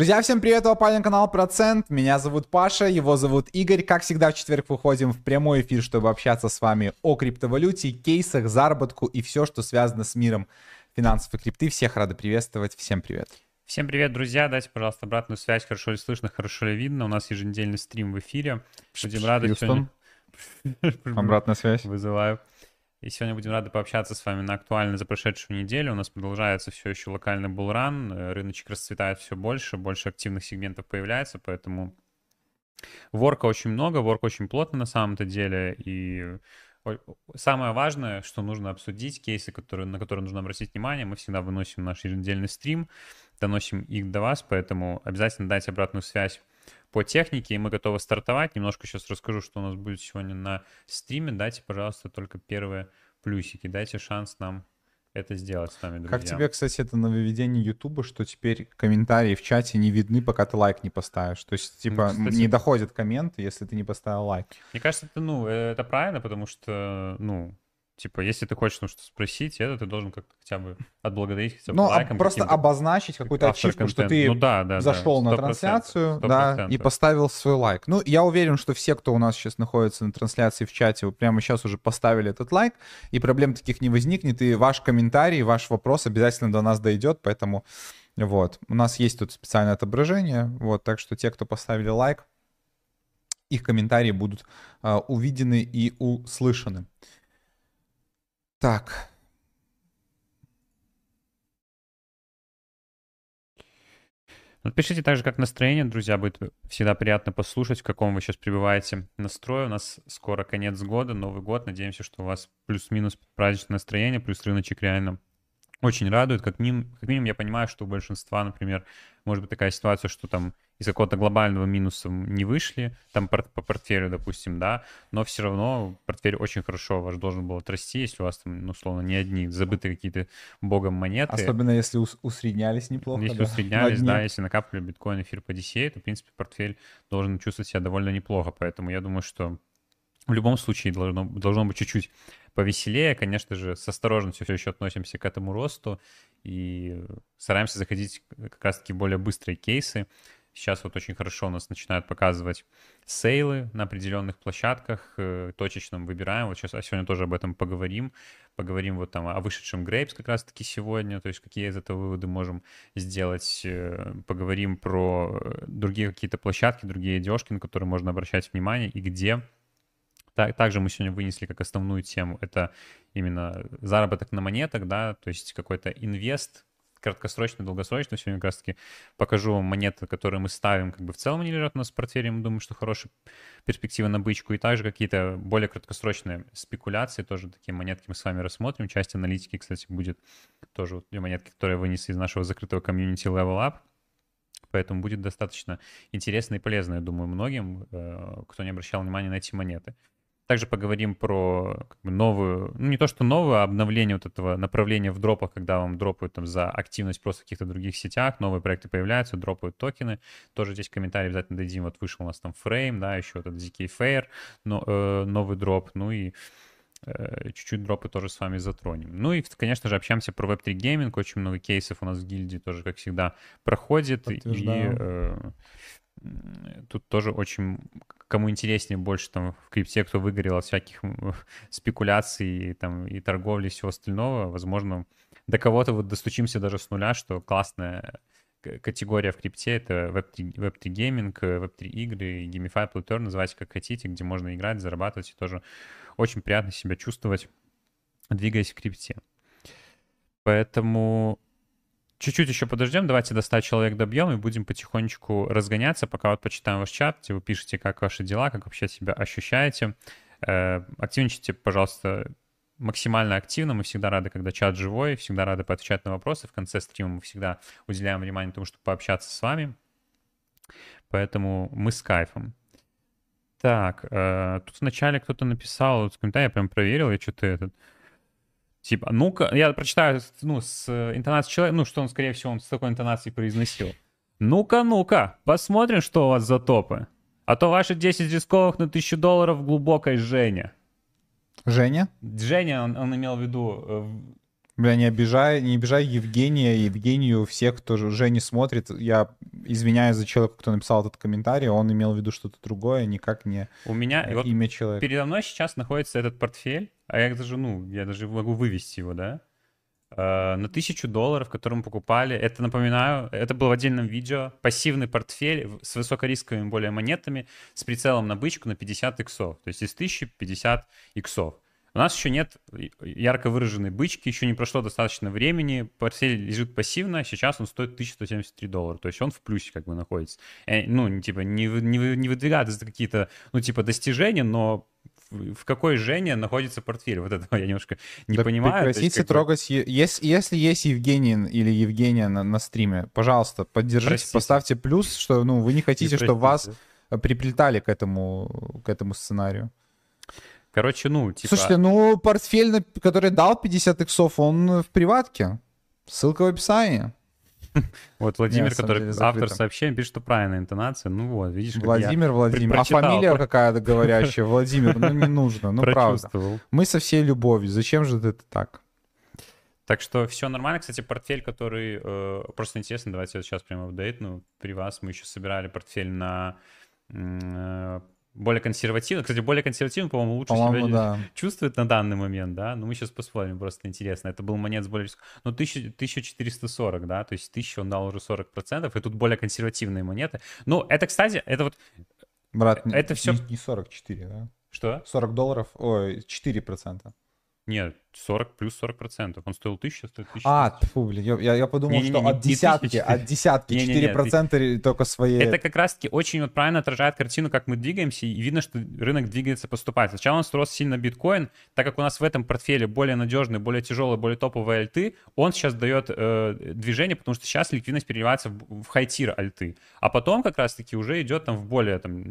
Друзья, всем привет, это канал Процент. Меня зовут Паша, его зовут Игорь. Как всегда, в четверг выходим в прямой эфир, чтобы общаться с вами о криптовалюте, кейсах, заработку и все, что связано с миром финансов и крипты. Всех рады приветствовать. Всем привет. Всем привет, друзья. Дайте, пожалуйста, обратную связь. Хорошо ли слышно, хорошо ли видно. У нас еженедельный стрим в эфире. Будем рады сегодня... Обратная связь. Вызываю. И сегодня будем рады пообщаться с вами на актуально за прошедшую неделю. У нас продолжается все еще локальный булран. Э, рыночек расцветает все больше, больше активных сегментов появляется, поэтому ворка очень много, ворка очень плотно на самом-то деле. И самое важное, что нужно обсудить, кейсы, которые, на которые нужно обратить внимание, мы всегда выносим наш еженедельный стрим, доносим их до вас, поэтому обязательно дайте обратную связь по технике, и мы готовы стартовать. Немножко сейчас расскажу, что у нас будет сегодня на стриме. Дайте, пожалуйста, только первые плюсики. Дайте шанс нам это сделать с вами, друзья. Как тебе, кстати, это нововведение Ютуба, что теперь комментарии в чате не видны, пока ты лайк не поставишь? То есть, типа, ну, кстати, не доходят комменты, если ты не поставил лайк. Мне кажется, это, ну, э, это правильно, потому что, ну, Типа, если ты хочешь ну, что спросить, это ты должен как-то хотя бы отблагодарить хотя бы Ну, лайком, просто обозначить какую-то ачивку, что ты ну, да, да, зашел да, на трансляцию, 100%. да, и поставил свой лайк. Ну, я уверен, что все, кто у нас сейчас находится на трансляции в чате, вы прямо сейчас уже поставили этот лайк, и проблем таких не возникнет, и ваш комментарий, ваш вопрос обязательно до нас дойдет, поэтому вот. У нас есть тут специальное отображение, вот, так что те, кто поставили лайк, их комментарии будут uh, увидены и услышаны. Так. Напишите также, как настроение, друзья, будет всегда приятно послушать, в каком вы сейчас пребываете настрое. У нас скоро конец года, Новый год. Надеемся, что у вас плюс-минус праздничное настроение, плюс рыночек реально очень радует. Как минимум, как минимум я понимаю, что у большинства, например, может быть такая ситуация, что там из какого-то глобального минуса не вышли, там по, по портфелю, допустим, да, но все равно портфель очень хорошо ваш должен был отрасти, если у вас там, ну, условно, не одни забытые какие-то богом монеты. Особенно если ус- усреднялись неплохо, Если да, усреднялись, да, если накапливали биткоин, эфир по DCA, то, в принципе, портфель должен чувствовать себя довольно неплохо, поэтому я думаю, что в любом случае должно, должно быть чуть-чуть повеселее. Конечно же, с осторожностью все еще относимся к этому росту и стараемся заходить как раз-таки более быстрые кейсы. Сейчас вот очень хорошо у нас начинают показывать сейлы на определенных площадках, э, точечно выбираем. Вот сейчас, а сегодня тоже об этом поговорим. Поговорим вот там о вышедшем Grapes как раз-таки сегодня, то есть какие из этого выводы можем сделать. Э, поговорим про другие какие-то площадки, другие девушки, на которые можно обращать внимание и где также мы сегодня вынесли как основную тему, это именно заработок на монетах, да, то есть какой-то инвест, краткосрочный, долгосрочный. Сегодня как раз-таки покажу вам монеты, которые мы ставим, как бы в целом они лежат у нас в портфеле, мы думаем, что хорошая перспектива на бычку, и также какие-то более краткосрочные спекуляции, тоже такие монетки мы с вами рассмотрим. Часть аналитики, кстати, будет тоже вот монетки, которые вынесли из нашего закрытого комьюнити Level Up. Поэтому будет достаточно интересно и полезно, я думаю, многим, э, кто не обращал внимания на эти монеты. Также поговорим про как бы, новую, ну не то что новую, а обновление вот этого направления в дропах, когда вам дропают там за активность просто в каких-то других сетях, новые проекты появляются, дропают токены. Тоже здесь комментарий обязательно дадим. Вот вышел у нас там фрейм, да, еще вот этот ZKFair, но, э, новый дроп, ну и э, чуть-чуть дропы тоже с вами затронем. Ну и, конечно же, общаемся про Web3 gaming. Очень много кейсов у нас в гильдии тоже, как всегда, проходит. И э, тут тоже очень кому интереснее больше там в крипте, кто выгорел от всяких спекуляций там, и торговли и всего остального, возможно, до кого-то вот достучимся даже с нуля, что классная категория в крипте — это Web3, Web3 гейминг, Web3 игры, Gamified Play называйте как хотите, где можно играть, зарабатывать и тоже очень приятно себя чувствовать, двигаясь в крипте. Поэтому Чуть-чуть еще подождем, давайте до 100 человек добьем и будем потихонечку разгоняться, пока вот почитаем ваш чат, вы пишете, как ваши дела, как вообще себя ощущаете. Э, активничайте, пожалуйста, максимально активно. Мы всегда рады, когда чат живой, всегда рады поотвечать на вопросы. В конце стрима мы всегда уделяем внимание тому, чтобы пообщаться с вами. Поэтому мы с кайфом. Так, э, тут вначале кто-то написал, вот в комментарии я прям проверил, я что-то этот... Типа, ну-ка, я прочитаю, ну, с интонацией человека, ну, что он, скорее всего, он с такой интонацией произносил. Ну-ка, ну-ка, посмотрим, что у вас за топы. А то ваши 10 рисковых на 1000 долларов глубокой Женя. Женя? Женя, он, он имел в виду... Бля, не обижай, не обижай Евгения, Евгению, всех, кто Женю смотрит. Я извиняюсь за человека, кто написал этот комментарий, он имел в виду что-то другое, никак не У меня вот имя человека. Передо мной сейчас находится этот портфель, а я даже, ну, я даже могу вывести его, да? Э, на тысячу долларов, который мы покупали. Это, напоминаю, это был в отдельном видео. Пассивный портфель с высокорисковыми более монетами с прицелом на бычку на 50 иксов. То есть из 1050 иксов. У нас еще нет ярко выраженной бычки, еще не прошло достаточно времени, портфель лежит пассивно, сейчас он стоит 1173 доллара, то есть он в плюсе как бы находится. Э, ну, типа, не, не, не выдвигает какие-то, ну, типа, достижения, но в какой Жене находится портфель? Вот этого я немножко не да понимаю. Прекратите есть, трогать. Бы... Если, если есть Евгений или Евгения на, на стриме, пожалуйста, поддержите, Простите. поставьте плюс, что ну, вы не хотите, чтобы вас приплетали к этому, к этому сценарию. Короче, ну, типа... Слушайте, ну, портфель, который дал 50 иксов, он в приватке. Ссылка в описании. Вот Владимир, Нет, который деле, автор сообщения, пишет, что правильная интонация. Ну вот, видишь, Владимир, Владимир. А фамилия какая-то говорящая, Владимир, ну не нужно, ну правда. Мы со всей любовью, зачем же это так? Так что все нормально. Кстати, портфель, который... Э, просто интересно, давайте сейчас прямо апдейт. Ну, при вас мы еще собирали портфель на э, более консервативно. Кстати, более консервативно, по-моему, лучше по себя да. чувствует на данный момент, да? Ну, мы сейчас посмотрим, просто интересно. Это был монет с более... Ну, 1000, 1440, да? То есть 1000 он дал уже 40%, и тут более консервативные монеты. Ну, это, кстати, это вот... Брат, это не, все... Не 44, да? Что? 40 долларов, ой, 4%. Нет, 40 плюс 40 процентов. Он стоил 1000, стоит 1000. А, фу, блин, я, я подумал, не, не, что не, от десятки, от десятки 4 процента только свои. Это как раз-таки очень вот правильно отражает картину, как мы двигаемся, и видно, что рынок двигается поступательно. Сначала он рос сильно биткоин, так как у нас в этом портфеле более надежный, более тяжелый, более топовые альты, он сейчас дает э, движение, потому что сейчас ликвидность переливается в, в high-tier альты. А потом как раз-таки уже идет там в более там,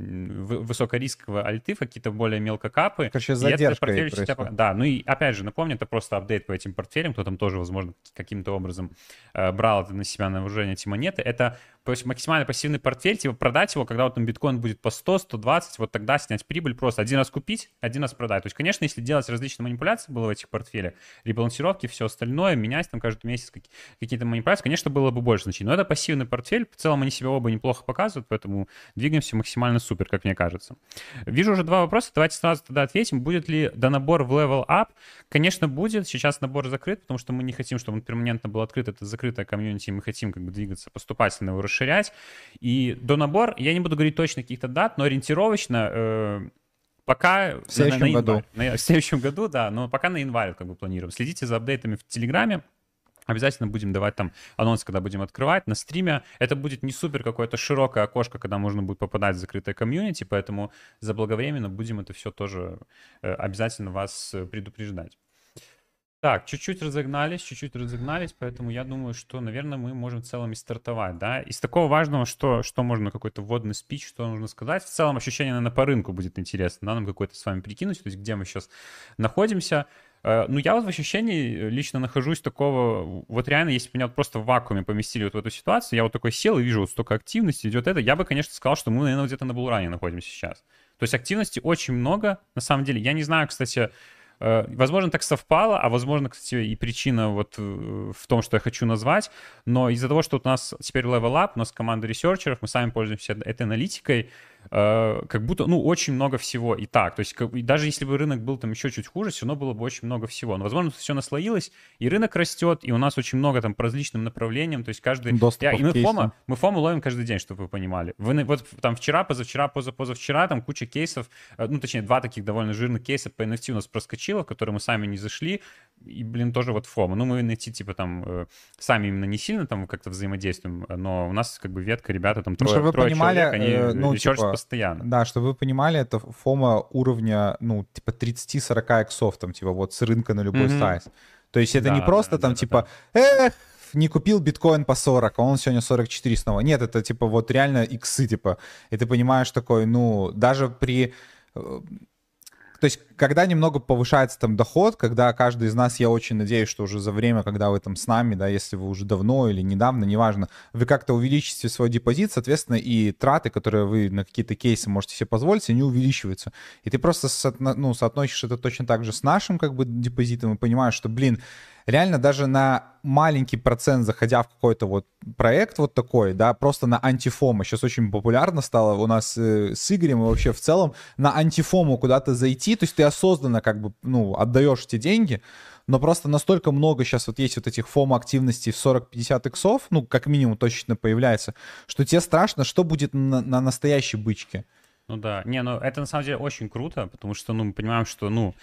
высокорисковые альты, в какие-то более мелкокапы. Короче, задержка. Портфель, да, ну и опять же, напомню, это просто апдейт по этим портфелям, кто там тоже, возможно, каким-то образом э, брал это на себя на вооружение эти монеты. Это то есть максимально пассивный портфель, типа продать его, когда вот там биткоин будет по 100, 120, вот тогда снять прибыль просто. Один раз купить, один раз продать. То есть, конечно, если делать различные манипуляции было в этих портфелях, ребалансировки, все остальное, менять там каждый месяц какие-то манипуляции, конечно, было бы больше значений. Но это пассивный портфель, в целом они себя оба неплохо показывают, поэтому двигаемся максимально супер, как мне кажется. Вижу уже два вопроса, давайте сразу тогда ответим. Будет ли донабор в Level Up? Конечно, будет. Сейчас набор закрыт, потому что мы не хотим, чтобы он перманентно был открыт. Это закрытая комьюнити, мы хотим как бы двигаться поступательно, его расширять. И до набор, я не буду говорить точно каких-то дат, но ориентировочно э, пока... В следующем на, на году. На, в следующем году, да, но пока на январь как бы планируем. Следите за апдейтами в Телеграме. Обязательно будем давать там анонс, когда будем открывать на стриме. Это будет не супер какое-то широкое окошко, когда можно будет попадать в закрытое комьюнити, поэтому заблаговременно будем это все тоже э, обязательно вас э, предупреждать. Так, чуть-чуть разогнались, чуть-чуть разогнались, поэтому я думаю, что, наверное, мы можем в целом и стартовать, да. Из такого важного, что, что можно, какой-то вводный спич, что нужно сказать. В целом ощущение, наверное, по рынку будет интересно, да, нам какой-то с вами прикинуть, то есть где мы сейчас находимся. Э, ну, я вот в ощущении лично нахожусь такого, вот реально, если бы меня вот просто в вакууме поместили вот в эту ситуацию, я вот такой сел и вижу вот столько активности, идет это, я бы, конечно, сказал, что мы, наверное, где-то на булране находимся сейчас. То есть активности очень много, на самом деле. Я не знаю, кстати, Э, возможно, так совпало, а возможно, кстати, и причина вот э, в том, что я хочу назвать, но из-за того, что у нас теперь level up, у нас команда ресерчеров, мы сами пользуемся этой аналитикой, Э, как будто, ну, очень много всего и так. То есть как, даже если бы рынок был там еще чуть хуже, все равно было бы очень много всего. Но, возможно, все наслоилось, и рынок растет, и у нас очень много там по различным направлениям. То есть каждый... Я, и мы фома, мы фому ловим каждый день, чтобы вы понимали. Вы, вот там вчера, позавчера, позапозавчера, там куча кейсов, э, ну, точнее, два таких довольно жирных кейса по NFT у нас проскочило, в которые мы сами не зашли, и, блин, тоже вот фома. Ну, мы найти, типа, там, э, сами именно не сильно там как-то взаимодействуем, но у нас как бы ветка, ребята там ну, трое, ну, трое понимали, человек, они э, ну, типа, постоянно. Да, чтобы вы понимали, это фома уровня, ну, типа 30-40 иксов, там, типа вот с рынка на любой mm-hmm. сайз. То есть это да, не просто да, там, да, типа, да. эх, не купил биткоин по 40, а он сегодня 44 снова. Нет, это типа вот реально иксы, типа. И ты понимаешь такой, ну, даже при... Э, то есть когда немного повышается там доход, когда каждый из нас, я очень надеюсь, что уже за время, когда вы там с нами, да, если вы уже давно или недавно, неважно, вы как-то увеличите свой депозит, соответственно, и траты, которые вы на какие-то кейсы можете себе позволить, они увеличиваются. И ты просто соотно, ну, соотносишь это точно так же с нашим как бы депозитом и понимаешь, что, блин, реально даже на маленький процент, заходя в какой-то вот проект вот такой, да, просто на антифома, сейчас очень популярно стало у нас э, с Игорем и вообще в целом, на антифому куда-то зайти, то есть ты осознанно как бы, ну, отдаешь эти деньги, но просто настолько много сейчас вот есть вот этих фома-активностей в 40-50 иксов, ну, как минимум точно появляется, что тебе страшно, что будет на, на настоящей бычке. Ну да, не, ну это на самом деле очень круто, потому что, ну, мы понимаем, что, ну,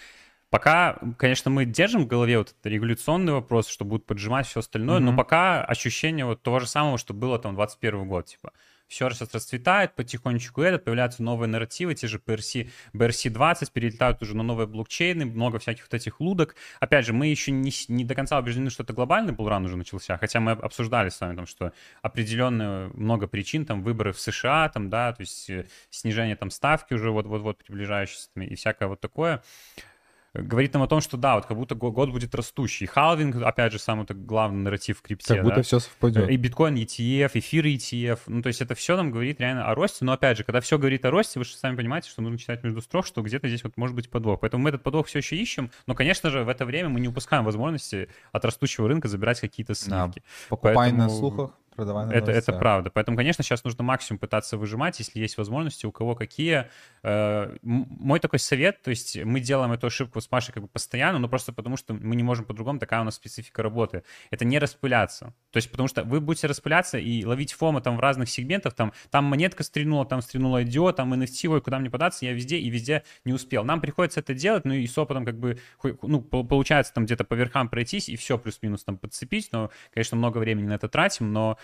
Пока, конечно, мы держим в голове вот этот регуляционный вопрос, что будут поджимать все остальное, mm-hmm. но пока ощущение вот того же самого, что было там 21 год, типа все сейчас расцветает, потихонечку этот, появляются новые нарративы, те же PRC, BRC-20 перелетают уже на новые блокчейны, много всяких вот этих лудок. Опять же, мы еще не, не до конца убеждены, что это глобальный булран уже начался, хотя мы обсуждали с вами, там, что определенные много причин, там, выборы в США, там, да, то есть э, снижение там ставки уже вот-вот-вот приближающиеся и всякое вот такое говорит нам о том, что да, вот как будто год будет растущий. Халвинг, опять же, самый так, главный нарратив в крипте. Как будто да? все совпадет. И биткоин ETF, эфир ETF. Ну, то есть это все нам говорит реально о росте. Но опять же, когда все говорит о росте, вы же сами понимаете, что нужно читать между строк, что где-то здесь вот может быть подвох. Поэтому мы этот подвох все еще ищем. Но, конечно же, в это время мы не упускаем возможности от растущего рынка забирать какие-то сливки. Да. Покупай Поэтому... на слухах продавай это, это правда. Поэтому, конечно, сейчас нужно максимум пытаться выжимать, если есть возможности, у кого какие. Э, мой такой совет, то есть мы делаем эту ошибку с Машей как бы постоянно, но просто потому, что мы не можем по-другому, такая у нас специфика работы. Это не распыляться. То есть потому что вы будете распыляться и ловить фома там в разных сегментах, там, там монетка стрельнула, там стрельнула IDO, там NFT, ой, куда мне податься, я везде и везде не успел. Нам приходится это делать, ну и с опытом как бы, ну, получается там где-то по верхам пройтись и все плюс-минус там подцепить, но, конечно, много времени на это тратим, но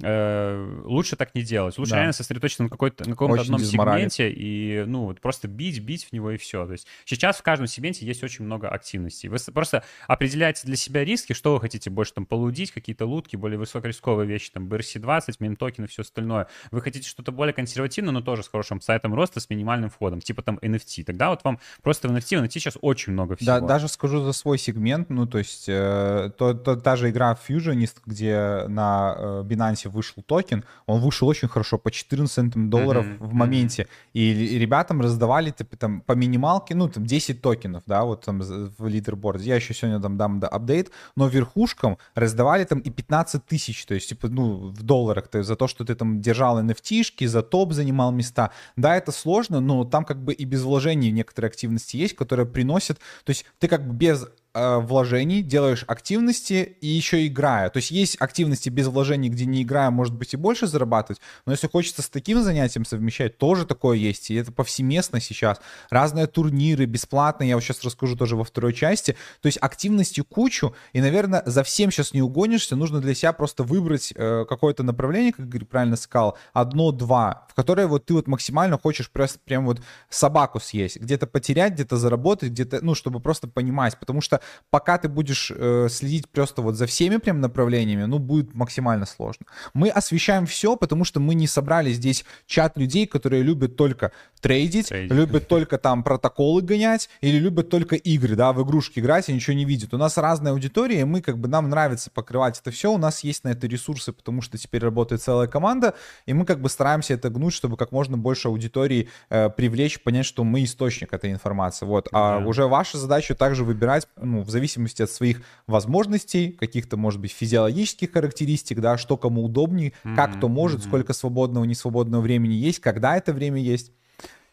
э, лучше так не делать. Лучше да. реально сосредоточиться на, какой-то, на каком-то одном сегменте и, ну, вот просто бить, бить в него и все. То есть сейчас в каждом сегменте есть очень много активностей. Вы просто определяете для себя риски, что вы хотите больше там полутать, какие-то лутки, более высокорисковые вещи, там, BRC20, мем-токены, все остальное. Вы хотите что-то более консервативное, но тоже с хорошим апсайдом роста, с минимальным входом, типа там NFT. Тогда вот вам просто в NFT, в NFT сейчас очень много всего. Да, даже скажу за свой сегмент, ну, то есть э, то, то, та же игра Fusionist, где на э, Binance вышел токен, он вышел очень хорошо, по 14 долларов mm-hmm. в моменте, и, и ребятам раздавали типа, там, по минималке, ну, там, 10 токенов, да, вот там в лидерборде. Я еще сегодня там дам да, апдейт, но верхушкам раздавали там и 15 тысяч, то есть, типа, ну, в долларах, то есть, за то, что ты там держал nft за топ занимал места. Да, это сложно, но там как бы и без вложений некоторые активности есть, которые приносят, то есть ты как бы без Э, вложений, делаешь активности и еще играя. То есть есть активности без вложений, где не играя, может быть и больше зарабатывать, но если хочется с таким занятием совмещать, тоже такое есть, и это повсеместно сейчас. Разные турниры, бесплатные, я вот сейчас расскажу тоже во второй части. То есть активности кучу, и, наверное, за всем сейчас не угонишься, нужно для себя просто выбрать э, какое-то направление, как Игорь правильно сказал, одно-два, в которое вот ты вот максимально хочешь просто прям вот собаку съесть, где-то потерять, где-то заработать, где-то, ну, чтобы просто понимать, потому что пока ты будешь э, следить просто вот за всеми прям направлениями, ну, будет максимально сложно. Мы освещаем все, потому что мы не собрали здесь чат людей, которые любят только трейдить, трейдить. любят только там протоколы гонять или любят только игры, да, в игрушки играть и ничего не видят. У нас разная аудитория, и мы как бы, нам нравится покрывать это все, у нас есть на это ресурсы, потому что теперь работает целая команда, и мы как бы стараемся это гнуть, чтобы как можно больше аудитории э, привлечь, понять, что мы источник этой информации, вот. А уже ваша задача также выбирать, ну, в зависимости от своих возможностей, каких-то, может быть, физиологических характеристик, да, что кому удобнее, mm-hmm. как кто может, mm-hmm. сколько свободного, несвободного времени есть, когда это время есть.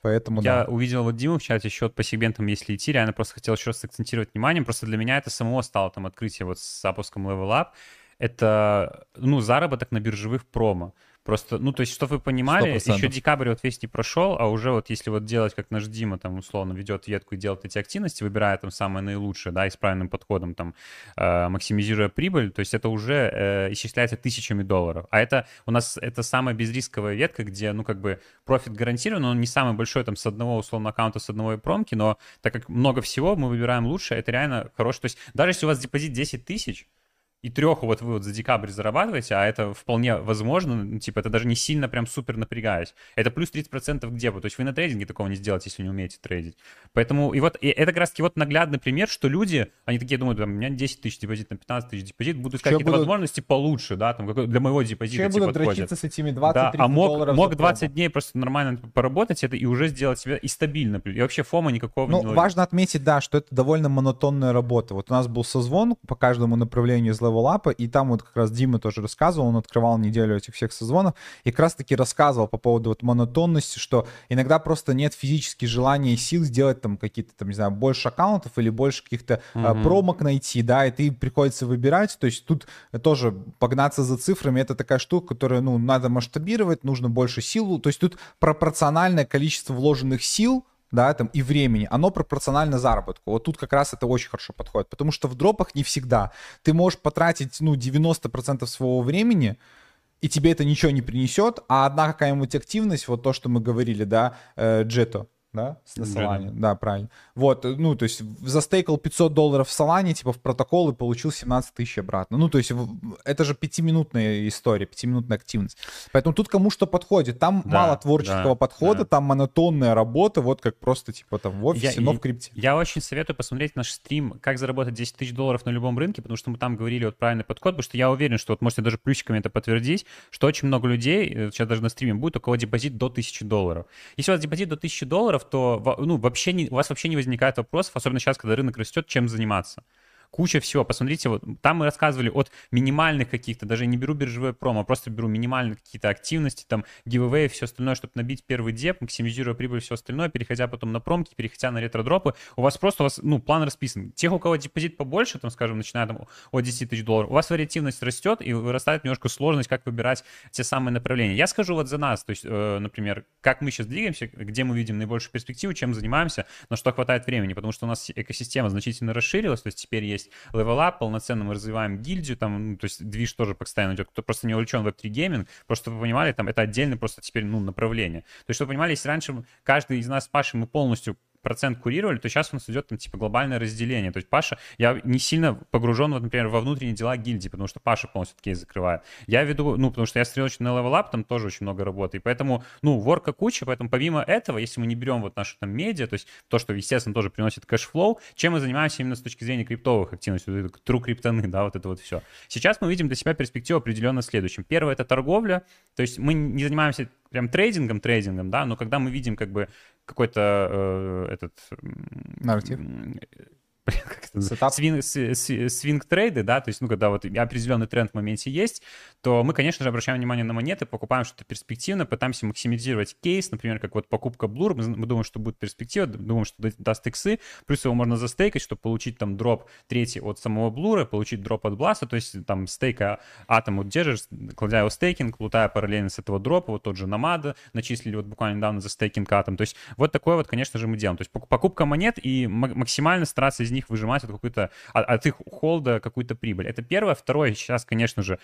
Поэтому, Я да. увидел вот Диму в чате, счет по сегментам, если идти, реально просто хотел еще раз акцентировать внимание, просто для меня это самого стало там открытие вот с запуском Level Up, это, ну, заработок на биржевых промо. Просто, ну, то есть, чтобы вы понимали, 100%. еще декабрь вот весь не прошел, а уже вот если вот делать, как наш Дима там условно ведет ветку и делает эти активности, выбирая там самое наилучшее, да, и с правильным подходом там, э, максимизируя прибыль, то есть это уже э, исчисляется тысячами долларов. А это у нас, это самая безрисковая ветка, где, ну, как бы профит гарантирован, он не самый большой там с одного условно аккаунта, с одного промки, но так как много всего, мы выбираем лучше, это реально хорошо. То есть даже если у вас депозит 10 тысяч, и треху вот вы вот за декабрь зарабатываете, а это вполне возможно, ну, типа это даже не сильно прям супер напрягаясь. Это плюс 30% к депу, то есть вы на трейдинге такого не сделаете, если не умеете трейдить. Поэтому, и вот и это как раз таки вот наглядный пример, что люди, они такие думают, у меня 10 тысяч депозит, на 15 тысяч депозит, будут искать какие-то будут... возможности получше, да, там, для моего депозита Чем типа, будут дрочиться с этими 20 да, а мог, мог 20 дней просто нормально поработать это и уже сделать себя и стабильно. И вообще фома никакого ну, не важно отметить, да, что это довольно монотонная работа. Вот у нас был созвон по каждому направлению из левелапа, и там вот как раз Дима тоже рассказывал, он открывал неделю этих всех созвонов, и как раз-таки рассказывал по поводу вот монотонности, что иногда просто нет физически желания и сил сделать там какие-то, там, не знаю, больше аккаунтов или больше каких-то mm-hmm. промок найти, да, и ты приходится выбирать, то есть тут тоже погнаться за цифрами, это такая штука, которую, ну, надо масштабировать, нужно больше сил, то есть тут пропорциональное количество вложенных сил да, там, и времени, оно пропорционально заработку. Вот тут как раз это очень хорошо подходит, потому что в дропах не всегда. Ты можешь потратить, ну, 90% своего времени, и тебе это ничего не принесет, а одна какая-нибудь активность, вот то, что мы говорили, да, э, Джето, да, на Solana, да. да, правильно. Вот, ну, то есть застейкал 500 долларов в Solana, типа, в протокол и получил 17 тысяч обратно. Ну, то есть это же пятиминутная история, пятиминутная активность. Поэтому тут кому что подходит. Там да, мало творческого да, подхода, да. там монотонная работа, вот как просто, типа, там в офисе, я, но в крипте. Я очень советую посмотреть наш стрим, как заработать 10 тысяч долларов на любом рынке, потому что мы там говорили вот правильный подход, потому что я уверен, что вот можете даже плюсиками это подтвердить, что очень много людей, э, сейчас даже на стриме будет, у кого депозит до 1000 долларов. Если у вас депозит до 1000 долларов, то ну, вообще не, у вас вообще не возникает вопросов, особенно сейчас, когда рынок растет, чем заниматься куча всего. Посмотрите, вот там мы рассказывали от минимальных каких-то, даже не беру биржевой промо, а просто беру минимальные какие-то активности, там, giveaway, все остальное, чтобы набить первый деп, максимизируя прибыль, все остальное, переходя потом на промки, переходя на ретро-дропы. У вас просто, у вас, ну, план расписан. Тех, у кого депозит побольше, там, скажем, начиная там от 10 тысяч долларов, у вас вариативность растет и вырастает немножко сложность, как выбирать те самые направления. Я скажу вот за нас, то есть, э, например, как мы сейчас двигаемся, где мы видим наибольшую перспективу, чем занимаемся, на что хватает времени, потому что у нас экосистема значительно расширилась, то есть теперь есть level up, полноценно мы развиваем гильдию, там, ну, то есть движ тоже постоянно идет, кто просто не увлечен в Web3 гейминг, просто вы понимали, там это отдельно просто теперь, ну, направление. То есть, чтобы вы понимали, если раньше каждый из нас с Пашей мы полностью процент курировали, то сейчас у нас идет там типа глобальное разделение. То есть Паша, я не сильно погружен, вот, например, во внутренние дела гильдии, потому что Паша полностью кейс закрывает. Я веду, ну, потому что я стрелочный на Level там тоже очень много работы, и поэтому, ну, ворка куча, поэтому помимо этого, если мы не берем вот нашу там медиа, то есть то, что, естественно, тоже приносит кэшфлоу, чем мы занимаемся именно с точки зрения криптовых активностей, вот true криптоны, да, вот это вот все. Сейчас мы видим для себя перспективу определенно следующим. Первое — это торговля, то есть мы не занимаемся прям трейдингом, трейдингом, да, но когда мы видим как бы какой-то э, этот... Нарратив свинг, свинг трейды, да, то есть, ну, когда вот определенный тренд в моменте есть, то мы, конечно же, обращаем внимание на монеты, покупаем что-то перспективно, пытаемся максимизировать кейс, например, как вот покупка Blur, мы, думаем, что будет перспектива, думаем, что даст иксы, плюс его можно застейкать, чтобы получить там дроп третий от самого Blur, получить дроп от Blast, то есть там стейка атом вот держишь, кладя его стейкинг, лутая параллельно с этого дропа, вот тот же Намада начислили вот буквально недавно за стейкинг атом, то есть вот такое вот, конечно же, мы делаем, то есть покупка монет и максимально стараться из них них выжимать от какой-то, от, от их холда какую-то прибыль. Это первое. Второе, сейчас, конечно же,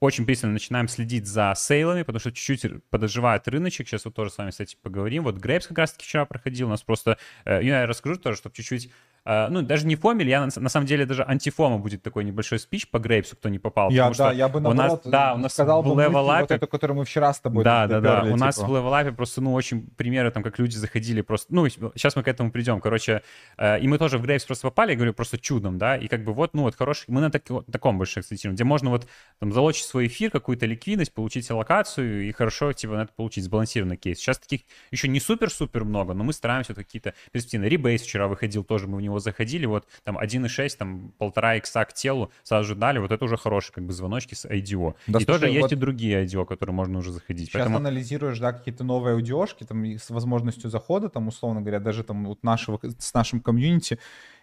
очень пристально начинаем следить за сейлами, потому что чуть-чуть подоживает рыночек. Сейчас вот тоже с вами, кстати, поговорим. Вот Грейпс как раз-таки вчера проходил. У нас просто... Э, я расскажу тоже, чтобы чуть-чуть ну, даже не фомель, я на, на самом деле даже антифома будет такой небольшой спич по Грейпсу, кто не попал. Я, да, я бы наоборот у нас, да, у нас сказал в бы вот эту, которую мы вчера с тобой Да, да, да, у типа. нас в левелапе просто, ну, очень примеры там, как люди заходили просто, ну, сейчас мы к этому придем, короче, uh, и мы тоже в Грейпс просто попали, я говорю, просто чудом, да, и как бы вот, ну, вот хороший, мы на так, таком больше акцентируем, где можно вот там залочить свой эфир, какую-то ликвидность, получить аллокацию и хорошо, типа, на это получить сбалансированный кейс. Сейчас таких еще не супер-супер много, но мы стараемся вот какие-то перспективы. Ребейс вчера выходил, тоже мы в него заходили, вот там 1,6, там полтора икса к телу сразу же дали, вот это уже хорошие как бы звоночки с IDO. Да, и слушай, тоже есть вот и другие IDO, которые можно уже заходить. Сейчас Поэтому... анализируешь, да, какие-то новые аудиошки, там, с возможностью захода, там, условно говоря, даже там вот нашего, с нашим комьюнити,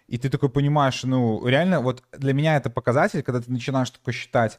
и ты такой понимаешь, ну, реально, вот для меня это показатель, когда ты начинаешь такой считать,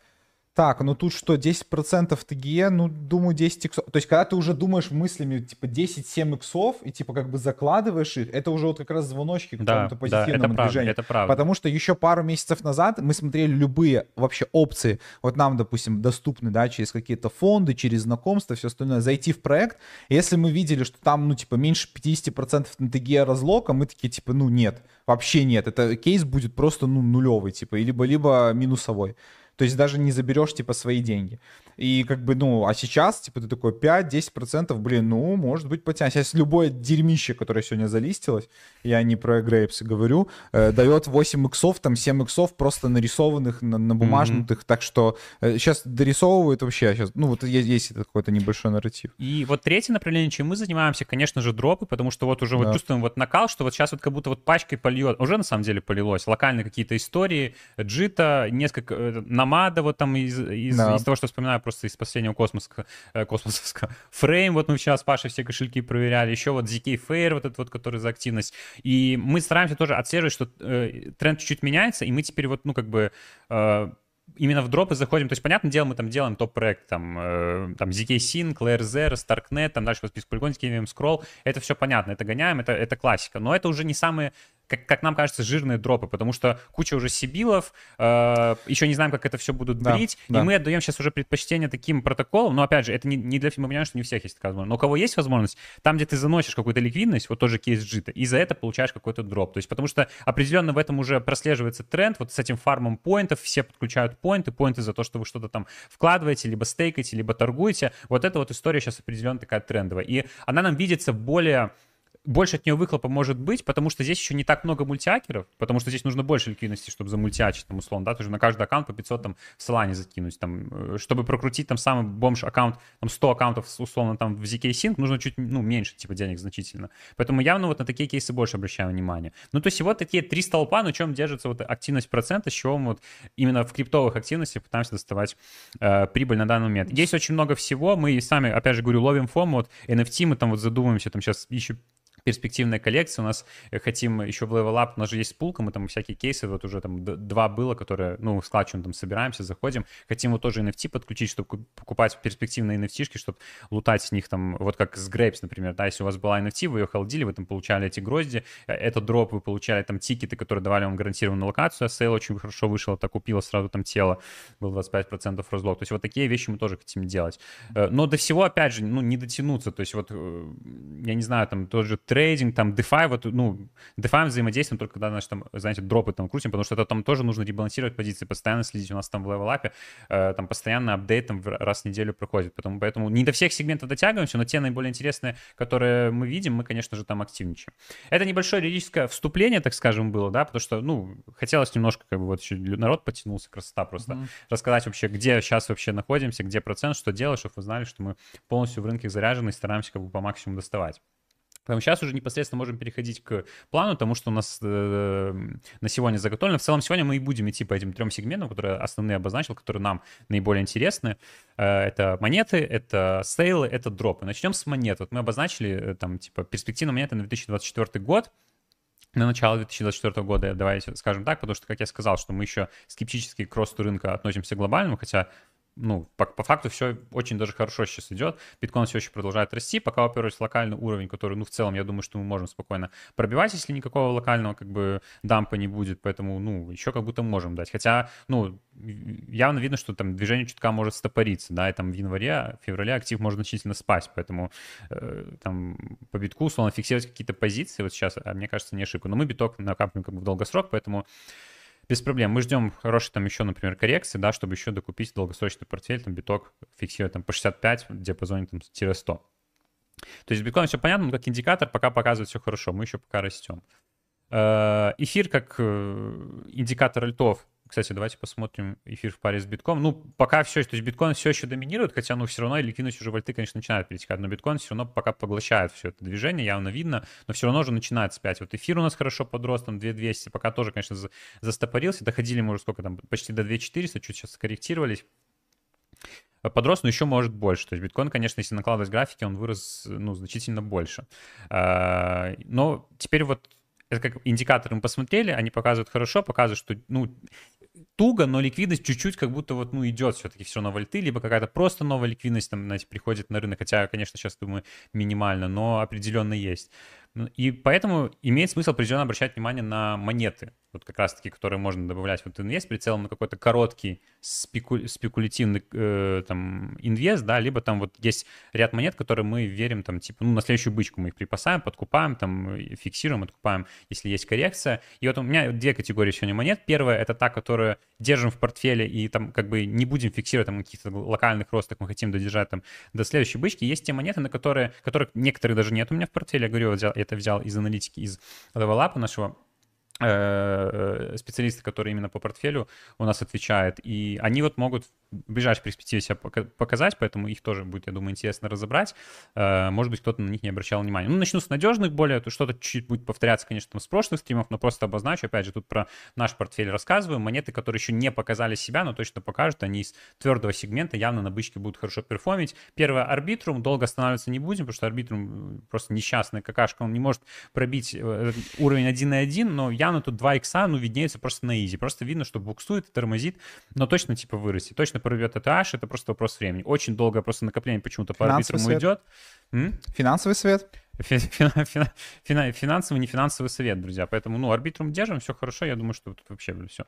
так, ну тут что, 10% ТГЕ, ну, думаю, 10 иксов. То есть, когда ты уже думаешь мыслями, типа, 10-7 иксов, и, типа, как бы закладываешь их, это уже вот как раз звоночки к да, какому-то позитивному да, это движению. Правда, это правда. Потому что еще пару месяцев назад мы смотрели любые вообще опции, вот нам, допустим, доступны, да, через какие-то фонды, через знакомства, все остальное, зайти в проект. Если мы видели, что там, ну, типа, меньше 50% на ТГЕ разлока, мы такие, типа, ну, нет, вообще нет. Это кейс будет просто, ну, нулевый, типа, либо-либо минусовой. То есть даже не заберешь, типа, свои деньги. И как бы, ну, а сейчас, типа, ты такой 5-10%, блин, ну, может быть, потянет. Сейчас любое дерьмище, которое сегодня залистилось, я не про грейпсы говорю, э, дает 8 иксов, там 7 иксов просто нарисованных, на, на бумажнутых, mm-hmm. так что э, сейчас дорисовывают вообще, сейчас, ну, вот есть, есть какой-то небольшой нарратив. И вот третье направление, чем мы занимаемся, конечно же, дропы, потому что вот уже да. вот чувствуем вот накал, что вот сейчас вот как будто вот пачкой польет, уже на самом деле полилось, локальные какие-то истории, джита, несколько, э, намада вот там из, из, да. из того, что вспоминаю просто из последнего космоса, э, космосовского. Фрейм, вот мы вчера с Пашей все кошельки проверяли, еще вот ZK Fair, вот этот вот, который за активность. И мы стараемся тоже отслеживать, что э, тренд чуть-чуть меняется, и мы теперь вот, ну, как бы э, именно в дропы заходим, то есть, понятное дело, мы там делаем топ-проект, там, э, там ZK Sync, LRZ, Starknet, там дальше по списку полигон, Scroll, это все понятно, это гоняем, это, это классика, но это уже не самые как, как нам кажется, жирные дропы, потому что куча уже сибилов, э, еще не знаем, как это все будут брить, да, и да. мы отдаем сейчас уже предпочтение таким протоколам, но, опять же, это не, не для... Мы понимаем, что не у всех есть такая возможность, но у кого есть возможность, там, где ты заносишь какую-то ликвидность, вот тоже кейс джита, и за это получаешь какой-то дроп, то есть потому что определенно в этом уже прослеживается тренд, вот с этим фармом поинтов, все подключают поинты, поинты за то, что вы что-то там вкладываете, либо стейкаете, либо торгуете, вот эта вот история сейчас определенно такая трендовая, и она нам видится более больше от нее выхлопа может быть, потому что здесь еще не так много мультиакеров, потому что здесь нужно больше ликвидности, чтобы замультиачить, там, условно, да, ты же на каждый аккаунт по 500 там в Solana закинуть, там, э, чтобы прокрутить там самый бомж аккаунт, там 100 аккаунтов, условно, там в ZK Sync, нужно чуть, ну, меньше, типа, денег значительно. Поэтому явно вот на такие кейсы больше обращаю внимание. Ну, то есть вот такие три столпа, на чем держится вот активность процента, с чего мы вот именно в криптовых активностях пытаемся доставать э, прибыль на данный момент. Есть очень много всего, мы сами, опять же говорю, ловим FOMO, вот NFT мы там вот задумываемся, там сейчас еще перспективная коллекция. У нас э, хотим еще в Level Up, у нас же есть пулка, мы там всякие кейсы, вот уже там два было, которые, ну, с Клатчем там собираемся, заходим. Хотим вот тоже NFT подключить, чтобы покупать перспективные NFT, чтобы лутать с них там, вот как с Grapes, например, да, если у вас была NFT, вы ее холдили, вы там получали эти грозди, э, этот дроп, вы получали там тикеты, которые давали вам гарантированную аллокацию, а сейл очень хорошо вышел, так купила сразу там тело, был 25% разлог. То есть вот такие вещи мы тоже хотим делать. Э, но до всего, опять же, ну, не дотянуться, то есть вот, я не знаю, там тот же трейдинг, там, DeFi, вот, ну, DeFi взаимодействуем только когда, значит, там, знаете, дропы там крутим, потому что это там тоже нужно ребалансировать позиции, постоянно следить. У нас там в левелапе э, там постоянно апдейт там раз в неделю проходит. Поэтому, поэтому не до всех сегментов дотягиваемся, но те наиболее интересные, которые мы видим, мы, конечно же, там активничаем. Это небольшое юридическое вступление, так скажем, было, да, потому что, ну, хотелось немножко, как бы, вот еще народ потянулся, красота просто, mm-hmm. рассказать вообще, где сейчас вообще находимся, где процент, что делать, чтобы вы знали, что мы полностью в рынке заряжены и стараемся как бы по максимуму доставать. Поэтому сейчас уже непосредственно можем переходить к плану, тому, что у нас э, на сегодня заготовлено. В целом сегодня мы и будем идти по этим трем сегментам, которые основные обозначил, которые нам наиболее интересны. Э, это монеты, это сейлы, это дропы. Начнем с монет. Вот мы обозначили э, там типа перспективные монеты на 2024 год на начало 2024 года, давайте скажем так, потому что, как я сказал, что мы еще скептически к росту рынка относимся глобальному, хотя ну, по, по факту все очень даже хорошо сейчас идет. Биткоин все еще продолжает расти, пока, во-первых, локальный уровень, который, ну, в целом, я думаю, что мы можем спокойно пробивать, если никакого локального, как бы, дампа не будет, поэтому, ну, еще как будто можем дать. Хотя, ну, явно видно, что там движение чутка может стопориться, да, и там в январе, феврале актив может значительно спасть, поэтому э, там по битку, условно, фиксировать какие-то позиции вот сейчас, а мне кажется, не ошибка. Но мы биток накапливаем как бы в долгосрок, поэтому без проблем. Мы ждем хорошей там еще, например, коррекции, да, чтобы еще докупить долгосрочный портфель, там биток фиксировать там по 65 в диапазоне там тире 100. То есть биткоин все понятно, но как индикатор пока показывает все хорошо, мы еще пока растем. Э, эфир как э, индикатор альтов кстати, давайте посмотрим эфир в паре с битком. Ну, пока все, то есть биткоин все еще доминирует, хотя, ну, все равно ликвидность уже вольты, конечно, начинает перетекать, но биткоин все равно пока поглощает все это движение, явно видно, но все равно уже начинает спять. Вот эфир у нас хорошо подрос, там 2200, пока тоже, конечно, застопорился, доходили мы уже сколько там, почти до 2400, чуть сейчас скорректировались подрос, но еще может больше. То есть биткоин, конечно, если накладывать графики, он вырос ну, значительно больше. А, но теперь вот это как индикаторы мы посмотрели, они показывают хорошо, показывают, что ну, туго, но ликвидность чуть-чуть как будто вот, ну, идет все-таки все на вольты, либо какая-то просто новая ликвидность там, знаете, приходит на рынок, хотя, конечно, сейчас, думаю, минимально, но определенно есть. Ну, и поэтому имеет смысл определенно обращать внимание на монеты. Вот как раз-таки, которые можно добавлять в инвест, прицелом на какой-то короткий спеку... спекулятивный э, там инвест, да, либо там вот есть ряд монет, которые мы верим там типа, ну, на следующую бычку мы их припасаем, подкупаем, там, фиксируем, откупаем, если есть коррекция. И вот у меня две категории сегодня монет. Первая — это та, которую держим в портфеле и там как бы не будем фиксировать там каких-то локальных ростах, мы хотим додержать там до следующей бычки. Есть те монеты, на которые, которых некоторые даже нет у меня в портфеле. Я говорю, я это взял из аналитики, из левелапа нашего специалисты, которые именно по портфелю у нас отвечают, и они вот могут в ближайшей перспективе себя показать, поэтому их тоже будет, я думаю, интересно разобрать. Э, может быть, кто-то на них не обращал внимания. Ну, начну с надежных более, то что-то чуть-чуть будет повторяться, конечно, там, с прошлых стримов, но просто обозначу, опять же, тут про наш портфель рассказываю. Монеты, которые еще не показали себя, но точно покажут, они из твердого сегмента явно на бычке будут хорошо перформить. Первое, арбитрум, долго останавливаться не будем, потому что арбитрум просто несчастная какашка, он не может пробить э, уровень 1.1, но я явно тут 2 икса, ну, виднеется просто на изи. Просто видно, что буксует, тормозит, но точно, типа, вырастет. Точно прорвет аж, это просто вопрос времени. Очень долгое просто накопление почему-то по арбитрам уйдет. М? Финансовый совет? Финансовый, не финансовый совет, друзья. Поэтому, ну, арбитрум держим, все хорошо. Я думаю, что тут вообще все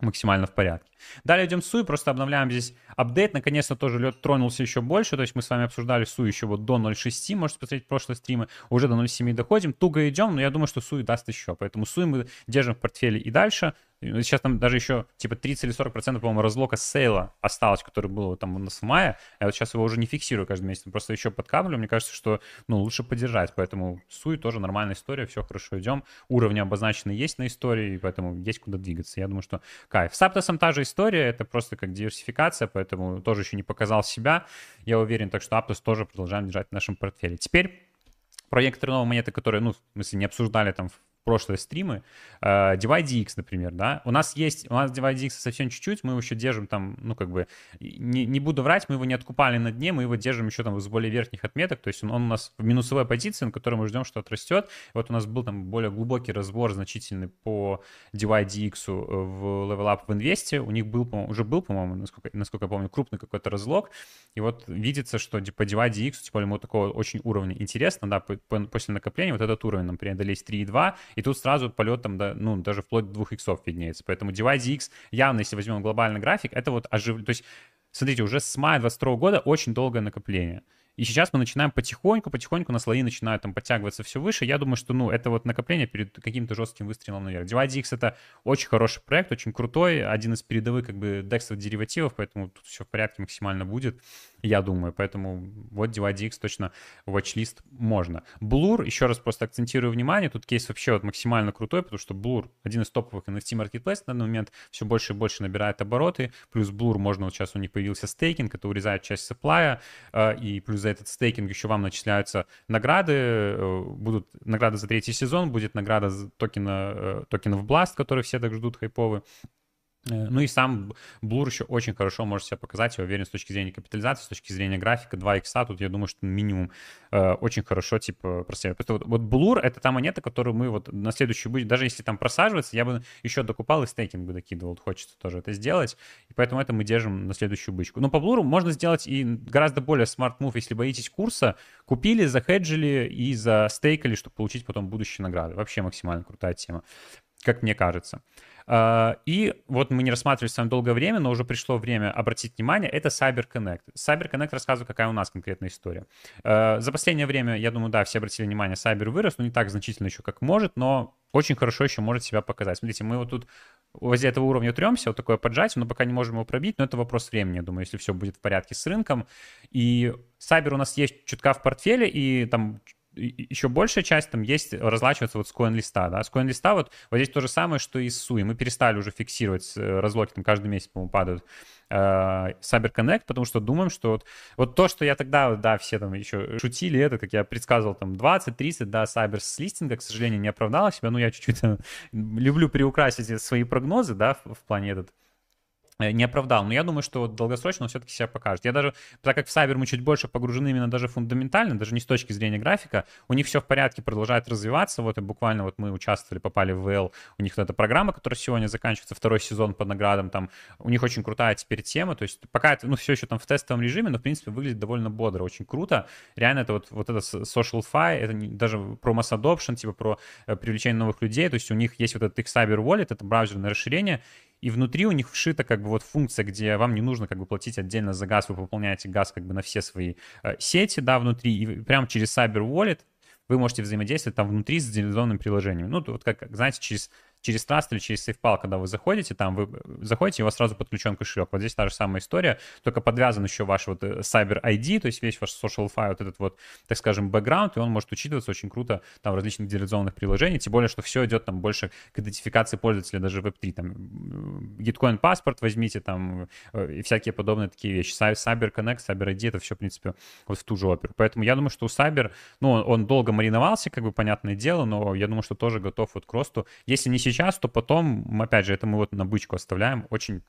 максимально в порядке. Далее идем Суи, просто обновляем здесь апдейт. Наконец-то тоже лед тронулся еще больше. То есть мы с вами обсуждали Суи еще вот до 0.6, можете посмотреть прошлые стримы. Уже до 0.7 доходим. Туго идем, но я думаю, что Суи даст еще. Поэтому Суи мы держим в портфеле и дальше. Сейчас там даже еще типа 30 или 40 процентов, по-моему, разлока с сейла осталось, который был там у нас в мае. Я вот сейчас его уже не фиксирую каждый месяц, просто еще подкаплю. Мне кажется, что ну, лучше поддержать. Поэтому Суи тоже нормальная история, все хорошо идем. Уровни обозначены есть на истории, поэтому есть куда двигаться. Я думаю, что кайф. С Аптосом та же история, это просто как диверсификация, поэтому тоже еще не показал себя. Я уверен, так что Аптос тоже продолжаем держать в нашем портфеле. Теперь про некоторые новые монеты, которые, ну, в смысле, не обсуждали там прошлые стримы, uh, Divide например, да, у нас есть, у нас Divide совсем чуть-чуть, мы его еще держим там, ну, как бы, не, не буду врать, мы его не откупали на дне, мы его держим еще там с более верхних отметок, то есть он, он у нас в минусовой позиции, на которой мы ждем, что отрастет, вот у нас был там более глубокий разбор значительный по Divide X в Level Up в инвесте, у них был, уже был, по-моему, насколько, насколько я помню, крупный какой-то разлог, и вот видится, что по Divide типа, ему такого очень уровня интересно, да, по, по, после накопления вот этот уровень нам преодолеть 3,2, и тут сразу полет там, да, ну, даже вплоть до 2 иксов виднеется. Поэтому Divide X явно, если возьмем глобальный график, это вот оживление. То есть, смотрите, уже с мая 22 года очень долгое накопление. И сейчас мы начинаем потихоньку, потихоньку на слои начинают там подтягиваться все выше. Я думаю, что, ну, это вот накопление перед каким-то жестким выстрелом наверх. Divide X — это очень хороший проект, очень крутой, один из передовых, как бы, дексов деривативов, поэтому тут все в порядке максимально будет я думаю. Поэтому вот DYDX точно watchlist можно. Blur, еще раз просто акцентирую внимание, тут кейс вообще вот максимально крутой, потому что Blur один из топовых NFT marketplace на данный момент все больше и больше набирает обороты, плюс Blur можно, вот сейчас у них появился стейкинг, это урезает часть сапплая, э, и плюс за этот стейкинг еще вам начисляются награды, э, будут награды за третий сезон, будет награда за токена, э, токенов Blast, которые все так ждут хайповые. Э, ну и сам Blur еще очень хорошо может себя показать, я уверен, с точки зрения капитализации, с точки зрения графика, 2 икса, тут я думаю, что минимум э, очень хорошо, типа, просеивает. Вот, вот Blur — это та монета, которую мы вот на следующую будет, даже если там просаживается, я бы еще докупал и стейкинг бы докидывал, хочется тоже это сделать, и поэтому это мы держим на следующую бычку. Но по Blur можно сделать и гораздо более move, если боитесь курса, купили, захеджили и застейкали, чтобы получить потом будущие награды. Вообще максимально крутая тема, как мне кажется. А, и вот мы не рассматривали с вами долгое время, но уже пришло время обратить внимание, это Cyber Connect. Cyber Connect рассказывает, какая у нас конкретная история. А, за последнее время, я думаю, да, все обратили внимание, Cyber вырос, но не так значительно еще, как может, но очень хорошо еще может себя показать. Смотрите, мы вот тут возле этого уровня тремся, вот такое поджатие, но пока не можем его пробить, но это вопрос времени, я думаю, если все будет в порядке с рынком. И Cyber у нас есть чутка в портфеле, и там еще большая часть там есть, разлачивается вот с коин-листа, да, с коин-листа вот, вот здесь то же самое, что и с Суи, мы перестали уже фиксировать э, разлоки, там каждый месяц, по-моему, падают э, потому что думаем, что вот, вот то, что я тогда, да, все там еще шутили, это, как я предсказывал, там 20-30, да, Cyber с листинга, к сожалению, не оправдало себя, ну, я чуть-чуть люблю приукрасить свои прогнозы, да, в, в плане этот. Э, не оправдал. Но я думаю, что долгосрочно он все-таки себя покажет. Я даже, так как в Cyber мы чуть больше погружены именно даже фундаментально, даже не с точки зрения графика, у них все в порядке, продолжает развиваться. Вот и буквально вот мы участвовали, попали в ВЛ, у них вот эта программа, которая сегодня заканчивается, второй сезон под наградам, там у них очень крутая теперь тема, то есть пока это, ну, все еще там в тестовом режиме, но, в принципе, выглядит довольно бодро, очень круто. Реально это вот, вот это social fi, это не, даже про mass adoption, типа про э, привлечение новых людей, то есть у них есть вот этот их Cyber Wallet, это браузерное расширение, и внутри у них вшита как бы вот функция, где вам не нужно как бы платить отдельно за газ, вы пополняете газ как бы на все свои э, сети, да, внутри, и прямо через Cyber Wallet вы можете взаимодействовать там внутри с реализованным приложением. Ну, вот как, знаете, через через Trust или через SafePal, когда вы заходите, там вы заходите, и у вас сразу подключен кошелек. Вот здесь та же самая история, только подвязан еще ваш вот э, Cyber ID, то есть весь ваш social file, вот этот вот, так скажем, бэкграунд, и он может учитываться очень круто там в различных деализованных приложениях, тем более, что все идет там больше к идентификации пользователя даже Web3, там Gitcoin паспорт возьмите, там э, и всякие подобные такие вещи. Cyber Connect, Cyber ID, это все, в принципе, вот в ту же оперу. Поэтому я думаю, что у Cyber, ну, он долго мариновался, как бы, понятное дело, но я думаю, что тоже готов вот к росту. Если не сейчас, то потом, опять же, это мы вот на бычку оставляем, очень,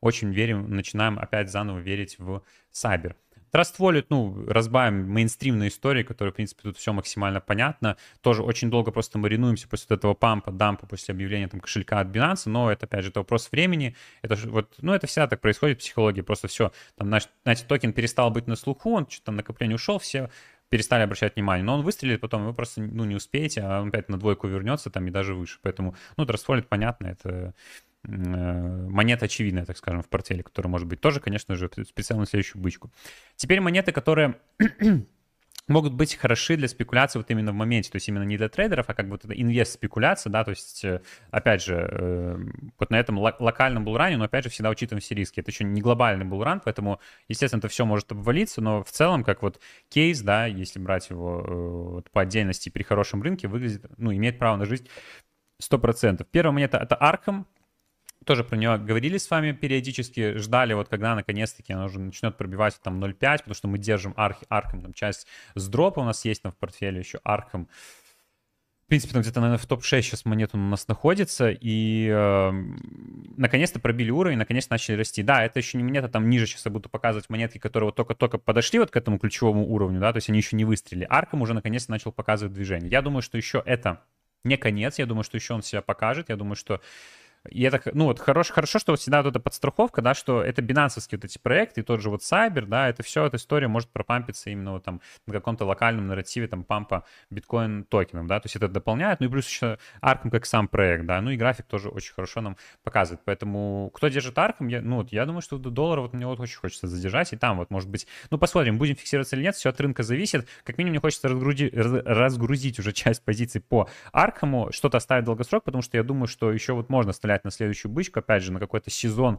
очень верим, начинаем опять заново верить в Сайбер. Trust Wallet, ну, разбавим мейнстримные истории, которые, в принципе, тут все максимально понятно. Тоже очень долго просто маринуемся после вот этого пампа, дампа, после объявления там кошелька от Binance, но это, опять же, это вопрос времени. Это вот, ну, это всегда так происходит в психологии, просто все. Там, знаете, токен перестал быть на слуху, он что-то там накопление ушел, все перестали обращать внимание. Но он выстрелит потом, вы просто ну, не успеете, а он опять на двойку вернется там и даже выше. Поэтому, ну, Trustwallet, понятно, это э, монета очевидная, так скажем, в портфеле, которая может быть тоже, конечно же, специально следующую бычку. Теперь монеты, которые могут быть хороши для спекуляции вот именно в моменте, то есть именно не для трейдеров, а как бы вот инвест-спекуляция, да, то есть, э, опять же, э, вот на этом локальном булране, но опять же всегда учитываем все риски. Это еще не глобальный булран, поэтому, естественно, это все может обвалиться, но в целом, как вот кейс, да, если брать его э, вот по отдельности при хорошем рынке, выглядит, ну, имеет право на жизнь 100%. Первая монета — это Arkham, тоже про нее говорили с вами периодически, ждали вот когда наконец-таки она уже начнет пробивать там 0.5, потому что мы держим арх, архом, там часть с дропа у нас есть там в портфеле еще архом. В принципе, там где-то, наверное, в топ-6 сейчас монет у нас находится, и э, наконец-то пробили уровень, наконец начали расти. Да, это еще не монета, там ниже сейчас я буду показывать монетки, которые вот только-только подошли вот к этому ключевому уровню, да, то есть они еще не выстрелили. Арком уже наконец-то начал показывать движение. Я думаю, что еще это не конец, я думаю, что еще он себя покажет, я думаю, что и это, ну вот хорош, хорошо, что вот всегда вот эта подстраховка, да, что это бинансовские вот эти проекты, и тот же вот Cyber, да, это все, эта история может пропампиться именно вот там на каком-то локальном нарративе там пампа биткоин токеном, да, то есть это дополняет, ну и плюс еще Arkham как сам проект, да, ну и график тоже очень хорошо нам показывает, поэтому кто держит Arkham, я, ну вот я думаю, что до доллара вот мне вот очень хочется задержать, и там вот может быть, ну посмотрим, будем фиксироваться или нет, все от рынка зависит, как минимум мне хочется разгрузить, разгрузить уже часть позиций по Аркхаму, что-то оставить долгосрок, потому что я думаю, что еще вот можно оставлять стрелять на следующую бычку, опять же, на какой-то сезон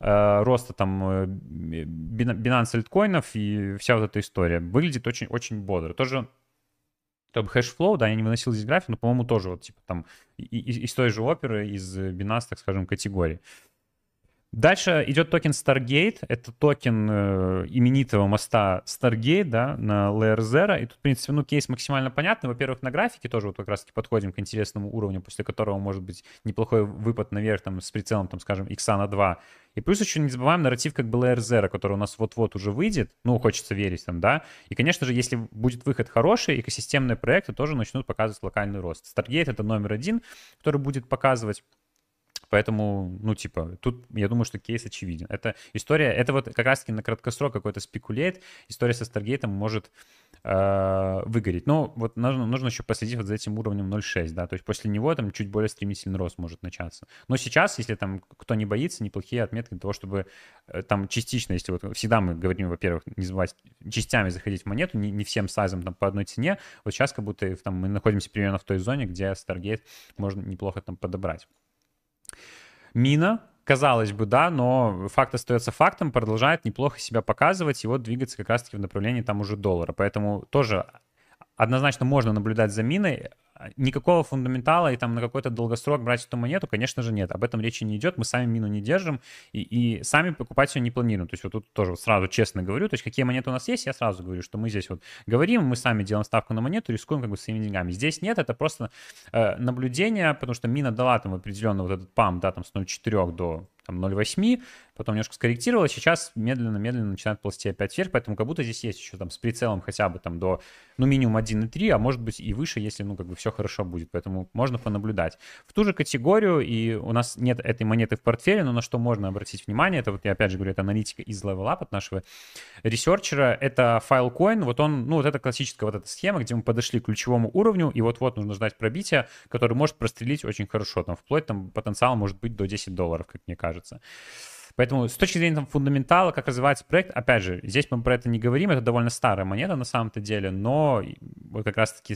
э, роста там э, Binance альткоинов и вся вот эта история. Выглядит очень-очень бодро. Тоже там Hashflow, да, я не выносил здесь график, но, по-моему, тоже вот типа там из, из той же оперы, из Binance, так скажем, категории. Дальше идет токен Stargate. Это токен э, именитого моста Stargate, да, на LayerZero. И тут, в принципе, ну, кейс максимально понятный. Во-первых, на графике тоже вот как раз-таки подходим к интересному уровню, после которого может быть неплохой выпад наверх, там, с прицелом, там, скажем, икса на 2. И плюс еще не забываем нарратив как бы Layer Zero, который у нас вот-вот уже выйдет. Ну, хочется верить там, да. И, конечно же, если будет выход хороший, экосистемные проекты тоже начнут показывать локальный рост. Stargate — это номер один, который будет показывать Поэтому, ну, типа, тут я думаю, что кейс очевиден. Это история, это вот как раз-таки на краткосрок какой-то спекулейт. История со Старгейтом может э, выгореть. Но вот нужно, нужно еще последить вот за этим уровнем 0.6, да, то есть после него там чуть более стремительный рост может начаться. Но сейчас, если там кто не боится, неплохие отметки для того, чтобы э, там частично, если вот всегда мы говорим, во-первых, не забывать частями заходить в монету, не, не всем сайзом там по одной цене, вот сейчас как будто там мы находимся примерно в той зоне, где Stargate можно неплохо там подобрать. Мина, казалось бы, да, но факт остается фактом, продолжает неплохо себя показывать и вот двигаться как раз-таки в направлении там уже доллара. Поэтому тоже однозначно можно наблюдать за миной. Никакого фундаментала и там на какой-то долгосрок брать эту монету, конечно же, нет. Об этом речи не идет. Мы сами мину не держим и, и сами покупать ее не планируем. То есть вот тут тоже сразу честно говорю. То есть какие монеты у нас есть, я сразу говорю, что мы здесь вот говорим, мы сами делаем ставку на монету, рискуем как бы своими деньгами. Здесь нет, это просто э, наблюдение, потому что мина дала там определенно вот этот пам, да, там с 0,4 до там 0,8, потом немножко скорректировалось, сейчас медленно-медленно начинает ползти опять вверх, поэтому как будто здесь есть еще там с прицелом хотя бы там до, ну, минимум 1,3, а может быть и выше, если, ну, как бы все хорошо будет, поэтому можно понаблюдать. В ту же категорию, и у нас нет этой монеты в портфеле, но на что можно обратить внимание, это вот я опять же говорю, это аналитика из Level Up от нашего ресерчера, это Filecoin, вот он, ну, вот это классическая вот эта схема, где мы подошли к ключевому уровню, и вот-вот нужно ждать пробития, который может прострелить очень хорошо, там, вплоть там потенциал может быть до 10 долларов, как мне кажется. Поэтому с точки зрения там, фундаментала, как развивается проект, опять же, здесь мы про это не говорим, это довольно старая монета на самом-то деле, но вот как раз-таки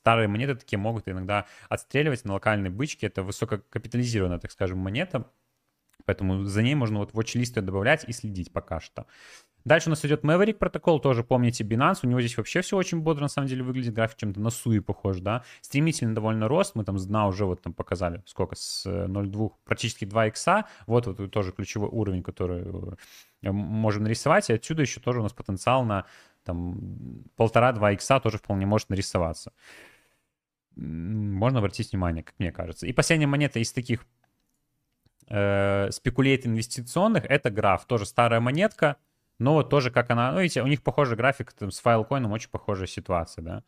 старые монеты такие могут иногда отстреливать на локальной бычке. Это высококапитализированная, так скажем, монета, поэтому за ней можно вот watch-листы добавлять и следить пока что. Дальше у нас идет Maverick протокол, тоже помните Binance, у него здесь вообще все очень бодро, на самом деле, выглядит. График чем-то на суи похож, да, стремительный довольно рост, мы там с дна уже вот там показали, сколько, с 0,2, э, практически 2 икса, вот вот тоже ключевой уровень, который э, можем нарисовать, и отсюда еще тоже у нас потенциал на там полтора-два икса тоже вполне может нарисоваться. Можно обратить внимание, как мне кажется. И последняя монета из таких э, спекулейт инвестиционных, это граф, тоже старая монетка, но вот тоже как она, ну, видите, у них похожий график там, с файлкоином, очень похожая ситуация, да.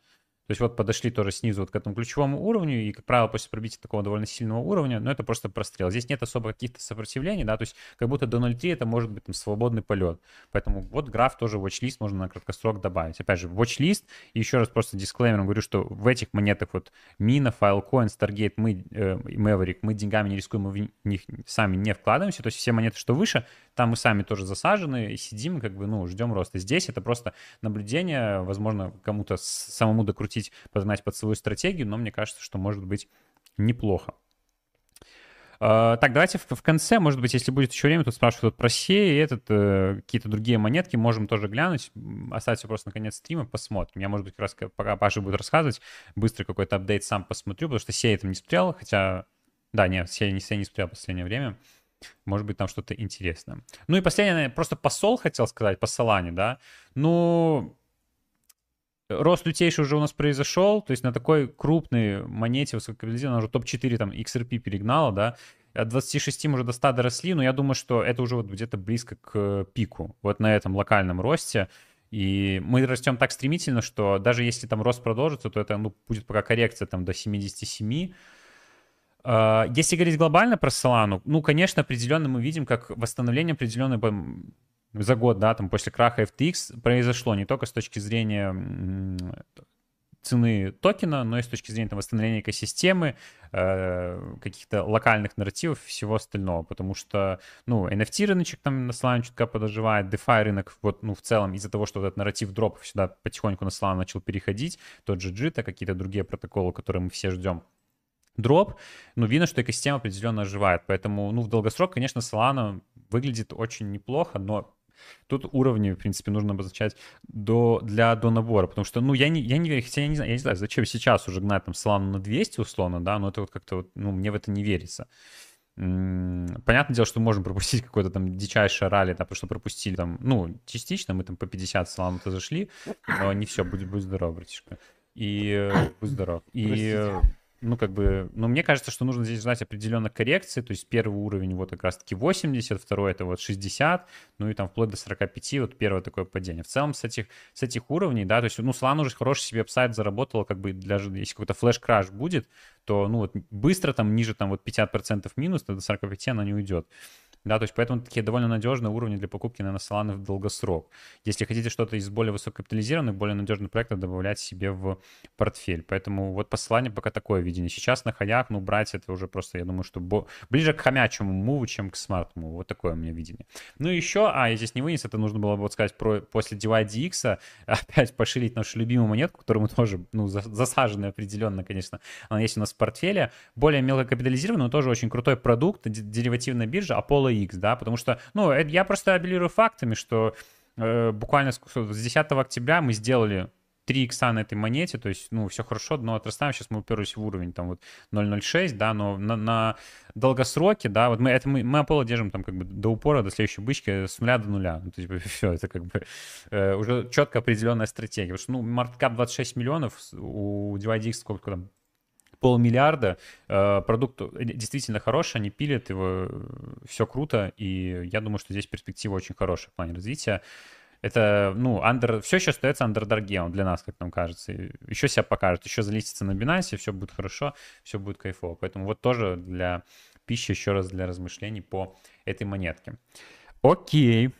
То есть вот подошли тоже снизу вот к этому ключевому уровню, и, как правило, после пробития такого довольно сильного уровня, ну, это просто прострел. Здесь нет особо каких-то сопротивлений, да, то есть как будто до 0.3 это может быть там свободный полет. Поэтому вот граф тоже watch-list можно на краткосрок добавить. Опять же, watch-list, и еще раз просто дисклеймером говорю, что в этих монетах вот Mina, Filecoin, Stargate, мы, э, Maverick, мы деньгами не рискуем, мы в них сами не вкладываемся, то есть все монеты, что выше, там мы сами тоже засажены и сидим, как бы, ну, ждем роста. Здесь это просто наблюдение, возможно, кому-то самому докрутить, подогнать под свою стратегию, но мне кажется, что может быть неплохо. Uh, так, давайте в, конце, может быть, если будет еще время, тут спрашивают про сей и этот, uh, какие-то другие монетки, можем тоже глянуть. Оставьте просто на конец стрима, посмотрим. Я, может быть, как раз пока Паша будет рассказывать, быстрый какой-то апдейт сам посмотрю, потому что сей этом не смотрел, хотя... Да, нет, сей сей не смотрел в последнее время. Может быть, там что-то интересное. Ну и последнее, просто посол хотел сказать, по Солане, да. Ну, рост лютейший уже у нас произошел, то есть на такой крупной монете высококапитализированной, уже топ-4 там XRP перегнала, да, от 26 мы уже до 100 доросли, но я думаю, что это уже вот где-то близко к пику, вот на этом локальном росте. И мы растем так стремительно, что даже если там рост продолжится, то это ну, будет пока коррекция там до 77, а, если говорить глобально про Solana, ну, конечно, определенно мы видим, как восстановление определенное за год, да, там после краха FTX произошло не только с точки зрения цены токена, но и с точки зрения там, восстановления экосистемы, э, каких-то локальных нарративов всего остального, потому что, ну, NFT рыночек там на Solana чутка подоживает, DeFi рынок, вот, ну, в целом из-за того, что этот нарратив дропов сюда потихоньку на Solana начал переходить, тот же JIT, какие-то другие протоколы, которые мы все ждем, дроп, но видно, что экосистема определенно оживает. Поэтому, ну, в долгосрок, конечно, Solana выглядит очень неплохо, но Тут уровни, в принципе, нужно обозначать до, для до набора, потому что, ну, я не, я не верю, хотя я не знаю, я не знаю, зачем сейчас уже гнать там Solana на 200 условно, да, но это вот как-то, вот, ну, мне в это не верится. Понятное дело, что можем пропустить какое-то там дичайшее ралли, да, потому что пропустили там, ну, частично, мы там по 50 Solana-то зашли, но не все, будь, будь здоров, братишка. И э, будь здоров. И Простите ну, как бы, ну, мне кажется, что нужно здесь знать определенно коррекции, то есть первый уровень вот как раз-таки 80, второй это вот 60, ну и там вплоть до 45, вот первое такое падение. В целом с этих, с этих уровней, да, то есть, ну, Solana уже хороший себе апсайд заработала, как бы, даже если какой-то флеш-краш будет, то, ну, вот быстро там ниже там вот 50% минус, то до 45 она не уйдет. Да, то есть поэтому такие довольно надежные уровни для покупки на Solana в долгосрок. Если хотите что-то из более высококапитализированных, более надежных проектов, добавлять себе в портфель. Поэтому вот по Solana пока такое видение. Сейчас на хаях, ну, брать это уже просто, я думаю, что бо... ближе к хомячьему move'у, чем к smart move'у. Вот такое у меня видение. Ну и еще, а, я здесь не вынес, это нужно было бы вот сказать про после DYDX, опять пошилить нашу любимую монетку, которую мы тоже, ну, засажены определенно, конечно. Она есть у нас в портфеле. Более мелкокапитализированный, но тоже очень крутой продукт, деривативная биржа Apollo X, да, потому что, ну, я просто апеллирую фактами, что э, буквально с 10 октября мы сделали 3 икса на этой монете, то есть, ну, все хорошо, но отрастаем, сейчас мы уперлись в уровень, там, вот 0.06, да, но на, на долгосроке, да, вот мы, это мы, мы Apollo держим там как бы до упора, до следующей бычки с нуля до нуля, ну, то есть, все, это как бы э, уже четко определенная стратегия, потому что, ну, маркеткап 26 миллионов, у DYDX сколько там, полмиллиарда. Э, продукт действительно хороший, они пилят его, все круто, и я думаю, что здесь перспектива очень хорошая в плане развития. Это, ну, under, все еще остается андердаргеом для нас, как нам кажется. Еще себя покажет, еще залистится на Binance, все будет хорошо, все будет кайфово. Поэтому вот тоже для пищи, еще раз для размышлений по этой монетке. Окей.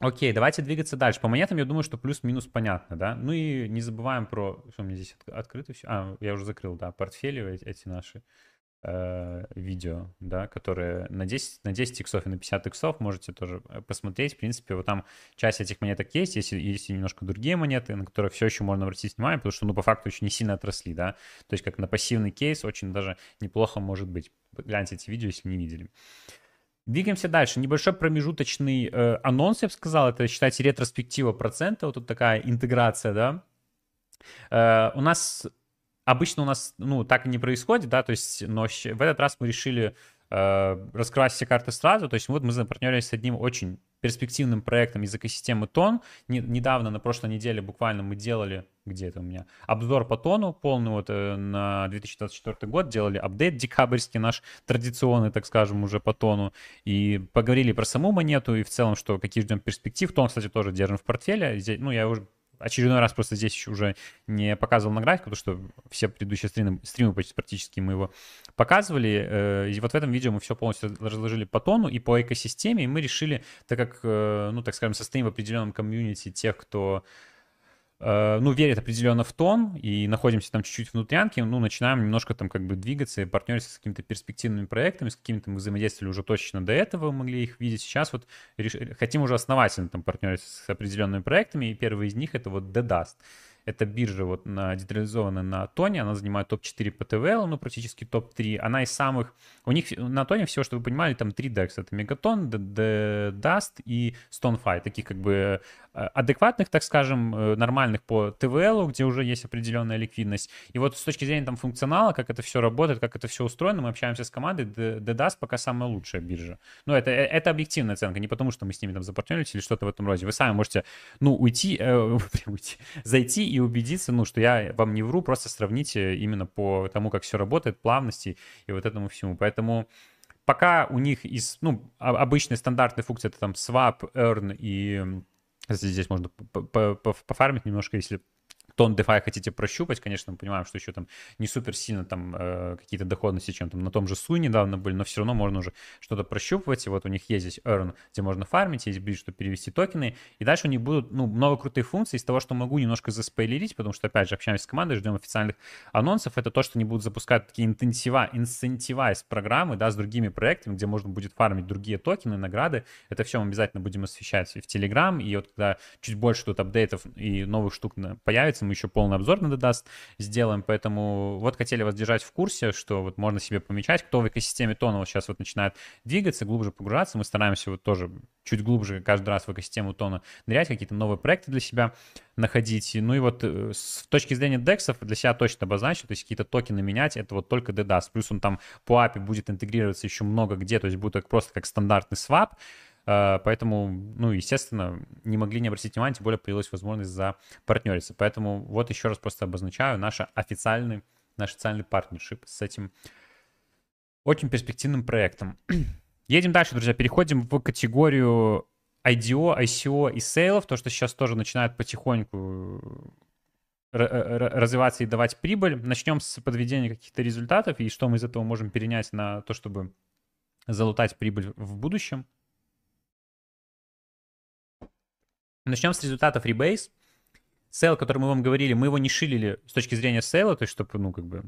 Окей, давайте двигаться дальше. По монетам, я думаю, что плюс-минус понятно, да? Ну и не забываем про... Что у меня здесь открыто все? А, я уже закрыл, да, портфели эти наши э, видео, да, которые на 10, на 10 иксов и на 50 иксов можете тоже э, посмотреть. В принципе, вот там часть этих монеток есть, есть, есть немножко другие монеты, на которые все еще можно обратить внимание, потому что, ну, по факту еще не сильно отросли, да. То есть как на пассивный кейс очень даже неплохо может быть. Гляньте эти видео, если не видели. Двигаемся дальше. Небольшой промежуточный э, анонс, я бы сказал. Это, считайте, ретроспектива процента. Вот тут такая интеграция, да. Э, у нас обычно у нас, ну, так не происходит, да, то есть, но в этот раз мы решили раскрывать все карты сразу. То есть вот мы запартнерились с одним очень перспективным проектом из экосистемы Тон. Не, недавно, на прошлой неделе буквально мы делали, где это у меня, обзор по Тону полный вот э, на 2024 год, делали апдейт декабрьский наш, традиционный, так скажем, уже по Тону, и поговорили про саму монету и в целом, что какие ждем перспектив. Тон, кстати, тоже держим в портфеле. Здесь, ну, я уже очередной раз просто здесь уже не показывал на графику, потому что все предыдущие стримы, стримы практически мы его показывали. Э, и вот в этом видео мы все полностью разложили по тону и по экосистеме, и мы решили, так как, э, ну, так скажем, состоим в определенном комьюнити тех, кто ну, верит определенно в тон, и находимся там чуть-чуть внутрянки, ну, начинаем немножко там как бы двигаться и партнериться с какими-то перспективными проектами, с какими-то мы взаимодействовали уже точно до этого, могли их видеть. Сейчас вот реш... хотим уже основательно там партнериться с определенными проектами, и первый из них это вот The Dust. Это биржа вот на, децентрализованная на Тоне, она занимает топ-4 по ТВЛ, ну, практически топ-3. Она из самых... У них на Тоне всего, чтобы вы понимали, там 3 DEX. Это Мегатон, Dust и StoneFi. Таких как бы э, адекватных, так скажем, э, нормальных по ТВЛ, где уже есть определенная ликвидность. И вот с точки зрения там функционала, как это все работает, как это все устроено, мы общаемся с командой, DDAS пока самая лучшая биржа. Но это, э, это объективная оценка, не потому что мы с ними там запартнерились или что-то в этом роде. Вы сами можете, ну, уйти, э, уйти зайти и убедиться, ну, что я вам не вру, просто сравните именно по тому, как все работает, плавности и вот этому всему. Поэтому пока у них из, ну, обычные стандартные функции, это там swap, earn и здесь можно пофармить немножко, если тон DeFi хотите прощупать, конечно, мы понимаем, что еще там не супер сильно там э, какие-то доходности, чем там на том же Суи недавно были, но все равно можно уже что-то прощупывать, и вот у них есть здесь Earn, где можно фармить, есть Bridge, чтобы перевести токены, и дальше у них будут, ну, много крутых функций. Из того, что могу немножко заспойлерить, потому что, опять же, общаемся с командой, ждем официальных анонсов, это то, что они будут запускать такие интенсива, инцентивайз программы, да, с другими проектами, где можно будет фармить другие токены, награды, это все мы обязательно будем освещать в Telegram, и вот когда чуть больше тут апдейтов и новых штук появится, мы еще полный обзор на Dedaст сделаем, поэтому вот хотели вас держать в курсе, что вот можно себе помечать, кто в экосистеме Тона вот сейчас вот начинает двигаться, глубже погружаться, мы стараемся вот тоже чуть глубже каждый раз в экосистему Тона нырять, какие-то новые проекты для себя находить. Ну и вот э, с точки зрения DEX для себя точно обозначил, то есть какие-то токены менять, это вот только DDAS. Плюс он там по API будет интегрироваться еще много где, то есть будет просто как стандартный свап. А, поэтому, ну, естественно, не могли не обратить внимания, тем более появилась возможность за партнериться. Поэтому вот еще раз просто обозначаю наш официальный, наш официальный партнершип с этим очень перспективным проектом. Едем дальше, друзья. Переходим в категорию IDO, ICO и сейлов, то, что сейчас тоже начинает потихоньку развиваться и давать прибыль. Начнем с подведения каких-то результатов и что мы из этого можем перенять на то, чтобы залутать прибыль в будущем. Начнем с результатов Rebase. Сейл, который мы вам говорили, мы его не шилили с точки зрения сейла, то есть чтобы, ну, как бы,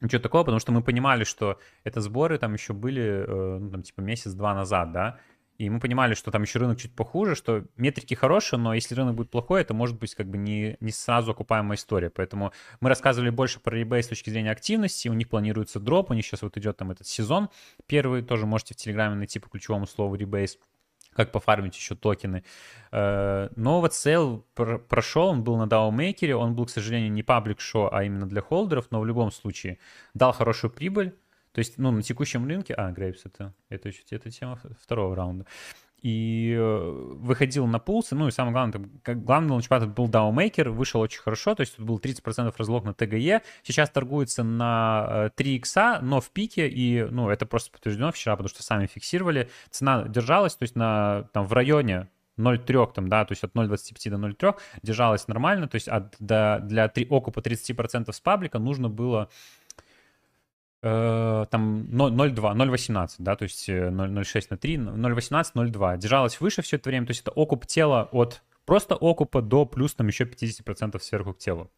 ничего такого, потому что мы понимали, что это сборы там еще были, э, ну, там, типа, месяц-два назад, да, и мы понимали, что там еще рынок чуть похуже, что метрики хорошие, но если рынок будет плохой, это может быть как бы не, не сразу окупаемая история. Поэтому мы рассказывали больше про eBay с точки зрения активности. У них планируется дроп, у них сейчас вот идет там этот сезон. Первый тоже можете в Телеграме найти по ключевому слову Rebase как пофармить еще токены. Э, но вот сейл прошел, он был на Maker, он был, к сожалению, не public sale, а именно для холдеров, но в любом случае дал хорошую прибыль. То есть, ну, на текущем рынке... А, Grapes, это, это, это тема второго раунда. И э, выходил на Poolz, ну и самое главное, там, как, главный лаунчпад был DAO Maker, вышел очень хорошо, то есть тут был 30% разлок на TGE, сейчас торгуется на 3 икса, но в пике, и, ну, это просто подтверждено вчера, потому что сами фиксировали, цена держалась, то есть на, там, в районе 0,3, там, да, то есть от 0,25 до 0,3 держалась нормально, то есть от, до, для 3, окупа 30% с паблика нужно было э, там 0,2, 0,18, да, то есть 0,6 э, на 3, 0,18, 0,2. Держалась выше все это время, то есть это окуп тела от просто окупа до плюс там еще 50% сверху к телу.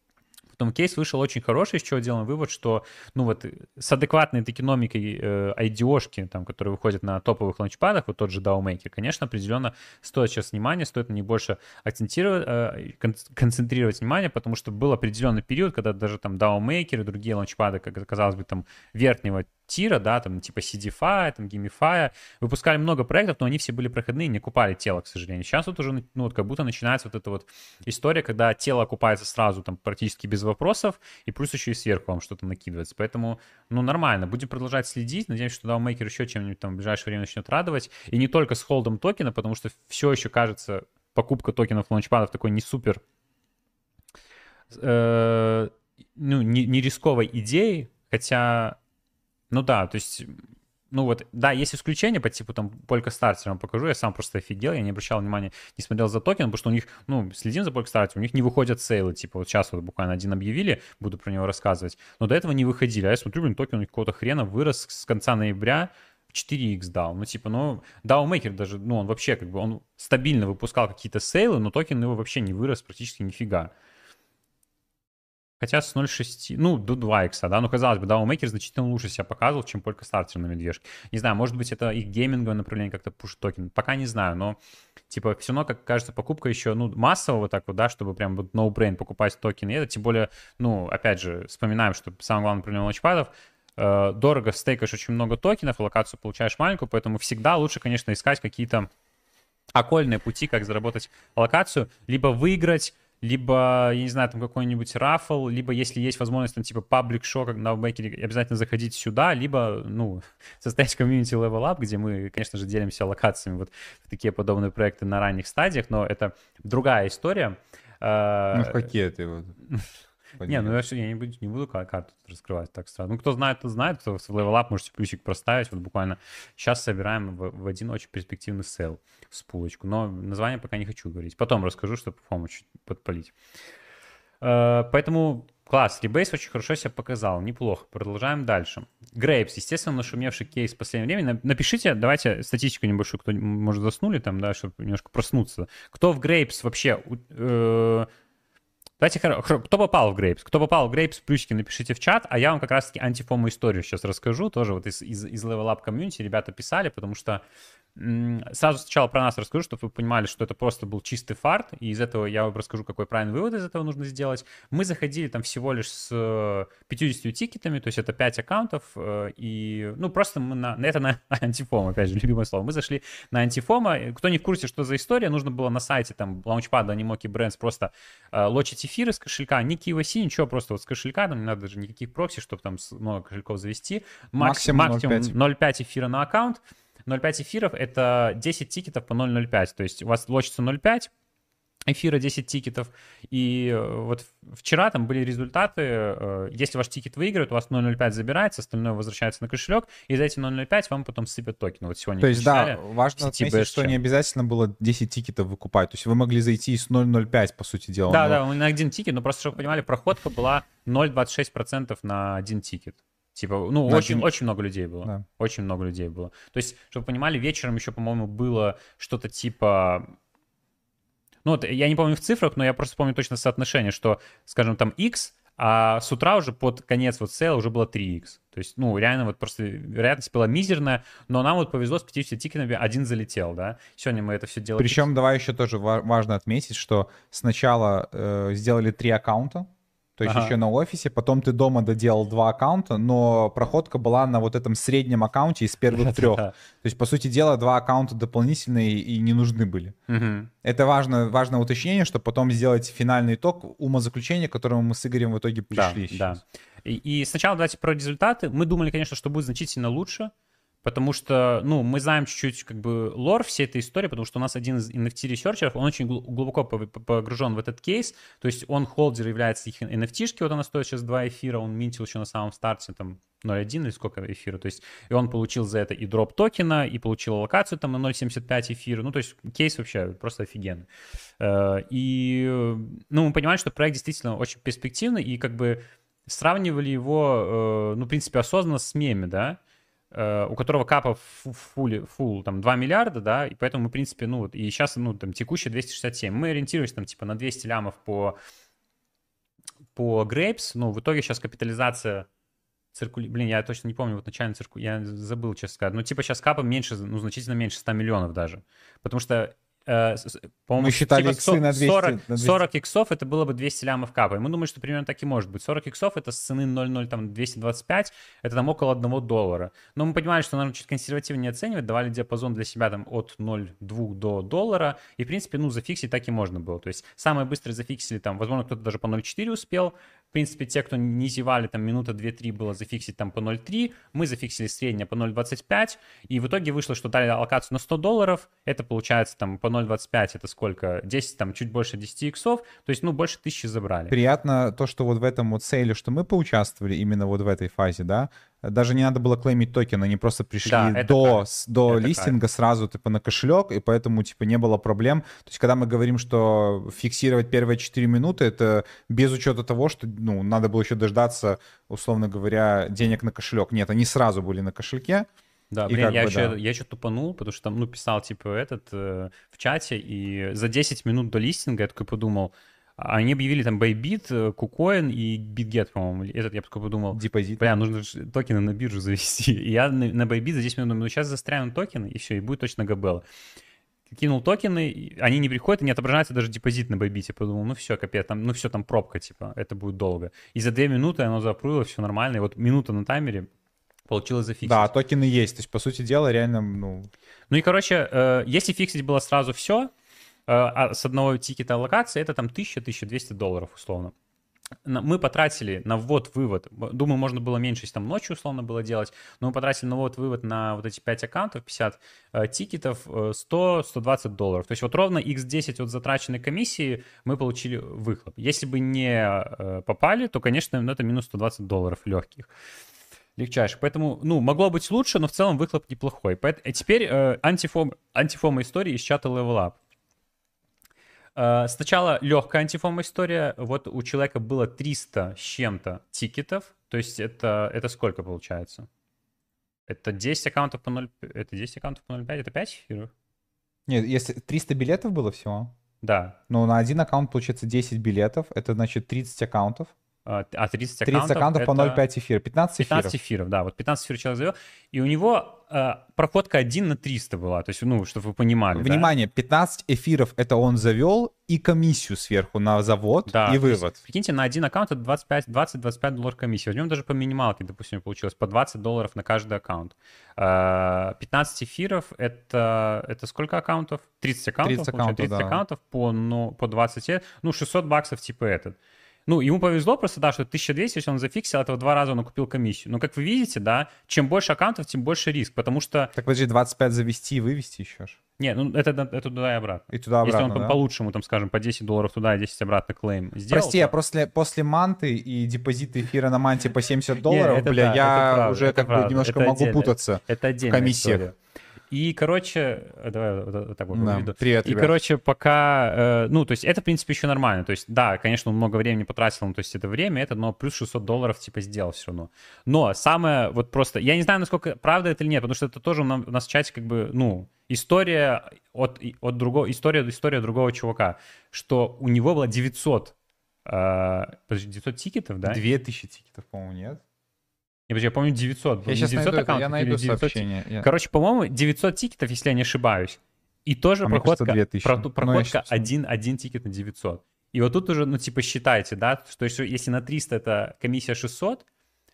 Потом кейс вышел очень хороший, из чего делаем вывод, что, ну вот, с адекватной токеномикой э, IDO-шки, там, которые выходят на топовых ланчпадах, вот тот же DAO-мейкер, конечно, определенно стоит сейчас внимания, стоит на них больше акцентировать, э, концентрировать внимание, потому что был определенный период, когда даже там DAO-мейкеры, другие ланчпады, как казалось бы, там, верхнего тира, да, там типа CDFI, там Gamify, выпускали много проектов, но они все были проходные, не купали тело, к сожалению. Сейчас вот уже, ну вот как будто начинается вот эта вот история, когда тело окупается сразу, там практически без вопросов, и плюс еще и сверху вам что-то накидывается. Поэтому, ну нормально, будем продолжать следить, надеемся, что DAO-мейкер еще чем-нибудь там в ближайшее время начнет радовать, и не только с холдом токена, потому что все еще кажется покупка токенов лаунчпадов такой не супер э, ну, не, не рисковой идеей, хотя ну да, то есть, ну вот, да, есть исключения по типу там Polkastarter, покажу, я сам просто офигел, я не обращал внимания, не смотрел за токен, потому что у них, ну, следим за Polkastarter, у них не выходят сейлы, типа вот сейчас вот буквально один объявили, буду про него рассказывать, но до этого не выходили, а я смотрю, блин, токен у них какого-то хрена вырос с конца ноября, 4x дал. Ну, типа, ну, DAO Maker даже, ну, он вообще как бы, он стабильно выпускал какие-то сейлы, но токен его вообще не вырос практически нифига. Хотя с 0.6, ну, до 2 икса, да, ну, казалось бы, да, DAO Maker значительно лучше себя показывал, чем Polkastarter на медвежке. Не знаю, может быть, это их гейминговое направление как-то пушит токен, пока не знаю, но, типа, все равно, как кажется, покупка еще, ну, массово вот так вот, да, чтобы прям вот no-brain покупать токены, это, тем более, ну, опять же, вспоминаем, что самое главное проблема ланчпадов, э, дорого стейкаешь очень много токенов, локацию получаешь маленькую, поэтому всегда лучше, конечно, искать какие-то окольные пути, как заработать локацию, либо выиграть либо, я не знаю, там какой-нибудь рафл, либо если есть возможность, там, типа, паблик шоу, как на Бейкере, обязательно заходить сюда, либа, ну, состоять комьюнити Level Up, где мы, конечно же, делимся локациями вот в такие подобные проекты на ранних стадиях, но это другая история. А, ну, в какие ты вот? Не, ну я, я не, буду, не буду карту раскрывать так сразу. Ну, кто знает, тот знает, кто в Up, можете плюсик проставить. Вот буквально сейчас собираем в, в один очень перспективный сейл с пулочку. Но название пока не хочу говорить. Потом расскажу, чтобы помочь подпалить. Uh, поэтому класс, Rebase очень хорошо себя показал, неплохо. Продолжаем дальше. Grapes, естественно, нашумевший кейс в последнее время. Напишите, давайте статистику небольшую, кто, может, заснули там, да, чтобы немножко проснуться. Кто в Grapes вообще э, Давайте, кто попал в Grapes? Кто попал в Grapes, плюсики напишите в чат, а я вам как раз-таки антифому историю сейчас расскажу, тоже вот из, из, из Level Up комьюнити ребята писали, потому что Сразу сначала про нас расскажу, чтобы вы понимали, что это просто был чистый фарт, и из этого я вам расскажу, какой правильный вывод из этого нужно сделать. Мы заходили там всего лишь с 50 э, тикетами, то есть это 5 аккаунтов, э, и, ну, просто мы на, это на антифом, опять же, любимое слово. Мы зашли на анти-FOMO, кто не в курсе, что за история, нужно было на сайте там лаунчпада Animoca Brands просто э, лочить эфиры с кошелька, не KYC, ничего, просто вот с кошелька, там не надо даже никаких прокси, чтобы там много кошельков завести. Максимум, максимум 0,5 эфира на аккаунт, 0,5 эфиров — это 10 тикетов по 0,05. То есть у вас лочится 0,5, эфира 10 тикетов. И э, вот вчера там были результаты. Э, если ваш тикет выиграет, у вас 0.05 забирается, остальное возвращается на кошелек, и за эти 0.05 вам потом сыпят токены. Вот сегодня То есть, да, важно отметить, что не обязательно было 10 тикетов выкупать. То есть вы могли зайти с 0.05, по сути дела. Да, но... да, на один тикет, но просто, чтобы вы понимали, проходка была 0.26% на один тикет. Типа, ну, очень, один... очень много людей было. Да. Очень много людей было. То есть, чтобы вы понимали, вечером еще, по-моему, было что-то типа... Ну, вот я не помню в цифрах, но я просто помню точно соотношение, что, скажем, там X, а с утра уже под конец вот сейла уже было 3x. То есть, ну, реально вот просто вероятность была мизерная, но нам вот повезло с 50 тикетами, один залетел, да. Сегодня мы это все делали. Причем давай еще тоже важно отметить, что сначала э, сделали три аккаунта, то есть ага. еще на офисе, потом ты дома доделал два аккаунта, но проходка была на вот этом среднем аккаунте из первых трех. То есть, по сути дела, два аккаунта дополнительные и не нужны были. Это важно, важное уточнение, чтобы потом сделать финальный итог умозаключения, к которому мы с Игорем в итоге пришли. Да, да. И, и сначала давайте про результаты. Мы думали, конечно, что будет значительно лучше, Потому что, ну, мы знаем чуть-чуть как бы лор всей этой истории, потому что у нас один из NFT-ресерчеров, он очень глубоко погружен в этот кейс, то есть он холдер является их NFT-шки, вот она стоит сейчас 2 эфира, он минтил еще на самом старте, там, 0.1 или сколько эфира, то есть и он получил за это и дроп токена, и получил локацию там на 0.75 эфира, ну, то есть кейс вообще просто офигенный. Э, и, ну, мы понимаем, что проект действительно очень перспективный, и как бы сравнивали его, э, ну, в принципе, осознанно с меми, да, у которого капа фул, фул там 2 миллиарда, да, и поэтому мы, в принципе, ну, вот, и сейчас, ну, там, текущий 267. Мы ориентируемся там, типа, на 200 лямов по, по Grapes, ну, в итоге сейчас капитализация циркули... Блин, я точно не помню, вот начально цирку... Я забыл, честно сказать. Ну, типа, сейчас капа меньше, ну, значительно меньше 100 миллионов даже. Потому что Э, по-моему, мы считали типа иксы на 200, 40, на 200. 40 иксов это было бы 200 лямов капа. И мы думаем, что примерно так и может быть. 40 иксов это с цены 0,0 там 225, это там около 1 доллара. Но мы понимали, что нужно чуть консервативнее оценивать, давали диапазон для себя там от 0,2 до доллара. И, в принципе, ну, зафиксить так и можно было. То есть самое быстрое зафиксили там, возможно, кто-то даже по 0,4 успел, в принципе, те, кто не зевали, там минута 2-3 было зафиксить там по 0.3, мы зафиксили среднее по 0.25, и в итоге вышло, что дали аллокацию на 100 долларов, это получается там по 0.25, это сколько? 10, там чуть больше 10 иксов, то есть, ну, больше тысячи забрали. Приятно то, что вот в этом вот сейле, что мы поучаствовали именно вот в этой фазе, да, даже не надо было клеймить токены, они просто пришли да, до, до это листинга так. сразу типа на кошелек, и поэтому типа не было проблем. То есть когда мы говорим, что фиксировать первые 4 минуты, это без учета того, что ну, надо было еще дождаться, условно говоря, денег на кошелек. Нет, они сразу были на кошельке. Да, и блин, я, бы, еще, да. я еще тупанул, потому что там, ну, писал, типа, этот э, в чате, и за 10 минут до листинга я такой подумал, они объявили там Bybit, KuCoin и BitGet, по-моему. Этот я такой подумал. Депозит. Бля, нужно токены на биржу завести. И я на, на Bybit за 10 минут думаю, ну сейчас застряю на токены, и все, и будет точно Габел. Кинул токены, они не приходят, и не отображается даже депозит на Bybit. Подумал, ну все, капец, там, ну все, там пробка, типа, это будет долго. И за 2 минуты оно запрыло, все нормально. И вот минута на таймере, получилось зафиксить. Да, токены есть. То есть, по сути дела, реально, ну... Ну и, короче, э, если фиксить было сразу все, Э, с одного тикета локации это там 1000-1200 долларов условно. Мы потратили на ввод-вывод, думаю, можно было меньше, если там ночью условно было делать, но мы потратили на ввод-вывод на вот эти 5 аккаунтов, 50 э, тикетов, 100-120 э, долларов. То есть вот ровно x10 от затраченной комиссии мы получили выхлоп. Если бы не э, попали, то, конечно, ну, это минус 120 долларов легких легчайших. Поэтому, ну, могло быть лучше, но в целом выхлоп неплохой. Поэтому, теперь э, антифом, антифома истории из чата Level Up. Э, сначала легкая антифома история. Вот у человека было 300 с чем-то тикетов. То есть это, это сколько получается? Это 10 аккаунтов по 0... Это 10 аккаунтов по 0.5? Это 5 эфиров? Нет, если 300 билетов было всего. Да. Но на один аккаунт получается 10 билетов. Это значит 30 аккаунтов. А 30 аккаунтов, 30 аккаунтов по 0,5 эфира. 15 эфиров. 15 эфиров, да. Вот 15 эфиров человек завел. И у него э, проходка 1 на 300 была. То есть, ну, чтобы вы понимали. Внимание, да? 15 эфиров это он завел и комиссию сверху на завод да, и вывод. Есть, прикиньте, на один аккаунт это 20-25 долларов комиссии. Возьмем даже по минималке, допустим, получилось по 20 долларов на каждый аккаунт. 15 э, эфиров это, это сколько аккаунтов? 30 аккаунтов. 30 аккаунтов, 30 да. аккаунтов по, ну, по 20, ну, 600 баксов типа этот. Ну, ему повезло просто, да, что 1200, если он зафиксил, этого два раза он купил комиссию. Но, как вы видите, да, чем больше аккаунтов, тем больше риск, потому что... Так подожди, 25 завести и вывести еще ж. Не, ну это, это туда и обратно. И туда обратно, Если он да? по-лучшему, там, скажем, по 10 долларов туда и 10 обратно клейм сделал. Прости, то... я после, после манты и депозиты эфира на манте по 70 долларов, Не, бля, да, я уже как бы немножко могу путаться это в комиссиях. История. И, короче, давай вот, так вот да, выведу. Привет, И, ребят. короче, пока, э, ну, то есть это, в принципе, еще нормально. То есть, да, конечно, он много времени потратил, ну, то есть это время, это, но плюс 600 долларов, типа, сделал все равно. Но самое, вот просто, я не знаю, насколько правда это или нет, потому что это тоже у нас в чате, как бы, ну, история от, от другого, история, история другого чувака, что у него было 900 Uh, э, подожди, 900 тикетов, да? 2000 тикетов, по-моему, нет? Я, помню, 900 был. Я сейчас 900 найду, я найду 900 сообщение. Я... Короче, по-моему, 900 тикетов, если я не ошибаюсь. И тоже а проходка, про, ну, проходка один, один тикет на 900. И вот тут уже, ну, типа, считайте, да, что если, на 300 это комиссия 600,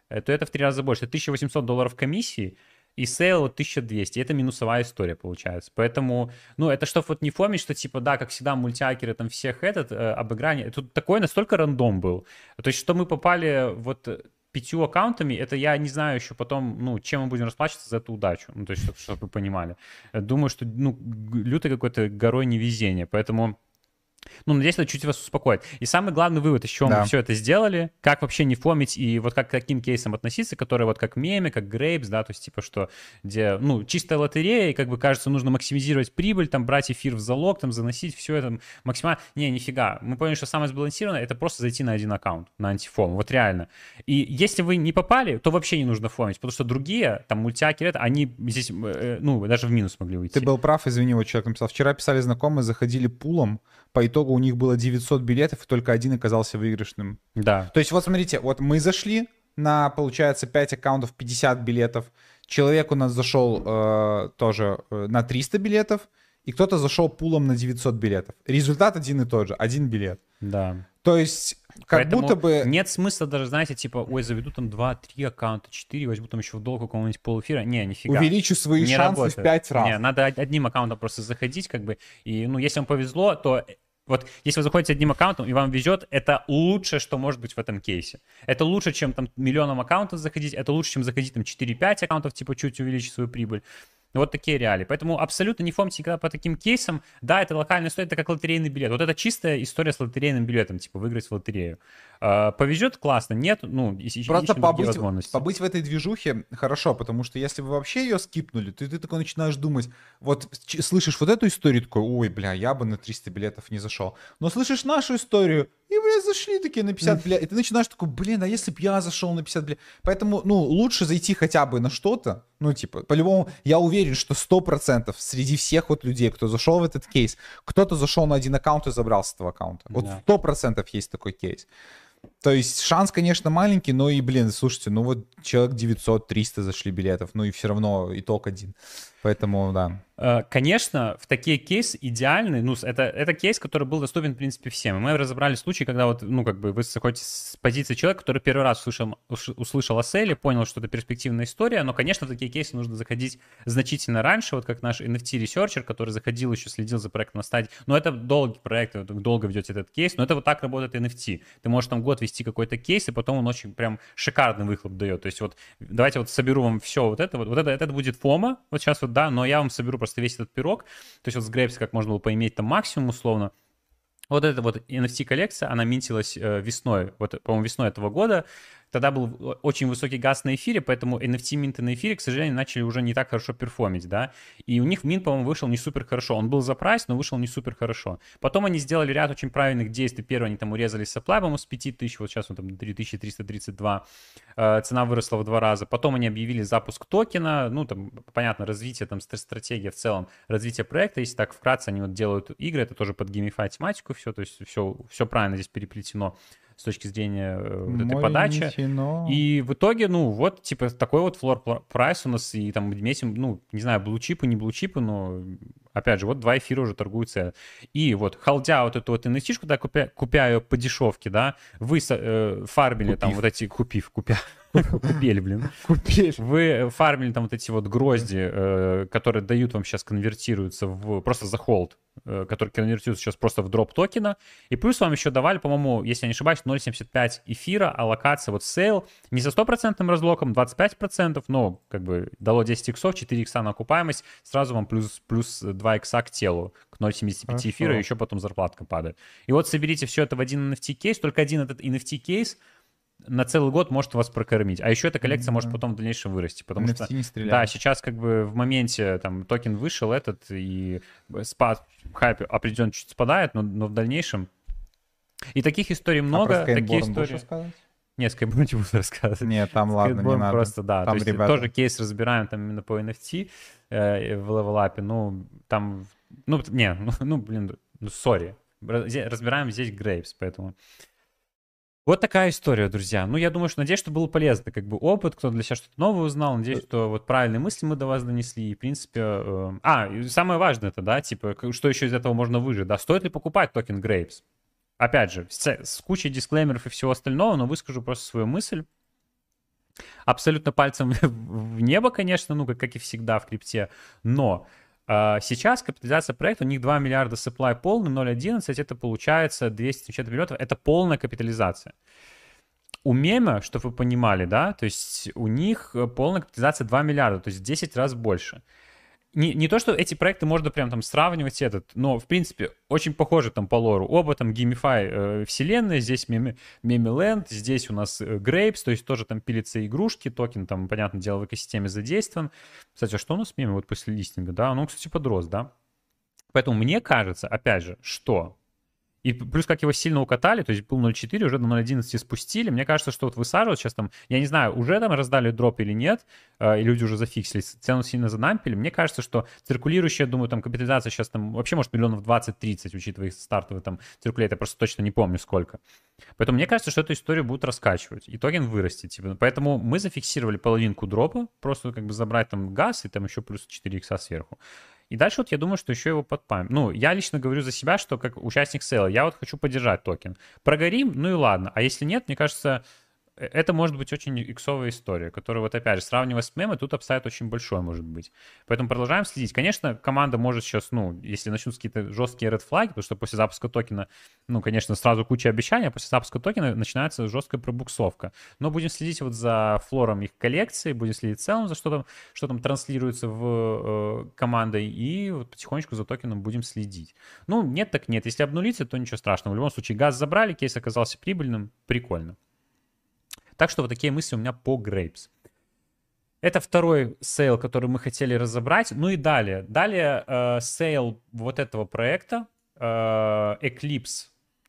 э, то это в три раза больше. 1800 долларов комиссии, и сейл вот 1200. Это минусовая история получается. Поэтому, ну, это что вот не фомить, что типа, да, как всегда, мультиакеры там всех этот, э, обыграние. Тут такой настолько рандом был. То есть, что мы попали вот пятью аккаунтами, это я не знаю еще потом, ну, чем мы будем расплачиваться за эту удачу. Ну, то есть, чтобы, вы понимали. Думаю, что, ну, лютый какой-то горой невезения. Поэтому ну, надеюсь, это чуть вас успокоит. И самый главный вывод, из чего да. мы все это сделали, как вообще не фомить и вот как к таким кейсам относиться, которые вот как меме, как грейпс, да, то есть типа что, где, ну, чистая лотерея, и как бы кажется, нужно максимизировать прибыль, там, брать эфир в залог, там, заносить все это максимально. Не, нифига. Мы поняли, что самое сбалансированное — это просто зайти на один аккаунт, на антифом, вот реально. И если вы не попали, то вообще не нужно фомить, потому что другие, там, мультяки, они здесь, э, ну, даже в минус могли уйти. Ты был прав, извини, вот человек написал. Вчера писали знакомые, заходили пулом, по итогу у них было 900 билетов, и только один оказался выигрышным. Да. То есть вот смотрите, вот мы зашли на, получается, 5 аккаунтов, 50 билетов. Человек у нас зашел э, тоже э, на 300 билетов, и кто-то зашел пулом на 900 билетов. Результат один и тот же, один билет. Да. То есть, как Поэтому будто бы... Нет смысла даже, знаете, типа, ой, заведу там 2-3 аккаунта, 4, возьму там еще в долг какого-нибудь полуэфира. Не, нифига. Увеличу свои не шансы работает. в 5 раз. Не, надо одним аккаунтом просто заходить, как бы, и, ну, если вам повезло, то вот если вы заходите одним аккаунтом и вам везет, это лучшее, что может быть в этом кейсе. Это лучше, чем там миллионом аккаунтов заходить, это лучше, чем заходить там 4-5 аккаунтов, типа чуть увеличить свою прибыль. Вот такие реалии. Поэтому абсолютно не фомте никогда по таким кейсам. Да, это локальная история, это как лотерейный билет. Вот это чистая история с лотерейным билетом, типа выиграть в лотерею. А, повезет, классно. Нет, ну, Просто побыть, побыть в этой движухе хорошо, потому что если вы вообще ее скипнули, то ты такой начинаешь думать, вот слышишь вот эту историю, такой, ой, бля, я бы на 300 билетов не зашел. Но слышишь нашу историю, и, бля, зашли такие на 50, бля, и ты начинаешь такой, блин, а если бы я зашел на 50, бля. Поэтому, ну, лучше зайти хотя бы на что-то, ну, типа, по-любому, я уверен, что 100% среди всех вот людей, кто зашел в этот кейс, кто-то зашел на один аккаунт и забрал с этого аккаунта. Вот сто процентов есть такой кейс. То есть шанс, конечно, маленький, но и, блин, слушайте, ну вот человек 900-300 зашли билетов, ну и все равно итог один. Поэтому, да. Э, конечно, в такие кейсы идеальный, ну, это, это кейс, который был доступен, в принципе, всем. Мы разобрали случай, когда вот, ну, как бы вы заходите с позиции человека, который первый раз услышал, услышал о селе, понял, что это перспективная история, но, конечно, в такие кейсы нужно заходить значительно раньше, вот как наш NFT-ресерчер, который заходил еще, следил за проектом на стадии. Но это долгий проект, долго ведете этот кейс, но это вот так работает NFT. Ты можешь там год вести какой-то кейс, и потом он очень прям шикарный выхлоп дает. То есть вот давайте вот соберу вам все вот это, вот, вот это, это будет FOMO, вот сейчас вот, да, но я вам соберу просто весь этот пирог. То есть вот с Grapes как можно было поиметь там максимум условно. Вот эта вот NFT-коллекция, она минтилась э, весной, вот, по-моему, весной этого года. Тогда был очень высокий газ на эфире, поэтому NFT минты на эфире, к сожалению, начали уже не так хорошо перформить, да. И у них минт, по-моему, вышел не супер хорошо. Он был за прайс, но вышел не супер хорошо. Потом они сделали ряд очень правильных действий. Первое, они там урезали supply, по-моему, с 5000, вот сейчас он там 3332. Э, цена выросла в два раза. Потом они объявили запуск токена, ну, там, понятно, развитие, там, стратегия в целом, развитие проекта. Если так вкратце, они вот делают игры, это тоже под GameFi тематику все, то есть все, все правильно здесь переплетено с точки зрения э, вот этой подачи. И в итоге, ну, вот, типа, такой вот флор прайс у нас, и там метим, ну, не знаю, блучипы, не блучипы, но, опять же, вот два эфира уже торгуются. И вот, халдя вот эту вот nft да, купя, купя ее по дешевке, да, вы э, фармили купив. там вот эти, купив, купя, Купель, блин. Купель. Вы фармили там вот эти вот грозди, э, которые дают вам сейчас конвертируются в просто за холд, э, который конвертируется сейчас просто в дроп токена. И плюс вам еще давали, по-моему, если я не ошибаюсь, 0.75 эфира, аллокация вот сейл, не за стопроцентным разлоком, 25%, но как бы дало 10 иксов, 4 икса на окупаемость, сразу вам плюс, плюс 2 икса к телу, к 0.75 эфира, и еще потом зарплатка падает. И вот соберите все это в один NFT кейс, только один этот NFT кейс — на целый год может вас прокормить. А еще эта коллекция mm-hmm. может потом в дальнейшем вырасти. Потому NFT что, не стреляет. да, сейчас как бы в моменте там токен вышел этот, и спад, хайп определенно чуть спадает, но, но в дальнейшем... И таких историй много. А про такие истории... Нет, Skyborn не буду рассказывать. Нет, там ладно, не надо. просто, да. Там, то есть ребята... тоже кейс разбираем там именно по NFT э, в LevelUp'е. Ну, там, ну, не, ну, ну блин, ну, sorry. Разбираем здесь Grapes, поэтому... Вот такая история, друзья. Ну, я думаю, что надеюсь, что было полезно, как бы опыт, кто для себя что-то новое узнал. Надеюсь, что вот правильные мысли мы до вас донесли. И, в принципе, э... а, самое важное это, да, типа, что еще из этого можно выжить, да, стоит ли покупать токен Grapes? Опять же, с, с кучей дисклеймеров и всего остального, но выскажу просто свою мысль. Абсолютно пальцем в небо, конечно, ну, как, как и всегда в крипте, но сейчас капитализация проекта, у них 2 миллиарда supply полный, 0,11, это получается 270 миллионов, это полная капитализация. у мема, чтобы вы понимали, да, то есть у них э, полная капитализация 2 миллиарда, то есть в 10 раз больше. Не, не то, что эти проекты можно прям там сравнивать этот, но, в принципе, очень похожи там по лору. Оба там геймифай э, вселенная, здесь меми, мемиленд, здесь у нас э, Grapes, то есть тоже там пилятся игрушки, токен там, понятное дело, в экосистеме задействован. Кстати, а что у нас меми вот после листинга, да? Ну, кстати, подрос, да? Поэтому мне кажется, опять же, что и плюс как его сильно укатали, то есть был 0.4, уже до 0.11 спустили. Мне кажется, что вот высаживают сейчас там, я не знаю, уже там раздали дроп или нет, э, и люди уже зафиксились, цену сильно занампили. Мне кажется, что циркулирующая, думаю, там капитализация сейчас там вообще может миллионов 20-30, учитывая их стартовые там циркуляты, я просто точно не помню сколько. Поэтому мне кажется, что эту историю будут раскачивать, и токен вырастет. Типа. Поэтому мы зафиксировали половинку дропа, просто как бы забрать там газ и там еще плюс 4 икса сверху. И дальше вот я думаю, что еще его подпамим. Ну, я лично говорю за себя, что как участник сейла, я вот хочу поддержать токен. Прогорим, ну и ладно. А если нет, мне кажется, это может быть очень иксовая история, которая вот опять же, сравнивая с мемой, тут апсайд очень большой может быть. Поэтому продолжаем следить. Конечно, команда может сейчас, ну, если начнутся какие-то жесткие red flag'и, потому что после запуска токена, ну, конечно, сразу куча обещаний, а после запуска токена начинается жесткая пробуксовка. Но будем следить вот за флором их коллекции, будем следить в целом за что там, что там транслируется в э, командой, и вот потихонечку за токеном будем следить. Ну, нет так нет. Если обнулиться, то ничего страшного. В любом случае, газ забрали, кейс оказался прибыльным, прикольно. Так что вот такие мысли у меня по Grapes. Это второй сейл, который мы хотели разобрать. Ну и далее. Далее э, сейл вот этого проекта э, Eclipse,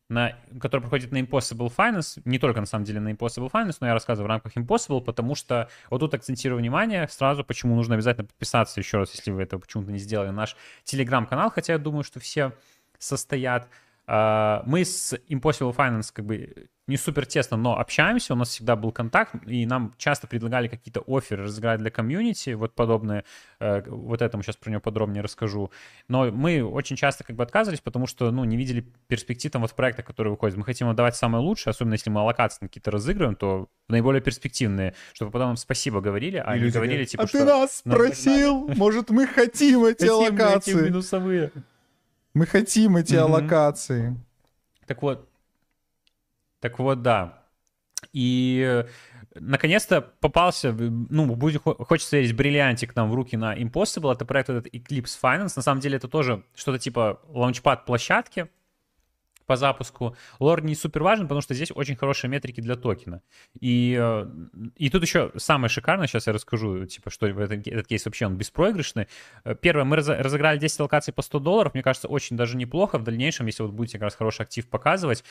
на, который проходит на Impossible Finance. Не только на самом деле на Impossible Finance, но я рассказываю в рамках Impossible, потому что вот тут акцентирую внимание сразу, почему нужно обязательно подписаться еще раз, если вы это почему-то не сделали, наш телеграм-канал, хотя я думаю, что все состоят. Э, мы с Impossible Finance как бы не супер тесно, но общаемся, у нас всегда был контакт, и нам часто предлагали какие-то оферы разыграть для комьюнити, вот подобные, э, вот этому сейчас про него подробнее расскажу. Но мы очень часто как бы отказывались, потому что, ну, не видели перспектив там вот в проектах, которые выходят. Мы хотим отдавать самое лучшее, особенно если мы аллокации какие-то разыгрываем, то наиболее перспективные, чтобы потом им спасибо говорили, а не говорили, типа, а что... ты нас спросил, может, мы хотим эти аллокации. минусовые. Мы хотим эти аллокации. Так вот, так вот, да. И э, наконец-то попался, ну, будет, хочется верить, бриллиантик нам в руки на Impossible. Это проект этот Eclipse Finance. На самом деле это тоже что-то типа лаунчпад площадки по запуску. Лор не супер важен, потому что здесь очень хорошие метрики для токена. И, э, и тут еще самое шикарное, сейчас я расскажу, типа, что этот, этот кейс вообще он беспроигрышный. Э, первое, мы разыграли 10 локаций по 100 долларов, мне кажется, очень даже неплохо. В дальнейшем, если вот будете как раз хороший актив показывать,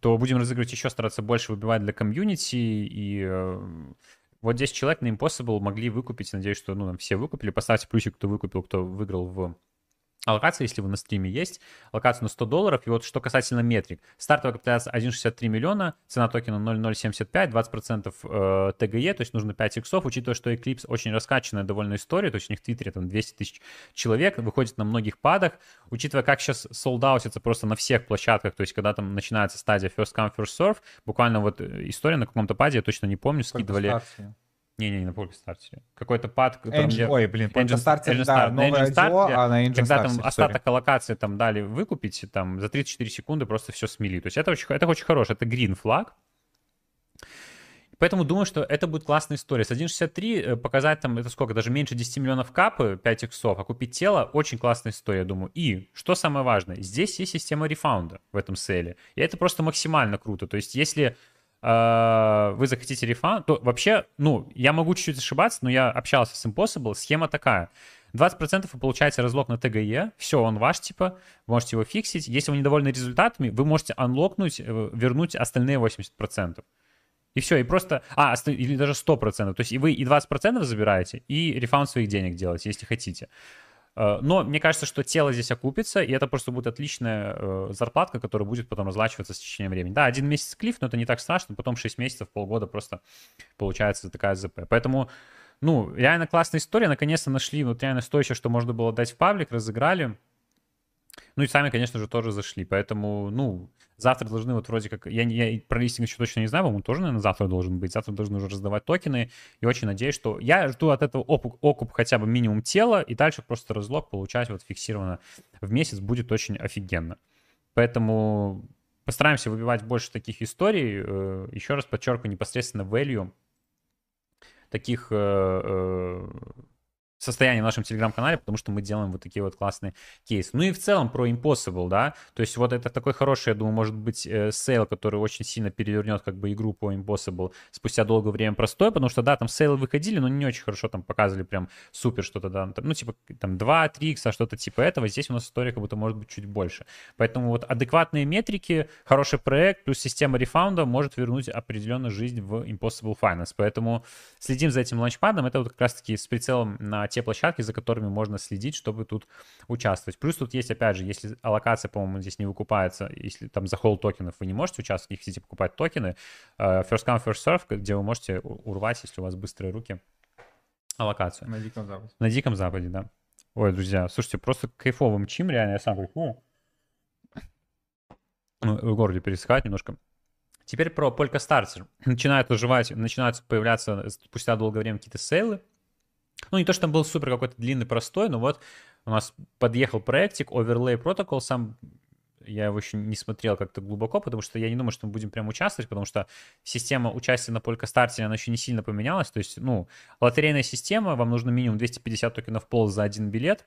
то будем разыгрывать еще, стараться больше выбивать для комьюнити. И э, вот 10 человек на Impossible могли выкупить. Надеюсь, что ну, все выкупили. Поставьте плюсик, кто выкупил, кто выиграл в Аллокация, если вы на стриме есть, аллокация на 100 долларов. И вот что касательно метрик. Стартовая капитализация 1,63 миллиона, цена токена 0,075, 20% ТГЕ, то есть нужно 5 иксов, учитывая, что Eclipse очень раскачанная довольно история, то есть у них в Твиттере там 200 тысяч человек, выходит на многих падах, учитывая, как сейчас солдаутится просто на всех площадках, то есть когда там начинается стадия first come, first serve, буквально вот э, история на каком-то паде, я точно не помню, скидывали... Не-не, не на стартере. Какой-то пад... Engine, где... Ой, блин, Polka Starter, Engine да, новое Engine Start, а на Engine Когда там остаток аллокации там дали выкупить, там за 34 секунды просто все смели. То есть это очень, это очень хорошо, это green флаг. Поэтому думаю, что это будет классная история. С 1.63 э, показать там, это сколько, даже меньше 10 миллионов капы, 5 иксов, а купить тело, очень классная история, я думаю. И, что самое важное, здесь есть система рефаунда в этом селе. И это просто максимально круто. То есть, если вы захотите рефан, то вообще, ну, я могу чуть-чуть ошибаться, но я общался с Impossible, схема такая. 20% вы получаете разлог на ТГЕ, все, он ваш, типа, вы можете его фиксить. Если вы недовольны результатами, вы можете анлокнуть, э, вернуть остальные 80%. И все, и просто... А, или даже 100%. То есть и вы и 20% забираете, и рефаунд своих денег делаете, если хотите. Э, но мне кажется, что тело здесь окупится, и это просто будет отличная э, зарплатка, которая будет потом разлачиваться с течением времени. Да, один месяц клиф, но это не так страшно, потом 6 месяцев, полгода просто получается такая ЗП. Поэтому, ну, реально классная история, наконец-то нашли вот реально стоящее, что можно было дать в паблик, разыграли. Ну и сами, конечно же, тоже зашли, поэтому, ну, Завтра должны вот вроде как... Я, я про листинг еще точно не знаю, по-моему, тоже, наверное, завтра должен быть. Завтра должны уже раздавать токены. И очень надеюсь, что... Я жду от этого окуп, окуп хотя бы минимум тела, и дальше просто разлог получать вот фиксированно в месяц будет очень офигенно. Поэтому постараемся выбивать больше таких историй. Э, еще раз подчеркиваю, непосредственно value таких состоит в нашем телеграм-канале, потому что мы делаем вот такие вот классные кейсы. Ну и в целом про Impossible, да, то есть вот это такой хороший, я думаю, может быть, э, сейл, который очень сильно перевернет как бы игру по Impossible спустя долгое время простой, потому что, да, там сейлы выходили, но не очень хорошо там показывали прям супер что-то, да, ну типа там 2-3 икса, что-то типа этого, здесь у нас история как будто может быть чуть больше. Поэтому вот адекватные метрики, хороший проект плюс система рефаунда может вернуть определенную жизнь в Impossible Finance, поэтому следим за этим ланчпадом, это вот как раз-таки с прицелом на те площадки, за которыми можно следить, чтобы тут участвовать. Плюс тут есть, опять же, если аллокация, по-моему, здесь не выкупается, если там за холл токенов вы не можете участвовать, не хотите покупать токены, э, first come, first serve, где вы можете урвать, если у вас быстрые руки, аллокацию. На Диком Западе. На Диком Западе, да. Ой, друзья, слушайте, просто кайфовым чим, реально, я сам кайфую. Ну, в городе пересекать немножко. Теперь про Polka Starter. Начинают уживать, начинают появляться спустя долгое время какие-то сейлы. Ну, не то, что там был супер какой-то длинный, простой, но вот у нас подъехал проектик Overlay Protocol, сам я его еще не смотрел как-то глубоко, потому что я не думаю, что мы будем прям участвовать, потому что система участия на Polkastarте, она еще не сильно поменялась. То есть, ну, лотерейная система, вам нужно минимум 250 токенов в пул за один билет.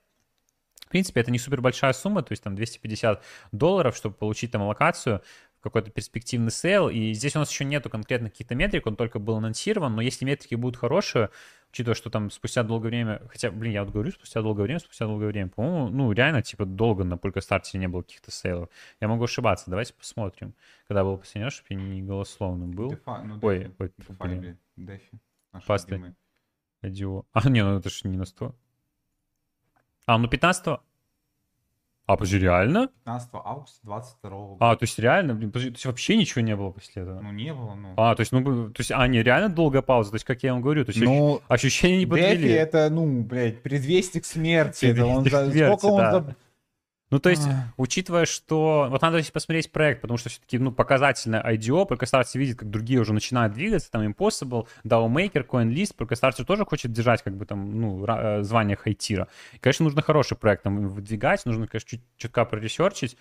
В принципе, это не супер большая сумма, то есть там 250 долларов, чтобы получить там аллокацию какой-то перспективный сейл. И здесь у нас еще нету конкретно каких-то метрик, он только был анонсирован, но если метрики будут хорошие, учитывая, что там спустя долгое время, хотя, блин, я вот говорю, спустя долгое время, спустя долгое время, по-моему, ну, реально, типа, долго на Polkastarter'е не было каких-то сейлов. Я могу ошибаться, давайте посмотрим. Когда был последний раз, чтобы я не голословно был. DeFi, ну, ой, DeFi, ой, DeFi, блин. DeFi. Пасты. А, не, ну это же не на 100. А, ну 15 а, подожди, реально? 15 августа 22 года. А, то есть реально, блин, подожди, то есть вообще ничего не было после этого? Ну, не было, ну. А, то есть, ну, то есть, а, не, реально долгая пауза, то есть, как я вам говорю, то есть, ну, ощущения не подвели. Дефи это, ну, блядь, предвестник смерти. Это он, смерти, сколько он да. за ну, то есть, а... учитывая, что... Вот надо посмотреть проект, потому что все-таки, ну, показательное IDO, ProCastarts видит, как другие уже начинают двигаться, там Impossible, DAO Maker, CoinList, ProCastarts тоже хочет держать, как бы, там, ну, э, звание хайтира. конечно, нужно хороший проект там выдвигать, нужно, конечно, чуть чутка проресерчить,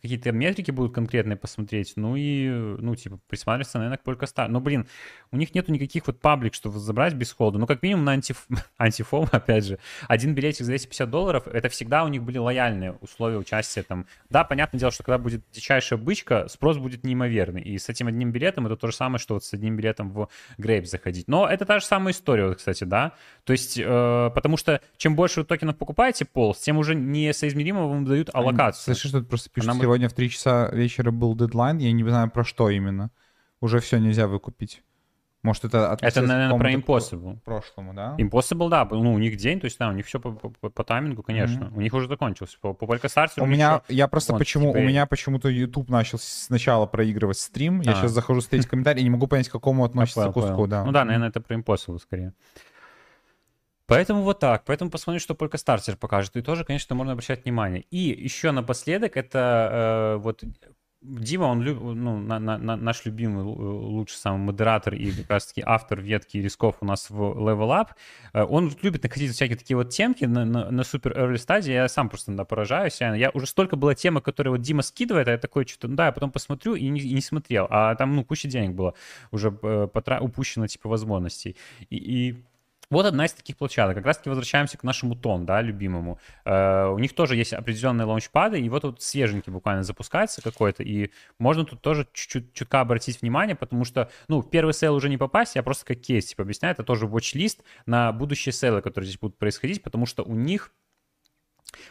какие-то метрики будут конкретные посмотреть, ну и, ну, типа, присматриваться, наверное, к Polkastar. Но, блин, у них нету никаких вот паблик, чтобы забрать без холда. Ну, как минимум на антиф... антифом, опять же, один билетик за 250 долларов, это всегда у них были лояльные условия участия там. Да, понятное дело, что когда будет дичайшая бычка, спрос будет неимоверный. И с этим одним билетом это то же самое, что вот с одним билетом в Грейп заходить. Но это та же самая история, вот, кстати, да. То есть, э, потому что чем больше вы токенов покупаете, пол, тем уже несоизмеримо вам дают аллокацию. Слышишь, что просто пишут, сегодня в 3 часа вечера был дедлайн, я не знаю про что именно. Уже все нельзя выкупить. Может, это Это, наверное, про Impossible. Прошлому, да? Impossible, да. Ну, у них день, то есть, да, у них все по, по, по таймингу, конечно. Mm-hmm. У них уже закончилось. По, по Polkastar's у меня, я просто почему, теперь... у меня почему-то YouTube начал сначала проигрывать стрим. Я а. сейчас захожу смотреть комментарий и не могу понять, к какому относится куску, да. Ну да, наверное, это про Impossible скорее. Поэтому вот так. Поэтому посмотрим, что только стартер покажет. И тоже, конечно, можно обращать внимание. И еще напоследок, это э, вот Дима, он ну, на, на, наш любимый, лучший самый модератор и как раз-таки автор ветки рисков у нас в Level Up. Э, он любит находить всякие такие вот темки на, на, на супер early стадии. Я сам просто да, поражаюсь. Я уже столько было темы, которые вот Дима скидывает, а я такой что-то, ну да, я потом посмотрю и не, и не смотрел. А там, ну, куча денег было уже э, потра- упущено, типа, возможностей. И, и вот одна из таких площадок. Как раз-таки возвращаемся к нашему TON, да, любимому. Э, у них тоже есть определенные лаунчпады, и вот тут свеженький буквально запускается какой-то, и можно тут тоже чуть-чуть обратить внимание, потому что, ну, первый сейл уже не попасть, я просто как кейс типа объясняю, это тоже watch-list на будущие сейлы, которые здесь будут происходить, потому что у них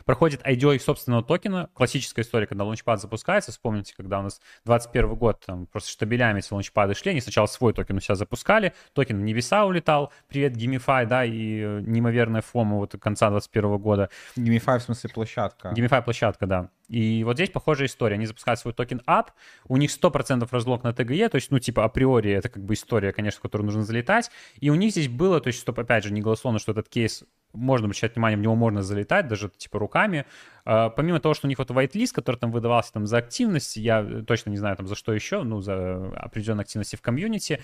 Проходит IDO их собственного токена. Классическая история, когда лаунчпад запускается. Вспомните, когда у нас 21 год, там просто штабелями эти лаунчпады шли. Они сначала свой токен у себя запускали. Токен в небеса улетал. Привет, GameFi, да, и э, неимоверная FOMO вот конца 21 года. GameFi в смысле площадка. GameFi площадка, да. И вот здесь похожая история. Они запускают свой токен App, у них 100% разлок на TGE, то есть, ну, типа, априори это как бы история, конечно, в которую нужно залетать. И у них здесь было, то есть, чтобы, опять же, не голословно, что этот кейс можно обращать внимание, в него можно залетать, даже типа руками. А, помимо того, что у них вот whitelist, который там выдавался там за активность, я точно не знаю там за что еще, ну, за определенные активности в комьюнити,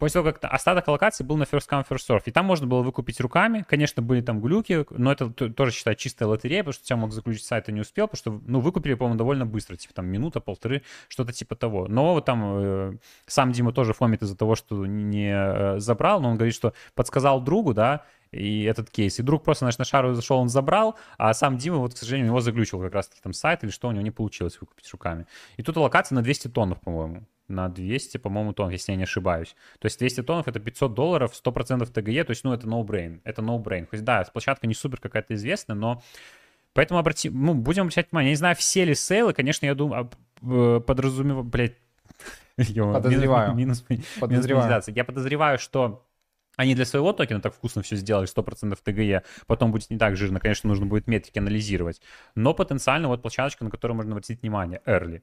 После того, как остаток аллокации был на first come, first serve. И там можно было выкупить руками. Конечно, были там глюки, но это тоже считаю чистая лотерея, потому что тебя мог заглючить сайт и не успел, потому что, ну, выкупили, по-моему, довольно быстро, типа там минута, полторы, что-то типа того. Но вот там э, сам Дима тоже фомит из-за того, что не э, забрал, но он говорит, что подсказал другу, да, и этот кейс. И друг просто, значит, на шару зашел, он забрал, а сам Дима, вот, к сожалению, его заглючил как раз-таки там сайт или что, у него не получилось выкупить руками. И тут локация на 200 тоннов, по-моему. На 200, по-моему, тонн, если я не ошибаюсь. То есть 200 тоннов — это 500 долларов, 100% ТГЕ, то есть, ну, это no-brain. Это no-brain. Хоть, да, площадка не супер какая-то известная, но Поэтому обрати... ну, будем обращать внимание. Я не знаю, все ли сейлы, конечно, я думаю, э, подразумеваю, блядь, Подозреваю. Минус, минус, Подозреваю. минус Я подозреваю, что они для своего токена так вкусно все сделали, 100% ТГЕ, потом будет не так жирно, конечно, нужно будет метрики анализировать, но потенциально вот площадочка, на которую можно обратить внимание, early.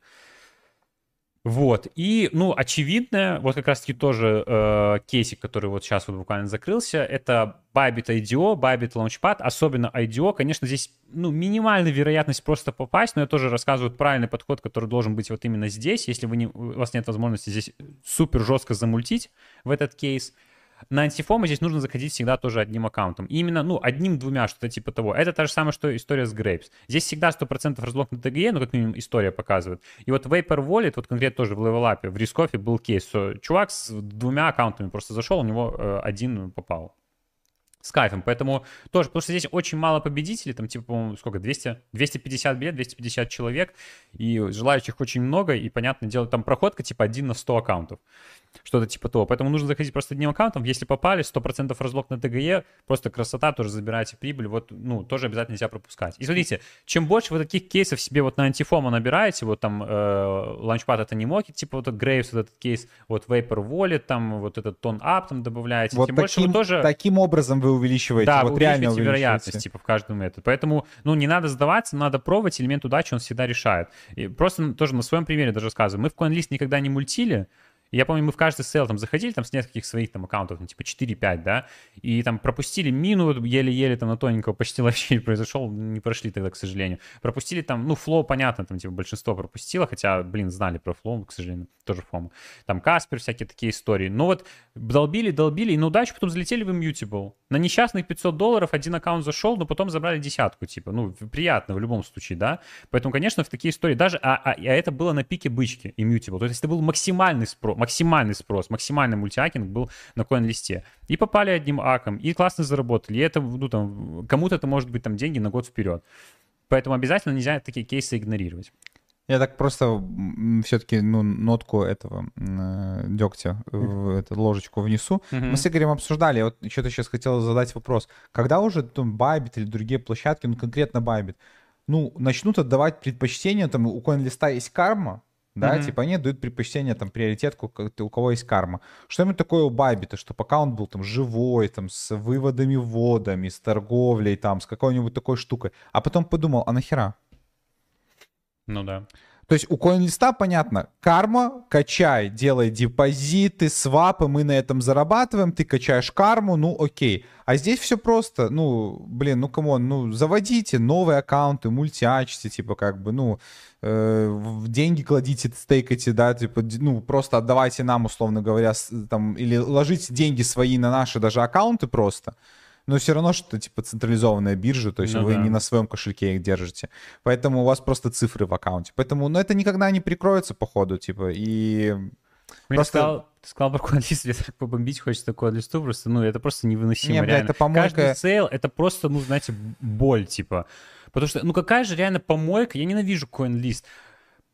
Вот, и, ну, очевидно, вот как раз-таки тоже э, кейсик, который вот сейчас вот буквально закрылся, это Bybit IDO, Bybit Launchpad, особенно IDO, конечно, здесь, ну, минимальная вероятность просто попасть, но я тоже рассказываю правильный подход, который должен быть вот именно здесь, если вы не, у вас нет возможности здесь супер жестко замультить в этот кейс, на антифома здесь нужно заходить всегда тоже одним аккаунтом. И именно, ну, одним-двумя, что-то типа того. Это та же самая, что история с Grapes. Здесь всегда 100% разлог на TGE, ну, как минимум, история показывает. И вот Vapor Wallet, вот конкретно тоже в левелапе, в рискофе был кейс, что чувак с двумя аккаунтами просто зашел, у него э, один попал с кайфом. Поэтому тоже, потому что здесь очень мало победителей, там типа, по-моему, сколько, 200, 250 билет, 250 человек, и желающих очень много, и, понятное дело, там проходка типа 1 на 100 аккаунтов что-то типа того. Поэтому нужно заходить просто одним аккаунтом. Если попали, 100% разлог на ТГЕ, просто красота, тоже забираете прибыль. Вот, ну, тоже обязательно нельзя пропускать. И смотрите, чем больше вы таких кейсов себе вот на антифома набираете, вот там э, ланчпад это не моки, типа вот Graves, вот этот кейс, вот Vapor Wallet, там вот этот тон up там добавляете, вот тем таким, больше вы тоже... Таким образом вы увеличиваете, да, вот вы реально увеличиваете вероятность, типа, в каждом методе. Поэтому, ну, не надо сдаваться, надо пробовать, элемент удачи он всегда решает. И просто тоже на своем примере даже рассказываю. Мы в CoinList никогда не мультили, я помню, мы в каждый сейл там заходили там с нескольких своих там аккаунтов, ну, типа 4-5, да, и там пропустили Mina, еле-еле там на тоненького почти вообще не произошел, не прошли тогда, к сожалению. Пропустили там, ну, Flow, понятно, там типа большинство пропустило, хотя, блин, знали про Flow, к сожалению, тоже FOMO. Там Каспер, всякие такие истории. Но вот долбили, долбили, и на удачу потом залетели в Immutable. На несчастных 500 долларов один аккаунт зашел, но потом забрали десятку, типа, ну, приятно в любом случае, да. Поэтому, конечно, в такие истории даже, а, а, а это было на пике бычки Immutable, то есть это был максимальный спрос, максимальный спрос, максимальный мультиакинг был на коин-листе. И попали одним аком, и классно заработали. И это, ну, там, кому-то это может быть там деньги на год вперед. Поэтому обязательно нельзя такие кейсы игнорировать. Я так просто все-таки ну, нотку этого э, дегтя, в, эту ложечку внесу. Mm-hmm. Мы с Игорем обсуждали, вот что-то сейчас хотел задать вопрос. Когда уже там Байбит или другие площадки, ну конкретно Байбит, ну начнут отдавать предпочтение, там у CoinList есть карма, да, mm-hmm. типа они дают предпочтение, там, приоритетку, у кого есть карма. Что-нибудь такое у Bybit'а, чтобы аккаунт был там живой, там, с выводами, вводами, с торговлей, там, с какой-нибудь такой штукой. А потом подумал, а нахера? Ну да. То есть у CoinList понятно, карма, качай, делай депозиты, свапы, мы на этом зарабатываем, ты качаешь карму, ну окей. А здесь все просто, ну, блин, ну come on, ну заводите новые аккаунты, мультиачьте, типа как бы, ну, э, деньги кладите, стейкайте, да, типа, ну, просто отдавайте нам, условно говоря, там, или ложите деньги свои на наши даже аккаунты просто но все равно что типа централизованная биржа, то есть ну, вы да. не на своем кошельке их держите. Поэтому у вас просто цифры в аккаунте. Поэтому, ну, это никогда не прикроется, по ходу, типа, и... Мне просто... сказал, ты сказал про CoinList, мне так побомбить хочется CoinList'у, просто, ну, это просто невыносимо, не, реально. это помойка... Каждый сейл, это просто, ну, знаете, боль, типа. Потому что, ну, какая же реально помойка, я ненавижу CoinList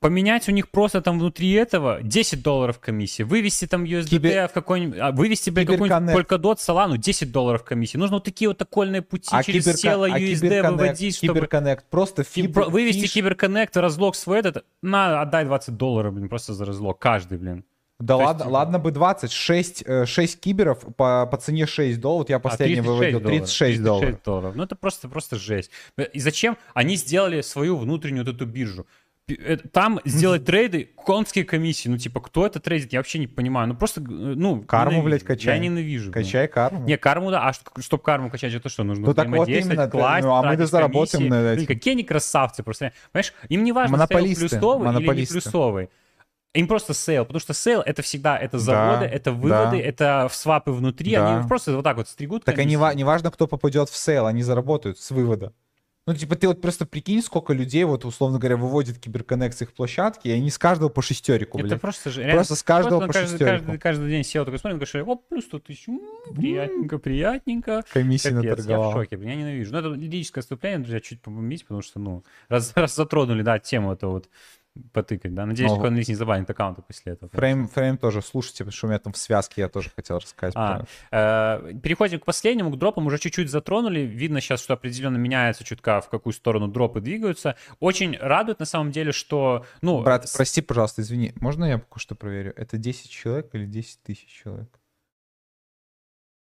поменять у них просто там внутри этого 10 долларов комиссии, вывести там USDT Кибер... в какой-нибудь, а, вывести, блядь, какой-нибудь Polkadot, Solana, 10 долларов комиссии. Нужно вот такие вот окольные пути а через киберкон... тело а USD выводить, чтобы... Киберконнект, просто фибр... Вывести фиш... киберконнект, разлог свой этот, на, отдай 20 долларов, блин, просто за разлог, каждый, блин. Да ладно, есть, ладно бы 20, 6, 6 киберов по, по цене 6 долларов, я последний а, выводил 36 долларов. 36 долларов. Ну это просто, просто жесть. И зачем? Они сделали свою внутреннюю вот эту биржу. Э, там сделать трейды, конские комиссии, ну, типа, кто это трейдит, я вообще не понимаю. Ну, просто, э, ну... Карму, ненавижу. блядь, качай. Я ненавижу. Качай блин. карму. Не, карму, да, а чтобы карму качать, это что, нужно ну, так вот именно, класть, ну, а мы заработаем на этим. Блин, какие они красавцы, просто, понимаешь, им не важно, монополисты, плюсовый или не плюсовый Им просто sale, потому что sale это всегда это заводы, да, это выводы, да. это свапы внутри, да. они просто вот так вот стригут. Так они, не важно, кто попадет в sale, они заработают с вывода. Ну, типа, ты вот просто прикинь, сколько людей, вот, условно говоря, выводит CyberConnect с их площадки, и они с каждого по шестерику, блядь. Это просто же... Просто с каждого по каждый, шестерику. Каждый, каждый день сел такой, смотрит, говорит, о, плюс 100 тысяч, приятненько, приятненько. Комиссия наторговал. Я в шоке, я ненавижу. Ну, это лирическое отступление, друзья, чуть побомбить, потому что, ну, раз, раз затронули, да, тему это вот потыкать, да. Надеюсь, Но... не забанит аккаунты после этого. Frame, Frame тоже слушайте, потому что у меня там в связке я тоже хотел рассказать. А, э, переходим к последнему, к дропам. Уже чуть-чуть затронули. Видно сейчас, что определенно меняется чутка, в какую сторону дропы двигаются. Очень радует на самом деле, что... Ну, Брат, с... прости, пожалуйста, извини. Можно я кое-что проверю? Это 10 человек или 10 тысяч человек?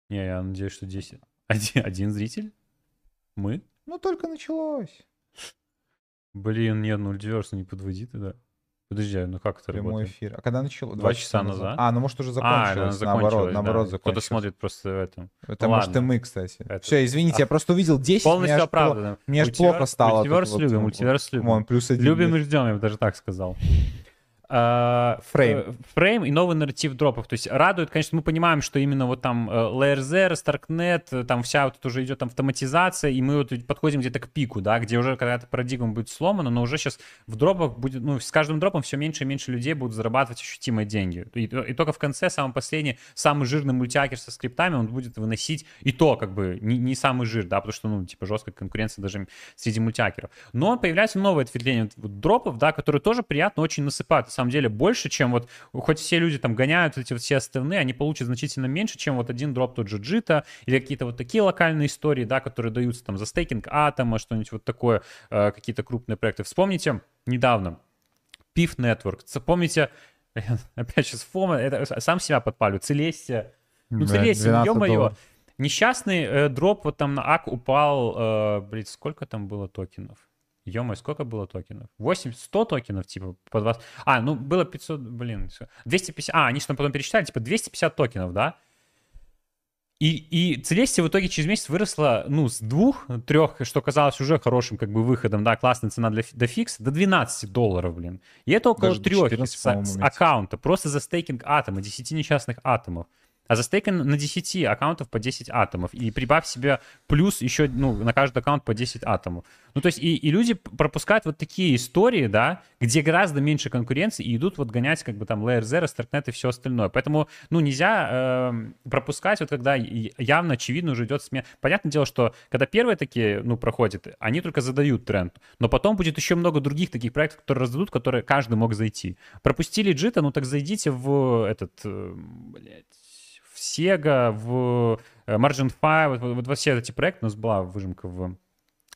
Не, я надеюсь, что 10. Один, один зритель? Мы? Ну, только началось. Блин, нет, ну Ульдиверс не подводи тогда. Подожди, а ну как это Прямой работает? эфир. А когда начало? Два часа назад. А, ну может уже закончилось. А, наоборот, наоборот да. закончилось. Кто-то смотрит просто в этом. Это ну, может ладно. и мы, кстати. Это... Все, извините, а... я просто увидел 10. Полностью оправдано. Мне аж плохо стало. Мультиверс любим, вот, мультиверс любим. Вон, плюс один. Любим и ждем, я бы даже так сказал. Фрейм. Фрейм и новый нарратив дропов. То есть радует, конечно, мы понимаем, что именно вот там э, Layer Zero, Starknet, э, там вся вот уже идет автоматизация, и мы вот подходим где-то к пику, да, где уже когда-то парадигма будет сломана, но уже сейчас в дропах будет, ну, с каждым дропом все меньше и меньше людей будут зарабатывать ощутимые деньги. И, и только в конце, самый последний, самый жирный мультиакер со скриптами, он будет выносить и то, как бы, не, не самый жир, да, потому что, ну, типа, жесткая конкуренция даже среди мультиакеров. Но появляется новое ответвление дропов, да, которые тоже приятно очень насыпают самом деле больше, чем вот, хоть все люди там гоняют эти вот все остальные, они получат значительно меньше, чем вот один дроп тот же джита или какие-то вот такие локальные истории, да, которые даются там за стейкинг атома, что-нибудь вот такое, э, какие-то крупные проекты. Вспомните недавно PIF Network, помните, опять сейчас фома, это сам себя подпалю, Целестия, ну Целестия, ё-моё, Несчастный э, дроп вот там на АК упал, э, блин, сколько там было токенов? Ё сколько было токенов? 8, 100 токенов, типа, по 20... А, ну, было 500, блин, 250... А, они что там потом пересчитали, типа, 250 токенов, да? И, и Целестия в итоге через месяц выросла, ну, с двух, трех, что казалось уже хорошим, как бы, выходом, да, классная цена для, до фикс, до 12 долларов, блин. И это около Даже трех 14, с, с аккаунта, просто за стейкинг атома, 10 несчастных атомов а застейкан на 10 аккаунтов по 10 атомов. И прибавь себе плюс еще, ну, на каждый аккаунт по 10 атомов. Ну, то есть и, и люди пропускают вот такие истории, да, где гораздо меньше конкуренции и идут вот гонять как бы там Layer Zero, Starknet и все остальное. Поэтому, ну, нельзя э, пропускать вот когда явно, очевидно уже идет смена. Понятное дело, что когда первые такие, ну, проходят, они только задают тренд. Но потом будет еще много других таких проектов, которые раздадут, которые каждый мог зайти. Пропустили Jito, ну, так зайдите в этот, э, блядь, Sega, в э, MarginFi, вот, вот, вот все эти проекты, у нас была выжимка в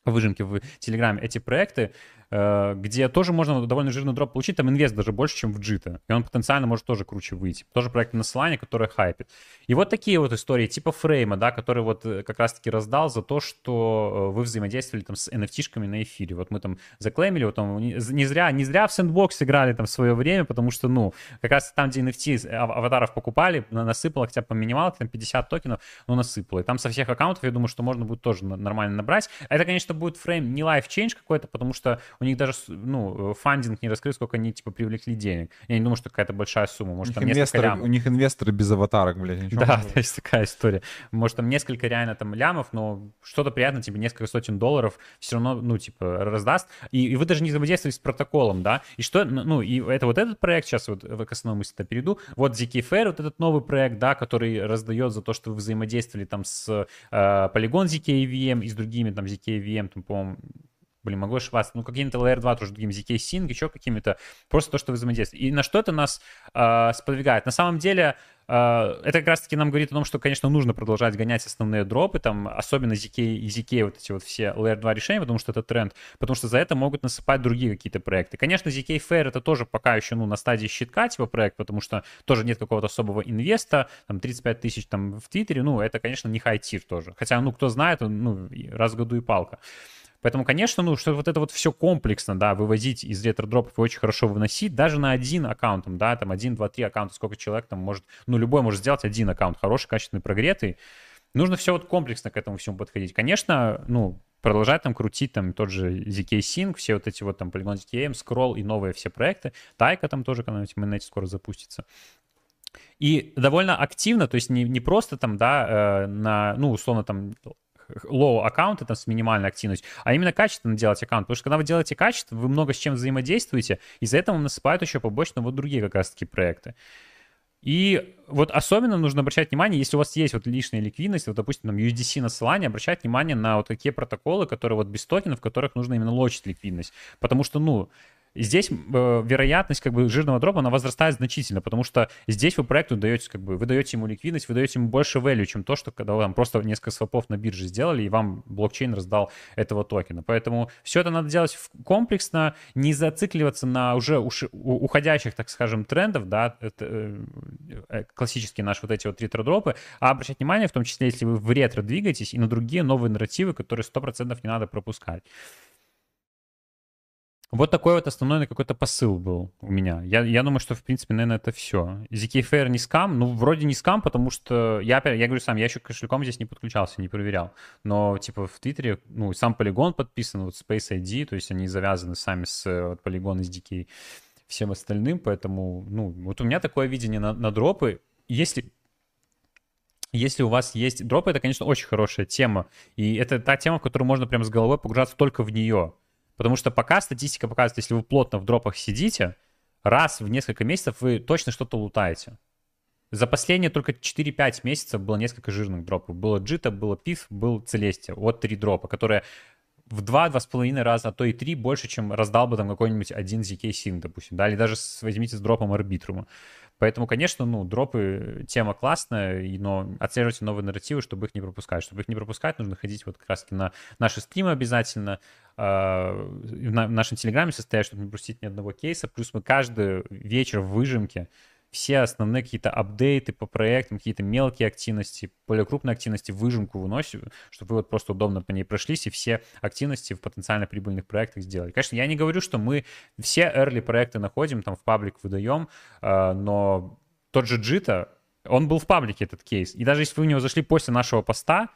выжимки в Телеграме, эти проекты, где тоже можно довольно жирный дроп получить, там инвест даже больше, чем в Jito, и он потенциально может тоже круче выйти. Тоже проект на Solana, который хайпит. И вот такие вот истории типа Frame'а, да, который вот э, как раз-таки раздал за то, что э, вы взаимодействовали там с NFT-шками на эфире. Вот мы там заклеймили, вот там не зря, не зря в Sandbox играли там в свое время, потому что, ну, как раз там, где NFT аватаров покупали, насыпало хотя бы по минималке, там 50 токенов, но насыпало. И там со всех аккаунтов, я думаю, что можно будет тоже нормально набрать. Это, конечно, будет фрейм не life change какой-то, потому что у них даже, ну, фандинг не раскрыт, сколько они, типа, привлекли денег. Я не думаю, что какая-то большая сумма. Может, там несколько лямов. У них инвесторы без аватарок, блядь. Да, то есть такая история. Может, там несколько реально там лямов, но что-то приятно, типа, несколько сотен долларов все равно, ну, типа, раздаст. И, и вы даже не взаимодействовали с протоколом, да? И что, ну, и это вот этот проект, сейчас вот к основной мысли перейду, вот ZK Fair, вот этот новый проект, да, который раздает за то, что вы взаимодействовали там с э, Polygon ZK EVM и с другими там ZK EVM, там, по-моему, блин, могу ошибаться, ну, какими-то Layer 2 тоже другим, ZK Sync, еще какими-то, просто то, что вы взаимодействуете. И на что это нас э, сподвигает? На самом деле, э, это как раз-таки нам говорит о том, что, конечно, нужно продолжать гонять основные дропы, там, особенно ZK и ZK, вот эти вот все Layer 2 решения, потому что это тренд, потому что за это могут насыпать другие какие-то проекты. Конечно, ZK Fair это тоже пока еще, ну, на стадии щитка, типа, проект, потому что тоже нет какого-то особого инвеста, там, 35 тысяч там в Твиттере, ну, это, конечно, не high-tier тоже. Хотя, ну, кто знает, ну, раз в году и палка. Поэтому, конечно, ну, что вот это вот все комплексно, да, вывозить из ретро-дропов и очень хорошо выносить, даже на один аккаунт, да, там, один, два, три аккаунта, сколько человек там может, ну, любой может сделать один аккаунт, хороший, качественный, прогретый, Нужно все вот комплексно к этому всему подходить. Конечно, ну, продолжать там крутить там тот же ZK Sync, все вот эти вот там Polygon ZKM, Scroll и новые все проекты. Тайка там тоже когда-нибудь в mainnet скоро запустится. И довольно активно, то есть не, не просто там, да, э, на, ну, условно там low аккаунты там с минимальной активностью, а именно качественно делать аккаунт. Потому что когда вы делаете качество, вы много с чем взаимодействуете, из-за этого насыпают еще побочно вот другие как раз-таки проекты. И вот особенно нужно обращать внимание, если у вас есть вот лишняя ликвидность, вот, допустим, там USDC насылание, обращать внимание на вот такие протоколы, которые вот без токенов, в которых нужно именно лочить ликвидность. Потому что, ну, здесь э, вероятность как бы жирного дропа, она возрастает значительно, потому что здесь вы проекту даете, как бы, вы даете ему ликвидность, вы даете ему больше value, чем то, что когда вы там просто несколько свопов на бирже сделали, и вам блокчейн раздал этого токена. Поэтому все это надо делать комплексно, не зацикливаться на уже уходящих, так скажем, трендов, да, это э, э, классические наши вот эти вот ретро-дропы, а обращать внимание, в том числе, если вы в ретро двигаетесь, и на другие новые нарративы, которые 100% не надо пропускать. Вот такой вот основной какой-то посыл был у меня. Я, я думаю, что, в принципе, наверное, это все. ZKFair не скам. Ну, вроде не скам, потому что я, я говорю сам, я еще кошельком здесь не подключался, не проверял. Но, типа, в Твиттере, ну, сам полигон подписан, вот Space ID, то есть они завязаны сами с вот, полигон из DK всем остальным, поэтому, ну, вот у меня такое видение на, на дропы. Если если у вас есть дропы, это, конечно, очень хорошая тема. И это та тема, в которую можно прям с головой погружаться только в нее. Потому что пока статистика показывает, если вы плотно в дропах сидите, раз в несколько месяцев вы точно что-то лутаете. За последние только 4-5 месяцев было несколько жирных дропов. Было Джита, было Пиф, был Целестия. Вот три дропа, которые в 2-2,5 раза, а то и 3 больше, чем раздал бы там какой-нибудь один ZK Sync, допустим, да, или даже с, возьмите с дропом Арбитрума. Поэтому, конечно, ну, дропы — тема классная, но отслеживайте новые нарративы, чтобы их не пропускать. Чтобы их не пропускать, нужно ходить вот как раз на наши стримы обязательно, а, в нашем телеграме состоять, чтобы не пропустить ни одного кейса. Плюс мы каждый вечер в выжимке все основные какие-то апдейты по проектам, какие-то мелкие активности, более крупные активности выжимку выносим, чтобы вы вот просто удобно по ней прошлись и все активности в потенциально прибыльных проектах сделали. Конечно, я не говорю, что мы все early проекты находим, там в паблик выдаем, а, но тот же Джита, он был в паблике, этот кейс. И даже если вы в него зашли после нашего поста,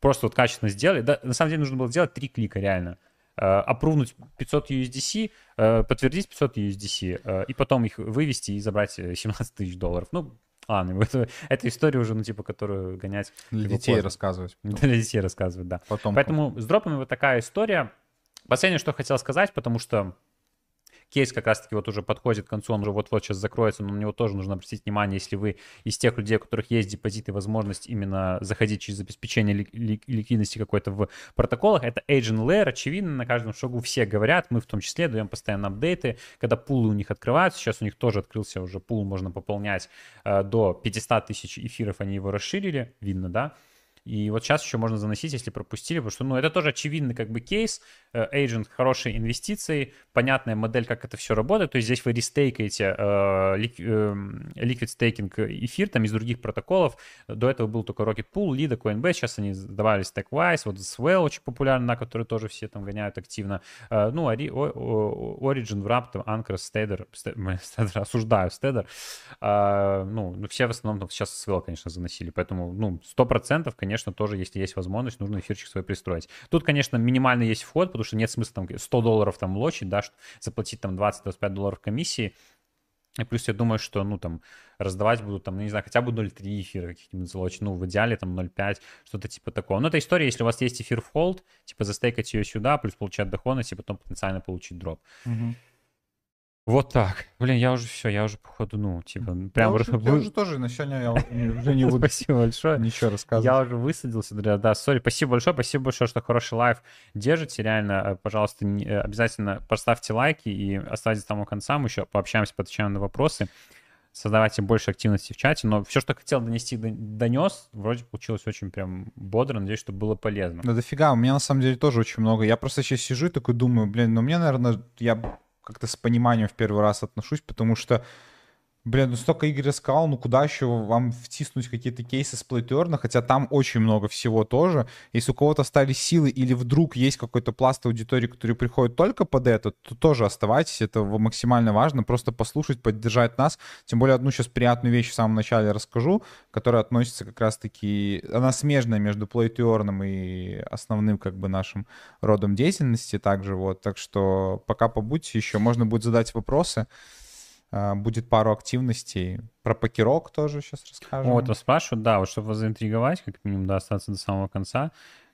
просто вот качественно сделали, да, на самом деле нужно было сделать три клика реально опрувнуть 500 USDC, подтвердить 500 USDC, э, и потом их вывести и забрать 17 тысяч долларов. Ну, Ладно, это, это история уже, ну, типа, которую гонять. Для детей поздно. рассказывать. Потом. Для детей рассказывать, да. Потом. Поэтому с дропами вот такая история. Последнее, что хотел сказать, потому что кейс как раз-таки вот уже подходит к концу, он уже вот-вот сейчас закроется, но на него тоже нужно обратить внимание, если вы из тех людей, у которых есть депозиты, возможность именно заходить через обеспечение ли- ли- ликвидности какой-то в протоколах, это agent layer, очевидно, на каждом шагу все говорят, мы в том числе даем постоянно апдейты, когда пулы у них открываются, сейчас у них тоже открылся уже пул, можно пополнять э, до 500 тысяч эфиров, они его расширили, видно, да, и вот сейчас еще можно заносить, если пропустили, потому что, ну, это тоже очевидный как бы кейс. Э, agent хорошие инвестиции, понятная модель, как это все работает. То есть здесь вы рестейкаете э, эм, liquid staking эфир там из других протоколов. До этого был только Rocket Pool, Lida, Coinbase. Сейчас они давали StackWise, вот Swell очень популярный, на который тоже все там гоняют активно. Э, ну, Origin, Wrap, Anchor, Stader, Stader осуждаю Stader. Ну, ну, все в основном там сейчас Swell, конечно, заносили. Поэтому, ну, 100%, конечно, конечно, тоже, если есть возможность, нужно эфирчик свой пристроить. Тут, конечно, минимальный есть вход, потому что нет смысла там 100 долларов там лочить, да, заплатить там 20-25 долларов комиссии. И плюс я думаю, что, ну, там, раздавать будут, там, ну, не знаю, хотя бы 0,3 эфира каких-нибудь залочить, ну, в идеале, там, 0,5, что-то типа такого. Но это история, если у вас есть эфир в hold, типа, застейкать ее сюда, плюс получать доходность, и потом потенциально получить дроп. Угу. Вот так. Блин, я уже все, я уже походу, ну, типа, прям... Я уже, я уже тоже на сегодня я уже не буду Спасибо большое. ничего рассказывать. Я уже высадился, да, да, сори, спасибо большое, спасибо большое, что хороший live держите, реально, э, пожалуйста, не, э, обязательно поставьте лайки и оставайтесь там у конца, мы еще пообщаемся, поотвечаем на вопросы, создавайте больше активности в чате, но все, что хотел донести, донес, вроде получилось очень прям бодро, надеюсь, что было полезно. Да дофига, у меня на самом деле тоже очень много, я просто сейчас сижу и такой думаю, блин, ну мне, наверное, я как-то с пониманием в первый раз отношусь, потому что Блин, ну столько игр рассказал, ну куда еще вам втиснуть какие-то кейсы с плейтерна, хотя там очень много всего тоже. Если у кого-то остались силы или вдруг есть какой-то пласт аудитории, который приходит только под это, то тоже оставайтесь, это максимально важно, просто послушать, поддержать нас. Тем более одну сейчас приятную вещь в самом начале расскажу, которая относится как раз-таки, она смежная между плейтерном и основным как бы нашим родом деятельности также вот. Так что пока побудьте еще, можно будет задать вопросы. А, будет пару активностей. Про покерок тоже сейчас расскажем. Вот, спрашивают, да, вот чтобы вас заинтриговать, как минимум, да, остаться до самого конца,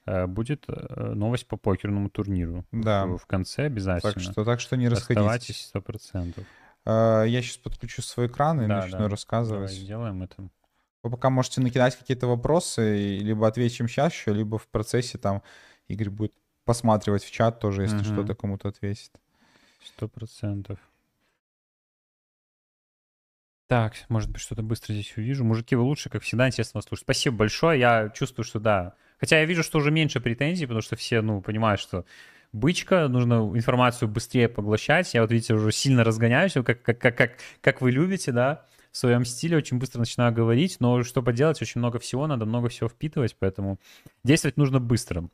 э, будет э, новость по покерному турниру. Да. В конце обязательно. Так что, так что не расходитесь. процентов. А, я сейчас подключу свой экран и да, начну да. рассказывать. Давай сделаем это. Вы пока можете накидать какие-то вопросы, либо ответим сейчас еще, либо в процессе там Игорь будет посматривать в чат тоже, если угу. что-то кому-то ответит. Сто процентов. Так, может быть, что-то быстро здесь увижу. Мужики, вы лучше, как всегда, интересно вас слушать. Спасибо большое. Я чувствую, что да. Хотя я вижу, что уже меньше претензий, потому что все, ну, понимают, что бычка, нужно информацию быстрее поглощать. Я вот, видите, уже сильно разгоняюсь, как, как, как, как, как вы любите, да, в своем стиле, очень быстро начинаю говорить, но что поделать, очень много всего, надо много всего впитывать, поэтому действовать нужно быстро,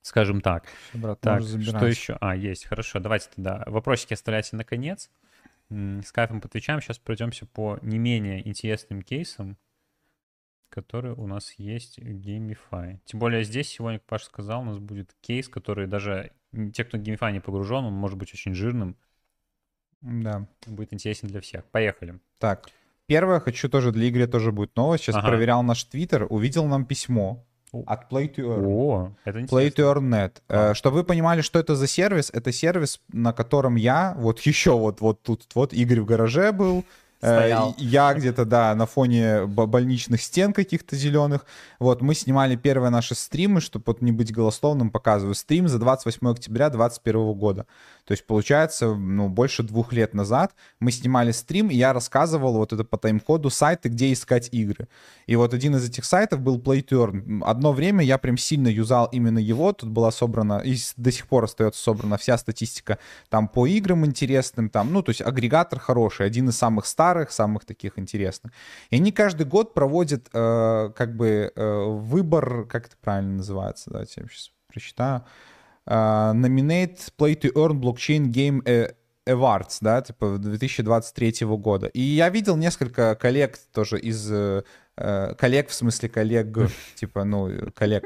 скажем так. Брат, так, что еще? А, есть, хорошо, давайте тогда вопросики оставляйте на конец с кайфом подвечаем. Сейчас пройдемся по не менее интересным кейсам, которые у нас есть в Gamify. Тем более здесь сегодня, как Паша сказал, у нас будет кейс, который даже те, кто в Gamify не погружен, он может быть очень жирным. Да. Будет интересен для всех. Поехали. Так, первое, хочу тоже для Игоря тоже будет новость. Сейчас ага. проверял наш твиттер, увидел нам письмо от Play to Earn. О, это Play to Earn Net. А. Чтобы вы понимали, что это за сервис, это сервис, на котором я, вот еще вот, вот тут, вот Игорь в гараже был, Э, Стоял. Я где-то, да, на фоне больничных стен каких-то зеленых. Вот, мы снимали первые наши стримы, чтобы вот не быть голословным, показываю стрим за 28 октября 2021 года. То есть, получается, ну, больше двух лет назад мы снимали стрим, и я рассказывал вот это по тайм-коду сайты, где искать игры. И вот один из этих сайтов был Play to Earn. Одно время я прям сильно юзал именно его. Тут была собрана, и до сих пор остается собрана вся статистика там по играм интересным, там, ну, то есть агрегатор хороший, один из самых старых старых, самых таких интересных. И они каждый год проводят э, как бы э, выбор, как это правильно называется, давайте я сейчас прочитаю. Uh, nominate Play to Earn Blockchain Game Awards, да, типа 2023 года. И я видел несколько коллег тоже из... Э, коллег, в смысле коллег, типа, ну, коллег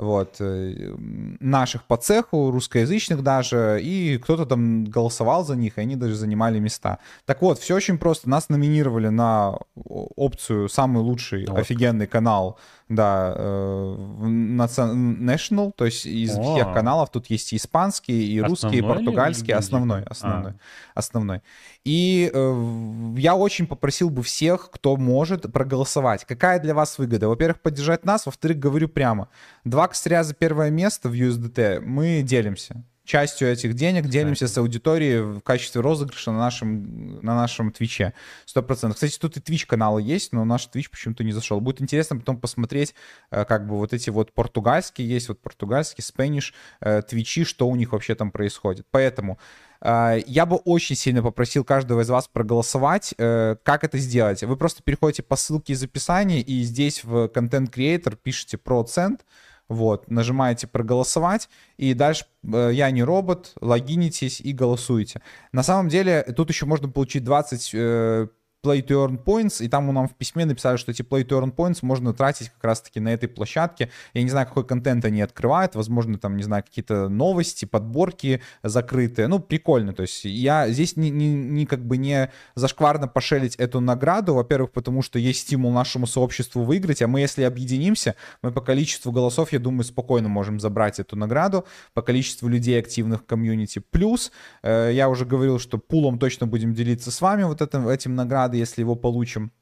вот, э, наших по цеху, русскоязычных даже, и кто-то там голосовал за них, и они даже занимали места. Так вот, все очень просто. Нас номинировали на опцию «Самый лучший вот. офигенный канал» да, э, National, то есть из О. всех каналов тут есть и испанский, и русский, и португальский, основной, основной, а. основной. И э, я очень попросил бы всех, кто может, проголосовать. Какая для вас выгода? Во-первых, поддержать нас, во-вторых, говорю прямо, два косаря за первое место в USDT мы делимся частью этих денег делимся с аудиторией в качестве розыгрыша на нашем, на нашем Твиче. Сто процентов. Кстати, тут и Twitch каналы есть, но наш Twitch почему-то не зашел. Будет интересно потом посмотреть, э, как бы вот эти вот португальские есть, вот португальский, Spanish, э, Твичи, что у них вообще там происходит. Поэтому э, я бы очень сильно попросил каждого из вас проголосовать. Как это сделать? Вы просто переходите по ссылке из описания и здесь в Creator пишите процент, вот, нажимаете проголосовать, и дальше э, я не робот, логинитесь и голосуете. На самом деле, тут еще можно получить 20 э, Play to Earn Points, и там нам в письме написали, что эти Play to Earn Points можно тратить как раз-таки на этой площадке. Я не знаю, какой контент они открывают, возможно, там, не знаю, какие-то новости, подборки закрытые. Ну, прикольно, то есть я здесь не, не, не как бы не зашкварно пошелить эту награду, во-первых, потому что есть стимул нашему сообществу выиграть, а мы, если объединимся, мы по количеству голосов, я думаю, спокойно можем забрать эту награду, по количеству людей активных в комьюнити. Плюс, э, я уже говорил, что пулом точно будем делиться с вами вот этим, этим наградом, если его получим.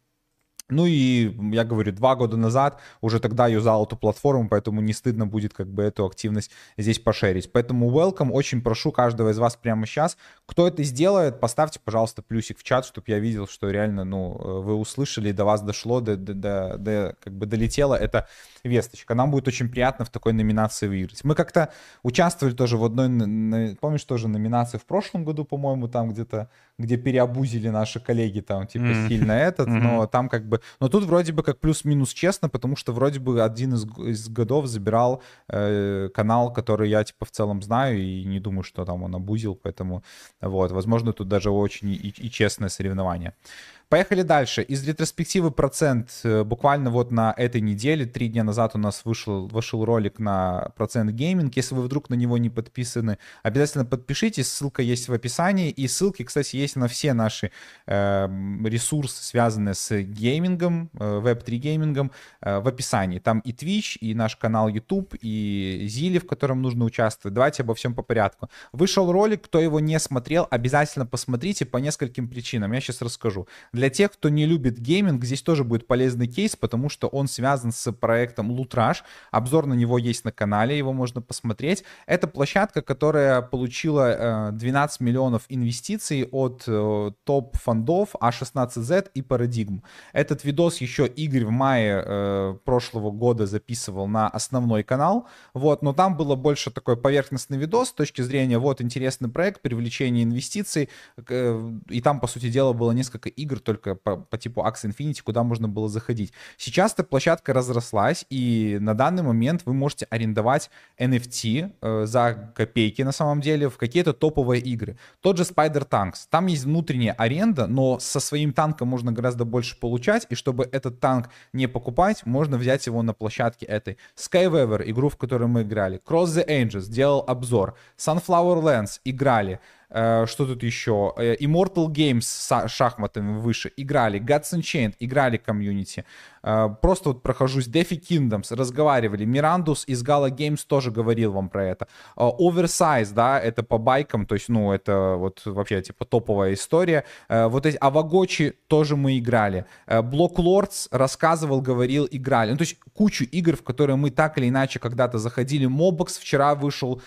Ну и, я говорю, два года назад уже тогда юзал эту платформу, поэтому не стыдно будет как бы эту активность здесь пошерить. Поэтому welcome, очень прошу каждого из вас прямо сейчас, кто это сделает, поставьте, пожалуйста, плюсик в чат, чтобы я видел, что реально, ну, э, вы услышали, до вас дошло, до, до, до, до как бы долетело эта весточка. Нам будет очень приятно в такой номинации выиграть. Мы как-то участвовали тоже в одной, помнишь, тоже номинации в прошлом году, по-моему, там где-то, где переобузили наши коллеги там, типа, mm-hmm. сильно этот, mm-hmm. но там как бы но тут вроде бы как плюс-минус честно, потому что вроде бы один из, из годов забирал э, канал, который я типа в целом знаю и не думаю, что там он обузил, поэтому вот, возможно, тут даже очень и, и честное соревнование. Поехали дальше. Из ретроспективы процент э, буквально вот на этой неделе, три дня назад у нас вышел, вышел ролик на процент gaming. Если вы вдруг на него не подписаны, обязательно подпишитесь, ссылка есть в описании. И ссылки, кстати, есть на все наши э, ресурсы, связанные с геймингом, э, Web3 геймингом, э, в описании. Там и Twitch, и наш канал YouTube, и Zealy, в котором нужно участвовать. Давайте обо всем по порядку. Вышел ролик, кто его не смотрел, обязательно посмотрите по нескольким причинам. Я сейчас расскажу. Для тех, кто не любит гейминг, здесь тоже будет полезный кейс, потому что он связан с проектом Лутраж. Обзор на него есть на канале, его можно посмотреть. Это площадка, которая получила 12 э, миллионов инвестиций от э, топ-фондов A16Z и Paradigm. Этот видос еще Игорь в мае э, прошлого года записывал на основной канал, вот, но там было больше такой поверхностный видос с точки зрения, вот, интересный проект, привлечение инвестиций, и там, по сути дела, было несколько игр, только по, по типу Axie Infinity, куда можно было заходить. Сейчас эта площадка разрослась, и на данный момент вы можете арендовать NFT э, за копейки на самом деле в какие-то топовые игры. Тот же Spider Tanks. Там есть внутренняя аренда, но со своим танком можно гораздо больше получать, и чтобы этот танк не покупать, можно взять его на площадке этой. Skyweaver, игру, в которой мы играли. Cross the Angels, делал обзор. Sunflower Lands, играли. Э, что тут еще? Э, Immortal Games с шахматами выше играли. Gods Unchained играли комьюнити. Э, просто вот прохожусь. Defi Kingdoms разговаривали. Mirandus из Gala Games тоже говорил вам про это. Oversize, да, это по байкам, то есть, ну, это вот вообще типа топовая история. Вот эти Aavegotchi тоже мы играли. Block Lords рассказывал, говорил, играли. Ну, то есть кучу игр, в которые мы так или иначе когда-то заходили. Mobox вчера вышел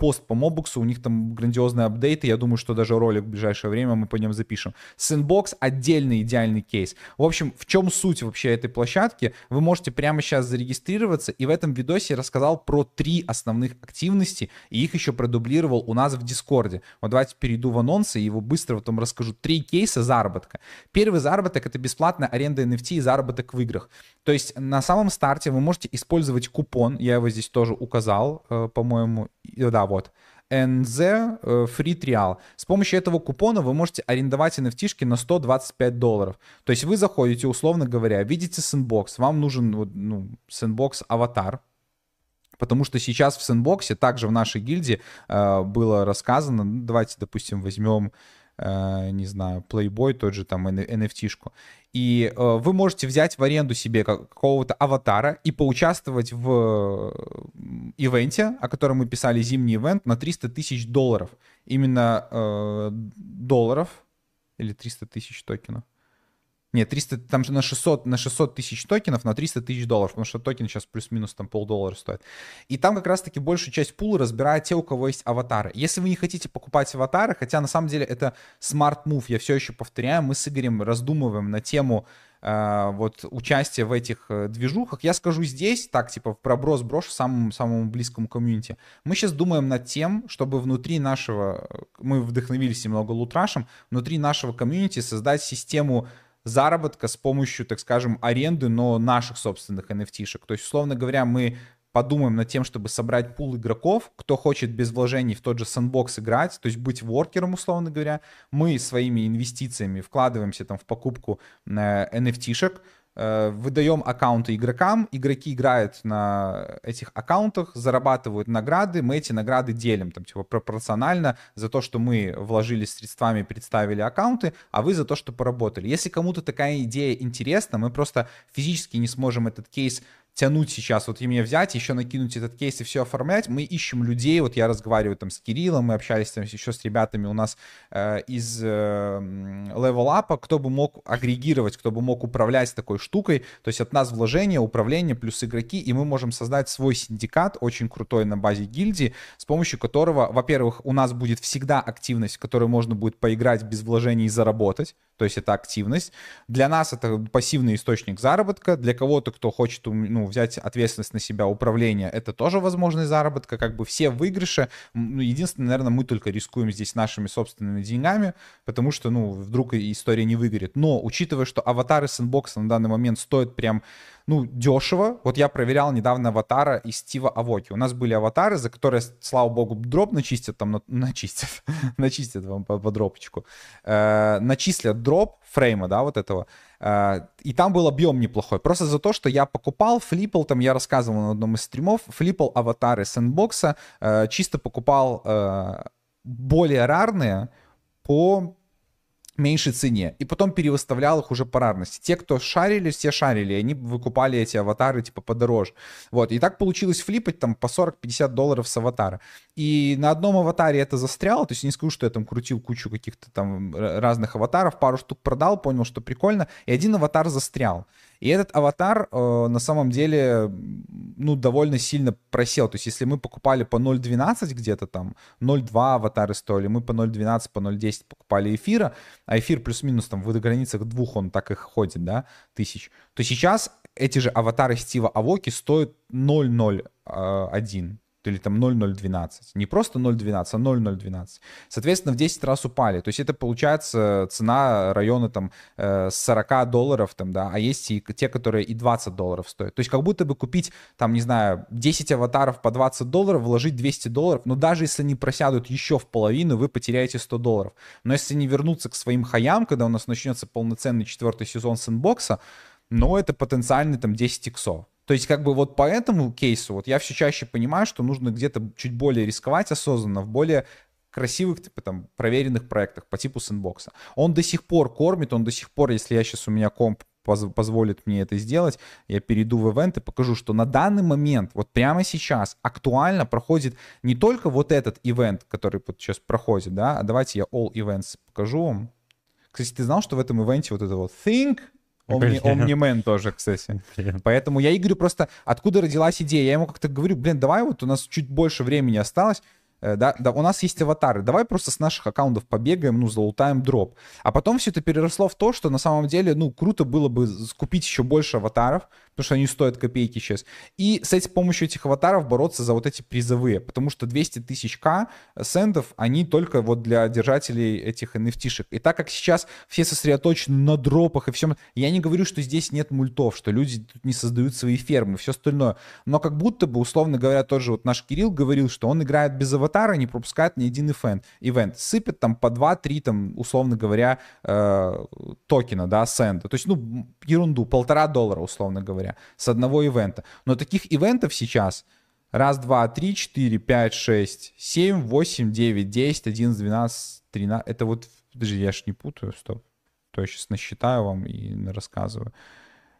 пост по Мобоксу, у них там грандиозные апдейты я думаю, что даже ролик в ближайшее время мы по нем запишем. Sandbox отдельный идеальный кейс. В общем, в чем суть вообще этой площадки? Вы можете прямо сейчас зарегистрироваться, и в этом видосе я рассказал про три основных активности, и их еще продублировал у нас в Дискорде. Вот давайте перейду в анонсы, и его быстро потом расскажу. Три кейса заработка. Первый заработок — это бесплатная аренда NFT и заработок в играх. То есть на самом старте вы можете использовать купон, я его здесь тоже указал, э, по-моему, да, вот, NZ э, Free Trial. С помощью этого купона вы можете арендовать NFT на 125 долларов. То есть вы заходите, условно говоря, видите Sandbox, вам нужен ну, Sandbox аватар, Потому что сейчас в сэндбоксе, также в нашей гильдии э, было рассказано, ну, давайте, допустим, возьмем Э, не знаю, Playboy, тот же там NFT-шку. И э, вы можете взять в аренду себе какого-то аватара и поучаствовать в ивенте, о котором мы писали, зимний ивент, на 300 тысяч долларов. Именно э, долларов или 300 тысяч токенов. Нет, 300, там же на 600, на 600 тысяч токенов, на 300 тысяч долларов, потому что токен сейчас плюс-минус там полдоллара стоит. И там как раз-таки большую часть пула разбирают те, у кого есть аватары. Если вы не хотите покупать аватары, хотя на самом деле это smart move, я все еще повторяю, мы с Игорем раздумываем на тему э, вот участия в этих э, движухах. Я скажу здесь, так, типа, в проброс брошу самому, самому близкому комьюнити. Мы сейчас думаем над тем, чтобы внутри нашего, мы вдохновились немного лутрашем, внутри нашего комьюнити создать систему заработка с помощью, так скажем, аренды, но наших собственных NFT-шек. То есть, условно говоря, мы подумаем над тем, чтобы собрать пул игроков, кто хочет без вложений в тот же сэндбокс играть, то есть быть воркером, условно говоря. Мы своими инвестициями вкладываемся там в покупку NFT-шек, э, выдаем аккаунты игрокам, игроки играют на этих аккаунтах, зарабатывают награды, мы эти награды делим, там, типа, пропорционально за то, что мы вложили средствами, представили аккаунты, а вы за то, что поработали. Если кому-то такая идея интересна, мы просто физически не сможем этот кейс тянуть сейчас, вот и мне взять, еще накинуть этот кейс и все оформлять, мы ищем людей, вот я разговариваю там с Кириллом, мы общались там еще с ребятами у нас э, из э, Level Up, кто бы мог агрегировать, кто бы мог управлять такой штукой, то есть от нас вложение, управление плюс игроки, и мы можем создать свой синдикат, очень крутой на базе гильдии, с помощью которого, во-первых, у нас будет всегда активность, в которой можно будет поиграть без вложений и заработать, то есть это активность. Для нас это пассивный источник заработка, для кого-то, кто хочет ну, взять ответственность на себя, управление, это тоже возможность заработка, как бы все выигрыши. Ну, единственное, наверное, мы только рискуем здесь нашими собственными деньгами, потому что, ну, вдруг история не выгорит. Но, учитывая, что аватары сэндбокса на данный момент стоят прям ну, дешево. Вот я проверял недавно аватара из Стива Авоки. У нас были аватары, за которые, слава богу, дроп начистят, там, начистят, начистят вам по, по дропчику. Э, начислят дроп фрейма, да, вот этого. Э, и там был объем неплохой. Просто за то, что я покупал, флипал, там я рассказывал на одном из стримов, флипал аватары сэндбокса, э, чисто покупал э, более рарные по меньшей цене. И потом перевыставлял их уже по рарности. Те, кто шарили, все шарили, они выкупали эти аватары типа подороже. Вот. И так получилось флипать там по 40-50 долларов с аватара. И на одном аватаре это застряло, то есть не скажу, что я там крутил кучу каких-то там разных аватаров, пару штук продал, понял, что прикольно, и один аватар застрял. И этот аватар э, на самом деле, ну, довольно сильно просел. То есть, если мы покупали по 0.12 где-то там, 0.2 аватары стоили, мы по 0.12, по 0.10 покупали эфира, а эфир плюс-минус там в границах двух он так и ходит, да, тысяч, то сейчас эти же аватары Стива Авоки стоят 0.01 или там 0,012. Не просто 0,12, а 0,012. Соответственно, в 10 раз упали. То есть это получается цена района там 40 э, долларов, там, да, а есть и те, которые и 20 долларов стоят. То есть как будто бы купить там, не знаю, 10 аватаров по 20 долларов, вложить 200 долларов, но даже если они просядут еще в половину, вы потеряете 100 долларов. Но если не вернуться к своим хаям, когда у нас начнется полноценный четвертый сезон сэндбокса, но это потенциальный там 10 иксов. То есть как бы вот по этому кейсу вот я все чаще понимаю, что нужно где-то чуть более рисковать осознанно, в более красивых, типа там, проверенных проектах по типу сэндбокса. Он до сих пор кормит, он до сих пор, если я сейчас у меня комп поз позволит мне это сделать, я перейду в ивент и покажу, что на данный момент, вот прямо сейчас, актуально проходит не только вот этот ивент, который вот сейчас проходит, да, а давайте я all events покажу вам. Кстати, ты знал, что в этом ивенте вот это вот think, Омни, Омнимен тоже, кстати. Поэтому я Игорю просто, откуда родилась идея? Я ему как-то говорю, блин, давай вот у нас чуть больше времени осталось, Э, да, да, у нас есть аватары, давай просто с наших аккаунтов побегаем, ну, залутаем дроп. А потом все это переросло в то, что на самом деле, ну, круто было бы купить еще больше аватаров, потому что они стоят копейки сейчас, и с этим, помощью этих аватаров бороться за вот эти призовые, потому что 200 тысяч К сендов, они только вот для держателей этих NFT-шек. И так как сейчас все сосредоточены на дропах и всем, я не говорю, что здесь нет мультов, что люди тут не создают свои фермы, все остальное, но как будто бы, условно говоря, тоже вот наш Кирилл говорил, что он играет без аватара не пропускает ни один ивент. ивент. Сыпет там по 2-3, там, условно говоря, э, токена, да, сенда. То есть, ну, ерунду, полтора доллара, условно говоря, с одного ивента. Но таких ивентов сейчас раз, два, три, четыре, пять, шесть, семь, восемь, девять, десять, одиннадцать, двенадцать, тринадцать. Это вот, подожди, я ж не путаю, стоп. То я сейчас насчитаю вам и рассказываю.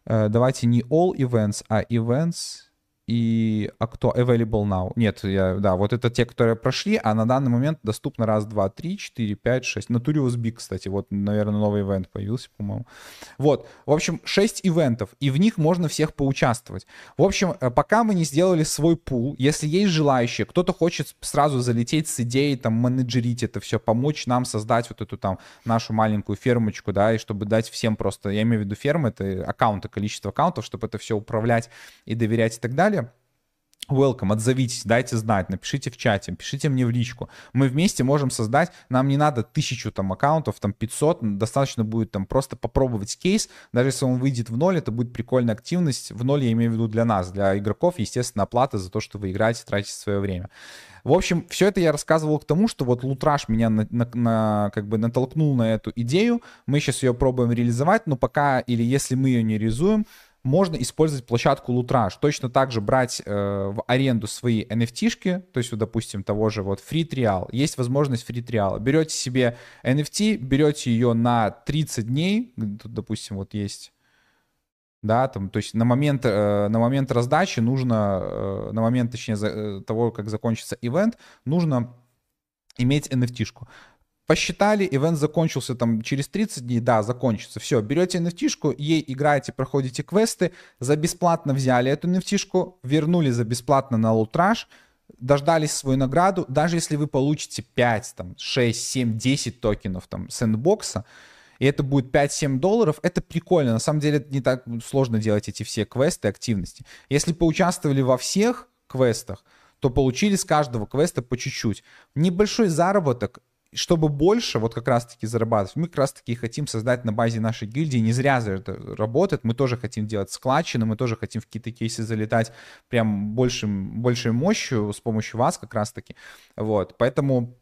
Э, давайте не all events, а events и а кто available now. Нет, я, да, вот это те, которые прошли, а на данный момент доступно раз, два, три, четыре, пять, шесть. Naturius Big, кстати, вот, наверное, новый ивент появился, по-моему. Вот, в общем, шесть ивентов, и в них можно всех поучаствовать. В общем, э, пока мы не сделали свой пул, если есть желающие, кто-то хочет сразу залететь с идеей, там, менеджерить это все, помочь нам создать вот эту там нашу маленькую фермочку, да, и чтобы дать всем просто, я имею в виду фермы, это аккаунты, количество аккаунтов, чтобы это все управлять и доверять и так далее, Welcome, отзовитесь, дайте знать, напишите в чате, пишите мне в личку. Мы вместе можем создать, нам не надо тысячу там аккаунтов, там 500, достаточно будет там просто попробовать кейс, даже если он выйдет в ноль, это будет прикольная активность, в ноль я имею в виду для нас, для игроков, естественно, оплата за то, что вы играете, тратите свое время. В общем, все это я рассказывал к тому, что вот Лутраж меня на, на, на, как бы натолкнул на эту идею, мы сейчас ее пробуем реализовать, но пока, или если мы ее не реализуем, можно использовать площадку Лутраж. Точно так же брать э, в аренду свои NFT-шки, то есть, вот, допустим, того же вот Free Trial. Есть возможность Free Trial. Берете себе NFT, берете ее на 30 дней, тут, допустим, вот есть да, там, то есть на момент, э, на момент раздачи нужно, э, на момент, точнее, за, э, того, как закончится ивент, нужно иметь NFT-шку. Посчитали, ивент закончился там через 30 дней, да, закончится. Все, берете nft ей играете, проходите квесты, за бесплатно взяли эту nft вернули за бесплатно на лутраж, дождались свою награду. Даже если вы получите 5, там, 6, 7, 10 токенов там сэндбокса, и это будет 5-7 долларов, это прикольно. На самом деле не так сложно делать эти все квесты, активности. Если поучаствовали во всех квестах, то получили с каждого квеста по чуть-чуть. Небольшой заработок чтобы больше вот как раз-таки зарабатывать, мы как раз-таки хотим создать на базе нашей гильдии. Не зря это работает. Мы тоже хотим делать складчины, мы тоже хотим в какие-то кейсы залетать прям большим, большей мощью с помощью вас как раз-таки. Вот, поэтому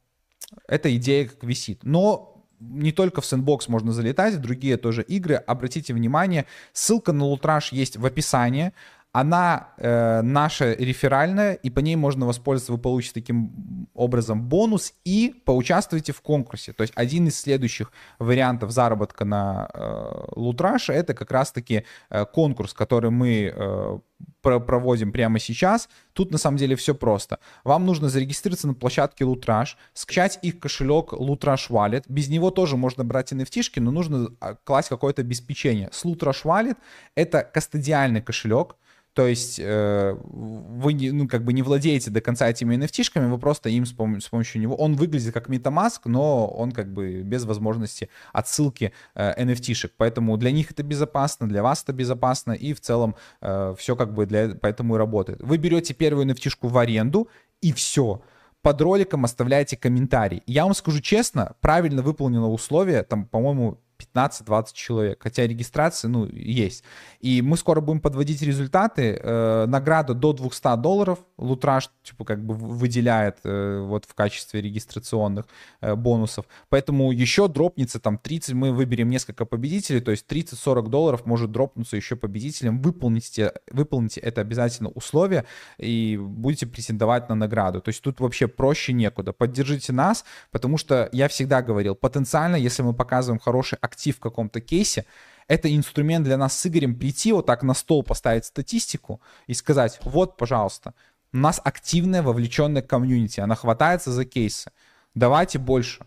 эта идея как висит. Но не только в Sandbox можно залетать, в другие тоже игры. Обратите внимание, ссылка на Лутраж есть в описании она э, наша реферальная, и по ней можно воспользоваться, вы получите таким образом бонус и поучаствуйте в конкурсе. То есть один из следующих вариантов заработка на э, Лутраше это как раз-таки э, конкурс, который мы э, проводим прямо сейчас. Тут на самом деле все просто. Вам нужно зарегистрироваться на площадке Лутраж, скачать их кошелек Лутраж Wallet. Без него тоже можно брать nft но нужно а, класть какое-то обеспечение. С Лутраж Wallet это кастодиальный кошелек, то есть э, вы ну, как бы не владеете до конца этими nft вы просто им с, пом- с помощью него... Он выглядит как MetaMask, но он как бы без возможности отсылки э, nft Поэтому для них это безопасно, для вас это безопасно, и в целом э, все как бы для... поэтому и работает. Вы берете первую nft в аренду, и все под роликом оставляйте комментарий. Я вам скажу честно, правильно выполнено условие, там, по-моему, 15-20 человек, хотя регистрация, ну, есть. И мы скоро будем подводить результаты. Э, награда до 200 долларов. Лутраж, типа, как бы выделяет э, вот в качестве регистрационных э, бонусов. Поэтому еще дропнется там 30, мы выберем несколько победителей, то есть 30-40 долларов может дропнуться еще победителям. Выполните, выполните это обязательно условие и будете претендовать на награду. То есть тут вообще проще некуда. Поддержите нас, потому что я всегда говорил, потенциально, если мы показываем хороший актив в каком-то кейсе, это инструмент для нас с Игорем прийти вот так на стол поставить статистику и сказать, вот, пожалуйста, у нас активная вовлеченная комьюнити, она хватается за кейсы, давайте больше.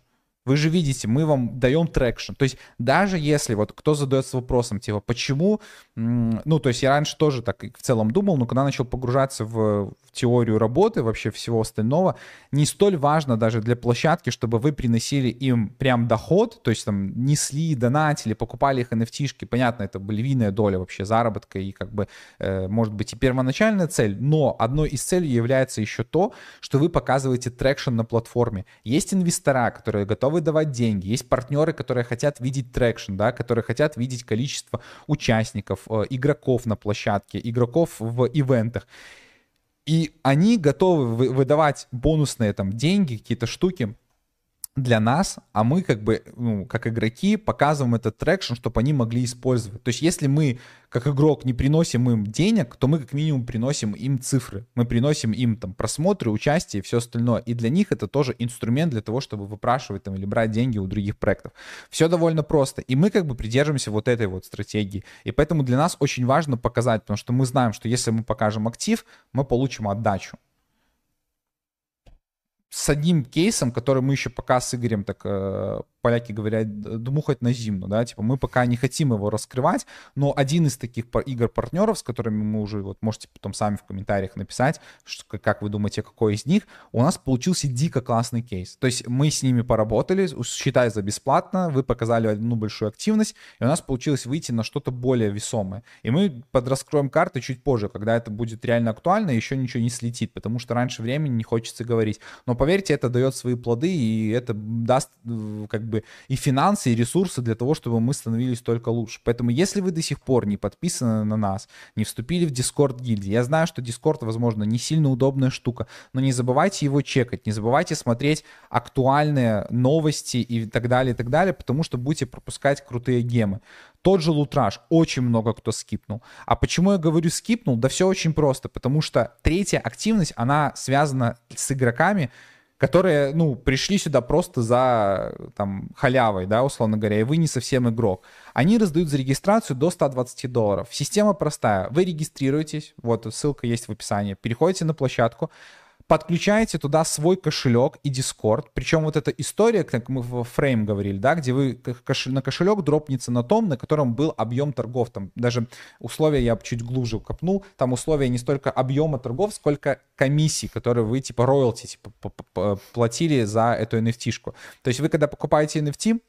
Вы же видите, мы вам даем traction. То есть даже если вот кто задается вопросом, типа, почему, ну, то есть я раньше тоже так в целом думал, но когда начал погружаться в, в теорию работы, вообще всего остального, не столь важно даже для площадки, чтобы вы приносили им прям доход, то есть там несли, донатили, покупали их nft понятно, это львиная доля вообще заработка и как бы, э, может быть, и первоначальная цель, но одной из целей является еще то, что вы показываете traction на платформе. Есть инвестора, которые готовы давать деньги, есть партнеры, которые хотят видеть traction, да, которые хотят видеть количество участников, э, игроков на площадке, игроков в ивентах. И они готовы выдавать бонусные там деньги, какие-то штуки для нас, а мы как бы, ну, как игроки, показываем этот traction, чтобы они могли использовать. То есть если мы, как игрок, не приносим им денег, то мы как минимум приносим им цифры. Мы приносим им там просмотры, участие и все остальное. И для них это тоже инструмент для того, чтобы выпрашивать там или брать деньги у других проектов. Все довольно просто. И мы как бы придерживаемся вот этой вот стратегии. И поэтому для нас очень важно показать, потому что мы знаем, что если мы покажем актив, мы получим отдачу с одним кейсом, который мы еще пока с Игорем так э, поляки говорят, дмухать на зимну, да, типа мы пока не хотим его раскрывать, но один из таких игр-партнеров, с которыми мы уже, вот можете потом сами в комментариях написать, что, как вы думаете, какой из них, у нас получился дико классный кейс. То есть мы с ними поработали, считай за бесплатно, вы показали одну большую активность, и у нас получилось выйти на что-то более весомое. И мы подраскроем карты чуть позже, когда это будет реально актуально, еще ничего не слетит, потому что раньше времени не хочется говорить. Но поверьте, это дает свои плоды, и это даст как бы и финансы, и ресурсы для того, чтобы мы становились только лучше. Поэтому если вы до сих пор не подписаны на нас, не вступили в Discord гильдии, я знаю, что Discord, возможно, не сильно удобная штука, но не забывайте его чекать, не забывайте смотреть актуальные новости и так далее, и так далее, потому что будете пропускать крутые гемы. Тот же Лутраж, очень много кто скипнул. А почему я говорю скипнул? Да все очень просто, потому что третья активность, она связана с игроками, которые, ну, пришли сюда просто за, там, халявой, да, условно говоря, и вы не совсем игрок. Они раздают за регистрацию до 120 долларов. Система простая. Вы регистрируетесь, вот ссылка есть в описании, переходите на площадку, подключаете туда свой кошелек и Discord. Причем вот эта история, как мы в фрейм говорили, да, где вы на кошелек дропнется на том, на котором был объем торгов. Там даже условия я чуть глубже копнул. Там условия не столько объема торгов, сколько комиссий, которые вы типа роялти типа, платили за эту NFT-шку. То есть вы когда покупаете NFT,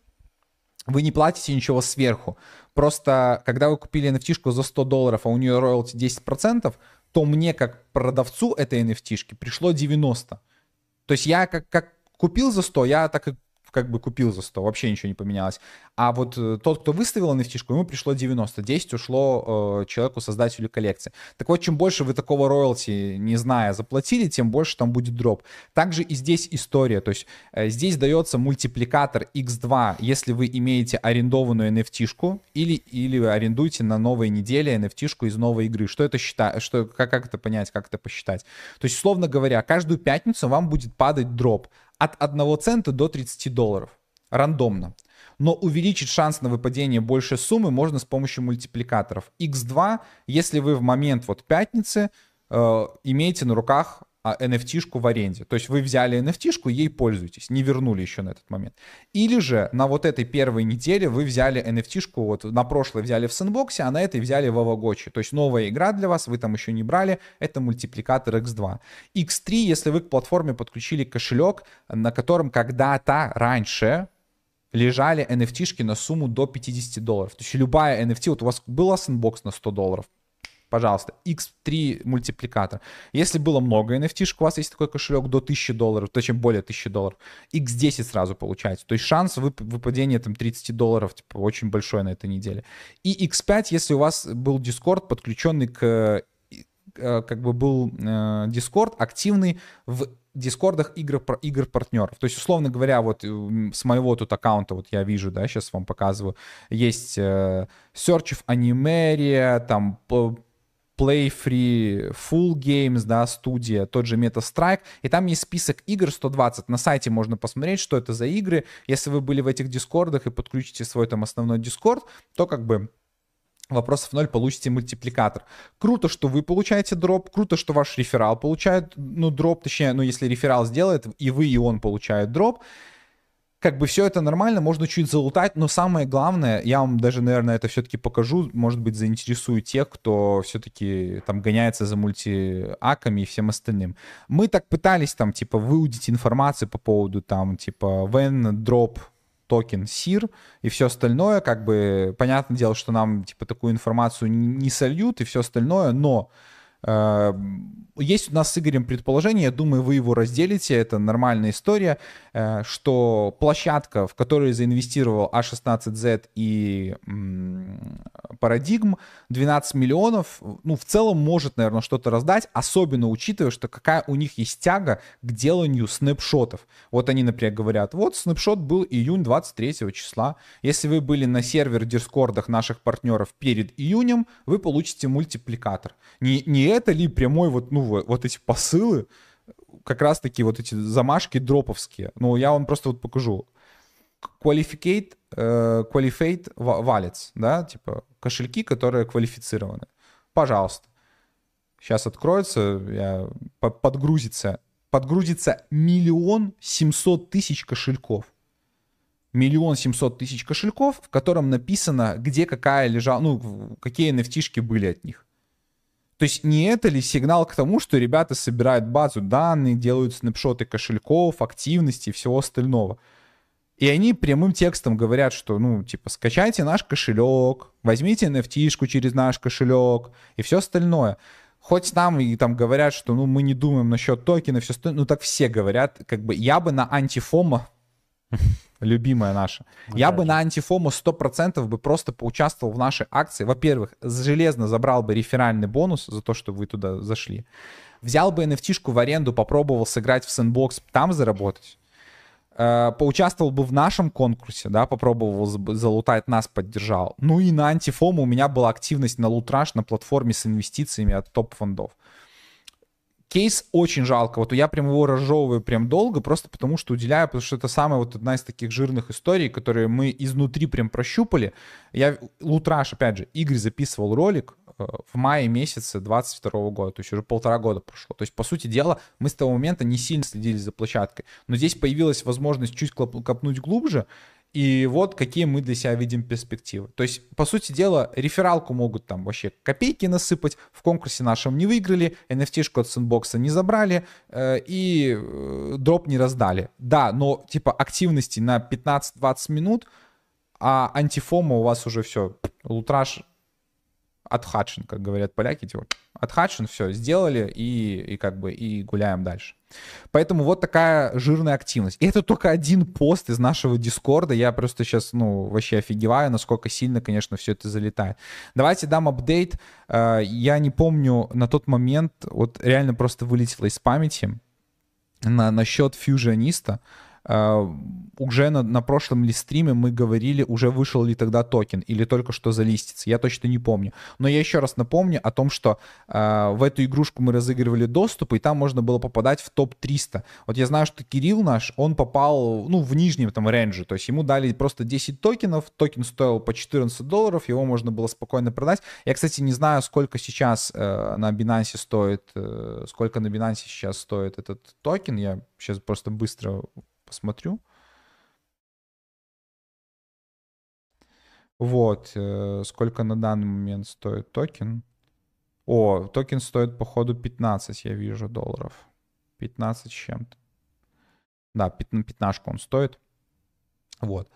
вы не платите ничего сверху. Просто, когда вы купили NFT-шку за 100 долларов, а у нее роялти 10%, то мне как продавцу этой NFT пришло 90. То есть я как, как купил за 100, я так и как бы купил за 100, вообще ничего не поменялось. А вот э, тот, кто выставил nft ему пришло 90, 10 ушло э, человеку, создателю коллекции. Так вот, чем больше вы такого роялти, не зная, заплатили, тем больше там будет дроп. Также и здесь история, то есть э, здесь дается мультипликатор x2, если вы имеете арендованную nft или, или арендуете на новой неделе nft из новой игры. Что это считать, что, как, как это понять, как это посчитать? То есть, условно говоря, каждую пятницу вам будет падать дроп от 1 цента до 30 долларов. Рандомно. Но увеличить шанс на выпадение большей суммы можно с помощью мультипликаторов. X2, если вы в момент вот пятницы э, имеете на руках NFT-шку а, в аренде. То есть вы взяли NFT-шку, ей пользуетесь, не вернули еще на этот момент. Или же на вот этой первой неделе вы взяли NFT-шку, вот на прошлой взяли в сэндбоксе, а на этой взяли в Авагочи. То есть новая игра для вас, вы там еще не брали, это мультипликатор X2. X3, если вы к платформе подключили кошелек, на котором когда-то раньше лежали NFT-шки на сумму до 50 долларов. То есть любая NFT, вот у вас была сэндбокс на 100 долларов, пожалуйста, X3 мультипликатор. Если было много NFT, у вас есть такой кошелек до 1000 долларов, точнее более 1000 долларов, X10 сразу получается. То есть шанс вып- выпадения там 30 долларов типа, очень большой на этой неделе. И X5, если у вас был Discord, подключенный к э, как бы был э, Discord активный в дискордах игр, игр партнеров. То есть, условно говоря, вот с моего тут аккаунта, вот я вижу, да, сейчас вам показываю, есть э, Search of Animeria, там Play Free, Full Games, да, студия, тот же Meta-Strike, и там есть список игр 120. На сайте можно посмотреть, что это за игры. Если вы были в этих дискордах и подключите свой там основной дискорд, то как бы вопросов ноль, получите мультипликатор. Круто, что вы получаете дроп, круто, что ваш реферал получает, ну, дроп, точнее, ну, если реферал сделает, и вы, и он получают дроп, как бы все это нормально, можно чуть залутать, но самое главное, я вам даже, наверное, это все-таки покажу, может быть, заинтересую тех, кто все-таки там гоняется за мультиаками и всем остальным. Мы так пытались там, типа, выудить информацию по поводу там, типа, when drop токен SIR и все остальное, как бы, понятное дело, что нам, типа, такую информацию не сольют и все остальное, но есть у нас с Игорем предположение, я думаю, вы его разделите, это нормальная история, э, что площадка, в которой заинвестировал A16Z и Paradigm, 12 миллионов, ну, в целом может, наверное, что-то раздать, особенно учитывая, что какая у них есть тяга к деланию снапшотов. Вот они, например, говорят, вот снапшот был июнь 23 числа, если вы были на сервер дискордах наших партнеров перед июнем, вы получите мультипликатор. Не, не это ли прямой вот, ну, вот эти посылы, как раз-таки вот эти замашки дроповские. Ну, я вам просто вот покажу. Qualificate, uh, qualified wallets, да, типа кошельки, которые квалифицированы. Пожалуйста. Сейчас откроется, я, подгрузится. Подгрузится миллион семьсот тысяч кошельков. Миллион семьсот тысяч кошельков, в котором написано, где какая лежала, ну, какие nft были от них. То есть не это ли сигнал к тому, что ребята собирают базу данных, делают снапшоты кошельков, активности и всего остального? И они прямым текстом говорят, что, ну, типа, скачайте наш кошелек, возьмите nft через наш кошелек и все остальное. Хоть нам и там говорят, что, ну, мы не думаем насчет токена, все остальное, ну, так все говорят, как бы, я бы на антифома любимая наша. Я бы на антифому 100% бы просто поучаствовал в нашей акции. Во-первых, железно забрал бы реферальный бонус за то, что вы туда зашли. Взял бы nft в аренду, попробовал сыграть в сэндбокс, там заработать. Э, поучаствовал бы в нашем конкурсе, да, попробовал залутать, нас поддержал. Ну и на антифому у меня была активность на лутраж на платформе с инвестициями от топ-фондов Кейс очень жалко. Вот я прям его разжевываю прям долго, просто потому что уделяю, потому что это самая вот одна из таких жирных историй, которые мы изнутри прям прощупали. Я, Лутраж, опять же, Игорь записывал ролик э, в мае месяце 22 года, то есть уже полтора года прошло. То есть, по сути дела, мы с того момента не сильно следили за площадкой. Но здесь появилась возможность чуть копнуть глубже, и вот какие мы для себя видим перспективы. То есть, по сути дела, рефералку могут там вообще копейки насыпать, в конкурсе нашем не выиграли, NFT-шку от сэндбокса не забрали э, и э, дроп не раздали. Да, но типа активности на 15-20 минут, а антифома у вас уже все, лутраж отхачен, как говорят поляки, типа отхачен, все, сделали и, и как бы и гуляем дальше. Поэтому вот такая жирная активность. И это только один пост из нашего Дискорда. Я просто сейчас, ну, вообще офигеваю, насколько сильно, конечно, все это залетает. Давайте дам апдейт. Э, я не помню на тот момент, вот реально просто вылетело из памяти на, насчет фьюжиониста. А, уже на, на прошлом ли стриме мы говорили, уже вышел ли тогда токен или только что залистится, я точно не помню. Но я еще раз напомню о том, что э, в эту игрушку мы разыгрывали доступ, и там можно было попадать в топ-300. Вот я знаю, что Кирилл наш, он попал, ну, в нижнем там рейнже, то есть ему дали просто 10 токенов, токен стоил по 14 долларов, его можно было спокойно продать. Я, кстати, не знаю, сколько сейчас э, на Binance стоит, э, сколько на Binance сейчас стоит этот токен, я сейчас просто быстро посмотрю. Вот, э, сколько на данный момент стоит токен. О, токен стоит, походу, 15, я вижу, долларов. 15 с чем-то. Да, 15 он стоит. Вот.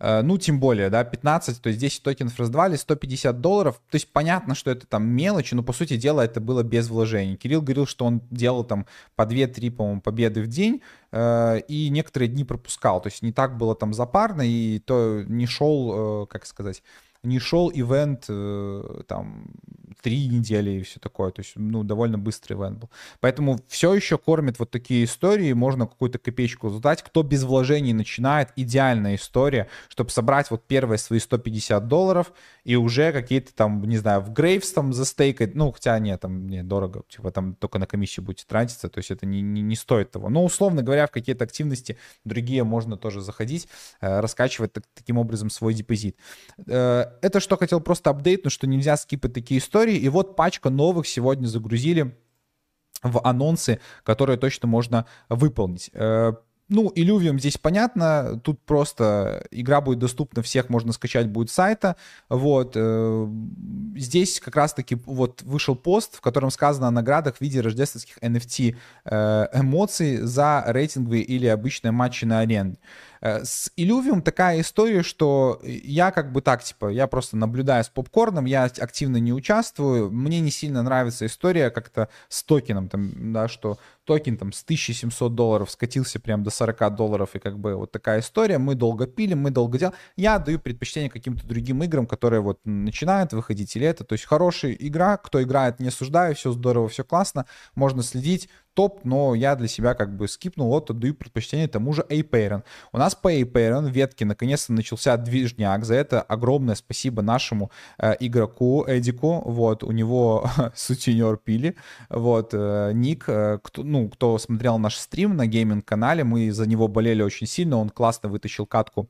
Э, ну, тем более, да, 15, то есть 10 токенов раздавали, 150 долларов. То есть понятно, что это там мелочи, но по сути дела это было без вложений. Кирилл говорил, что он делал там по 2-3, по-моему, победы в день, э, и некоторые дни пропускал. То есть не так было там запарно, и то не шел, э, как сказать, не шел ивент там три недели и все такое. То есть, ну, довольно быстрый ивент был. Поэтому все еще кормит вот такие истории, можно какую-то копеечку задать. Кто без вложений начинает, идеальная история, чтобы собрать вот первые свои 150 долларов и уже какие-то там, не знаю, в Грейвс там застейкать, ну, хотя нет, там, не, дорого, типа там только на комиссию будете тратиться, то есть это не, не, не стоит того. Но, условно говоря, в какие-то активности другие можно тоже заходить, э, раскачивать так, таким образом свой депозит. Э, это что хотел просто апдейтнуть, что нельзя скипать такие истории, и вот пачка новых сегодня загрузили в анонсы, которые точно можно выполнить. Э, ну, Illuvium здесь понятно, тут просто игра будет доступна, всех можно скачать будет с сайта, вот. Э, здесь как раз-таки вот вышел пост, в котором сказано о наградах в виде рождественских NFT э, эмоций за рейтинговые или обычные матчи на арене. Э, с Illuvium такая история, что я как бы так, типа, я просто наблюдаю с попкорном, я активно не участвую, мне не сильно нравится история как-то с токеном, там, да, что токен там с 1700 долларов скатился прям до 40 долларов, и как бы вот такая история, мы долго пили, мы долго делали. Я даю предпочтение каким-то другим играм, которые вот начинают выходить или это, то есть хорошая игра, кто играет, не осуждаю, все здорово, все классно, можно следить, топ, но я для себя как бы скипнул, вот отдаю предпочтение тому же Apeiron. У нас по Apeiron ветке наконец-то начался движняк, за это огромное спасибо нашему э, игроку Эдику, вот, у него сутенер пили, вот, э, ник, э, кто, ну, кто смотрел наш стрим на гейминг-канале, мы за него болели очень сильно, он классно вытащил катку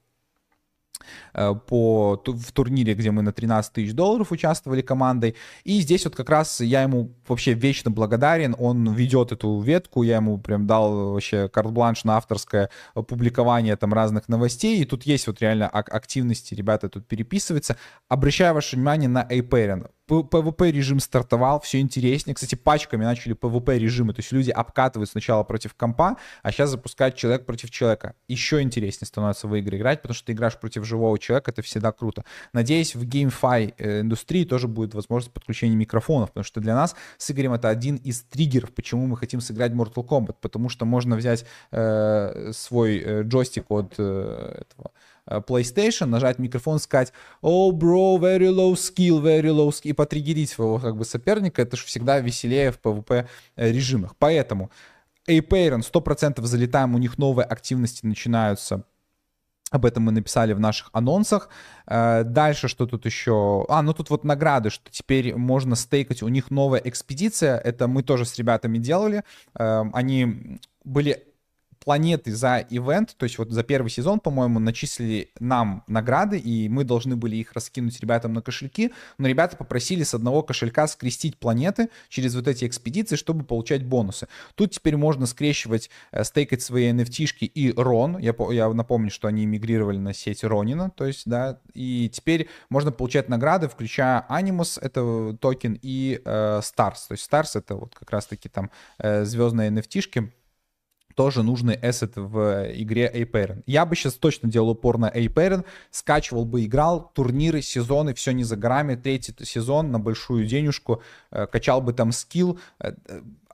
по, в турнире, где мы на 13 тысяч долларов участвовали командой. И здесь вот как раз я ему вообще вечно благодарен. Он ведет эту ветку, я ему прям дал вообще карт-бланш на авторское публикование там разных новостей. И тут есть вот реально активности, ребята тут переписываются. Обращаю ваше внимание на Aperion. PvP режим стартовал, все интереснее. Кстати, пачками начали PvP режимы, то есть люди обкатывают сначала против компа, а сейчас запускают человек против человека. Еще интереснее становится в игры играть, потому что ты играешь против живого человека, это всегда круто. Надеюсь, в GameFi э, индустрии тоже будет возможность подключения микрофонов, потому что для нас с Игорем это один из триггеров, почему мы хотим сыграть Mortal Kombat, потому что можно взять э, свой э, джойстик от э, этого Э, PlayStation, нажать микрофон, сказать «Oh, bro, very low skill, very low skill», и потриггерить своего как бы соперника, это же всегда веселее в PvP э, режимах. Поэтому Apeiron 100% залетаем, у них новые активности начинаются Об этом мы написали в наших анонсах. Э, дальше что тут еще? А, ну тут вот награды, что теперь можно стейкать. У них новая экспедиция. Это мы тоже с ребятами делали. Эм, они были планеты за ивент, то есть вот за первый сезон, по-моему, начислили нам награды, и мы должны были их раскинуть ребятам на кошельки, но ребята попросили с одного кошелька скрестить планеты через вот эти экспедиции, чтобы получать бонусы. Тут теперь можно скрещивать, э, стейкать свои NFT-шки и Рон, я, я напомню, что они мигрировали на сеть Ронина, то есть, да, и теперь можно получать награды, включая Animus, это токен, и э, Stars, то есть Stars это вот как раз-таки там э, звездные NFT-шки, тоже нужный эссет в игре A-Parent. Я бы сейчас точно делал упор на A-Parent, скачивал бы, играл, турниры, сезоны, все не за горами, третий сезон на большую денежку, э, качал бы там скилл, э,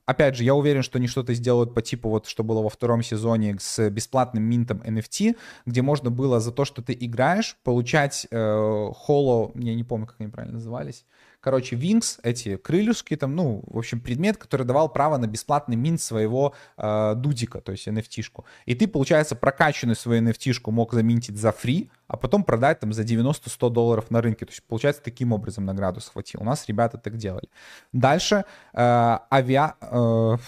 опять же, я уверен, что они что-то сделают по типу вот, что было во втором сезоне с бесплатным минтом NFT, где можно было за то, что ты играешь, получать э, холо, я не помню, как они правильно назывались, короче, Wings, эти крылюшки, там, ну, в общем, предмет, который давал право на бесплатный мин своего э, дудика, то есть NFT-шку. И ты, получается, прокачанную свою NFT-шку мог заминтить за фри, а потом продать там за 90-100 долларов на рынке. То есть, получается, таким образом награду схватил. У нас ребята так делали. Дальше э, авиа... Э,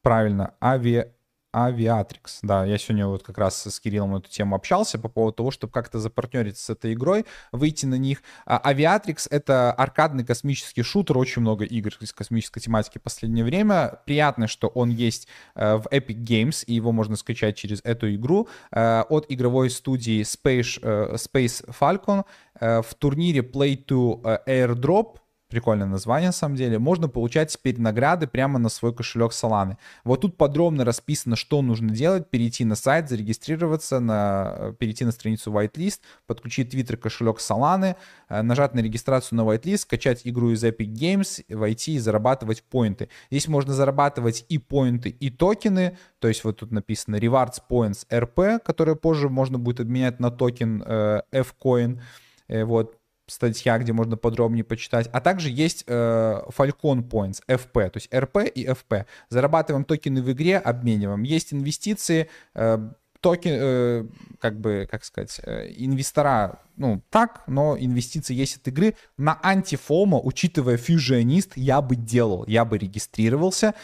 правильно, авиа Aviatrix. Да, я сегодня вот как раз с Кириллом эту тему общался по поводу того, чтобы как-то запартнериться с этой игрой, выйти на них. А Aviatrix — это аркадный космический шутер, очень много игр из космической тематики в последнее время. Приятно, что он есть э, в Epic Games, и его можно скачать через эту игру. Э, от игровой студии Space, э, Space Falcon в турнире Play to Airdrop Прикольное название, на самом деле. Можно получать теперь награды прямо на свой кошелек Solana. Вот тут подробно расписано, что нужно делать. Перейти на сайт, зарегистрироваться, на, перейти на страницу Whitelist, подключить Twitter кошелек Solana, э, нажать на регистрацию на Whitelist, скачать игру из Epic Games, войти и зарабатывать поинты. Здесь можно зарабатывать и поинты, и токены. То есть вот тут написано Rewards Points RP, которые позже можно будет обменять на токен э, F-Coin. Э, вот, статья, где можно подробнее почитать. А также есть э, Falcon Points, FP, то есть RP и FP. Зарабатываем токены в игре, обмениваем. Есть инвестиции, э, токен, э, как бы, как сказать, э, инвестора, ну, так, но инвестиции есть от игры. На anti-FOMO, учитывая Fusionist, я бы делал, я бы регистрировался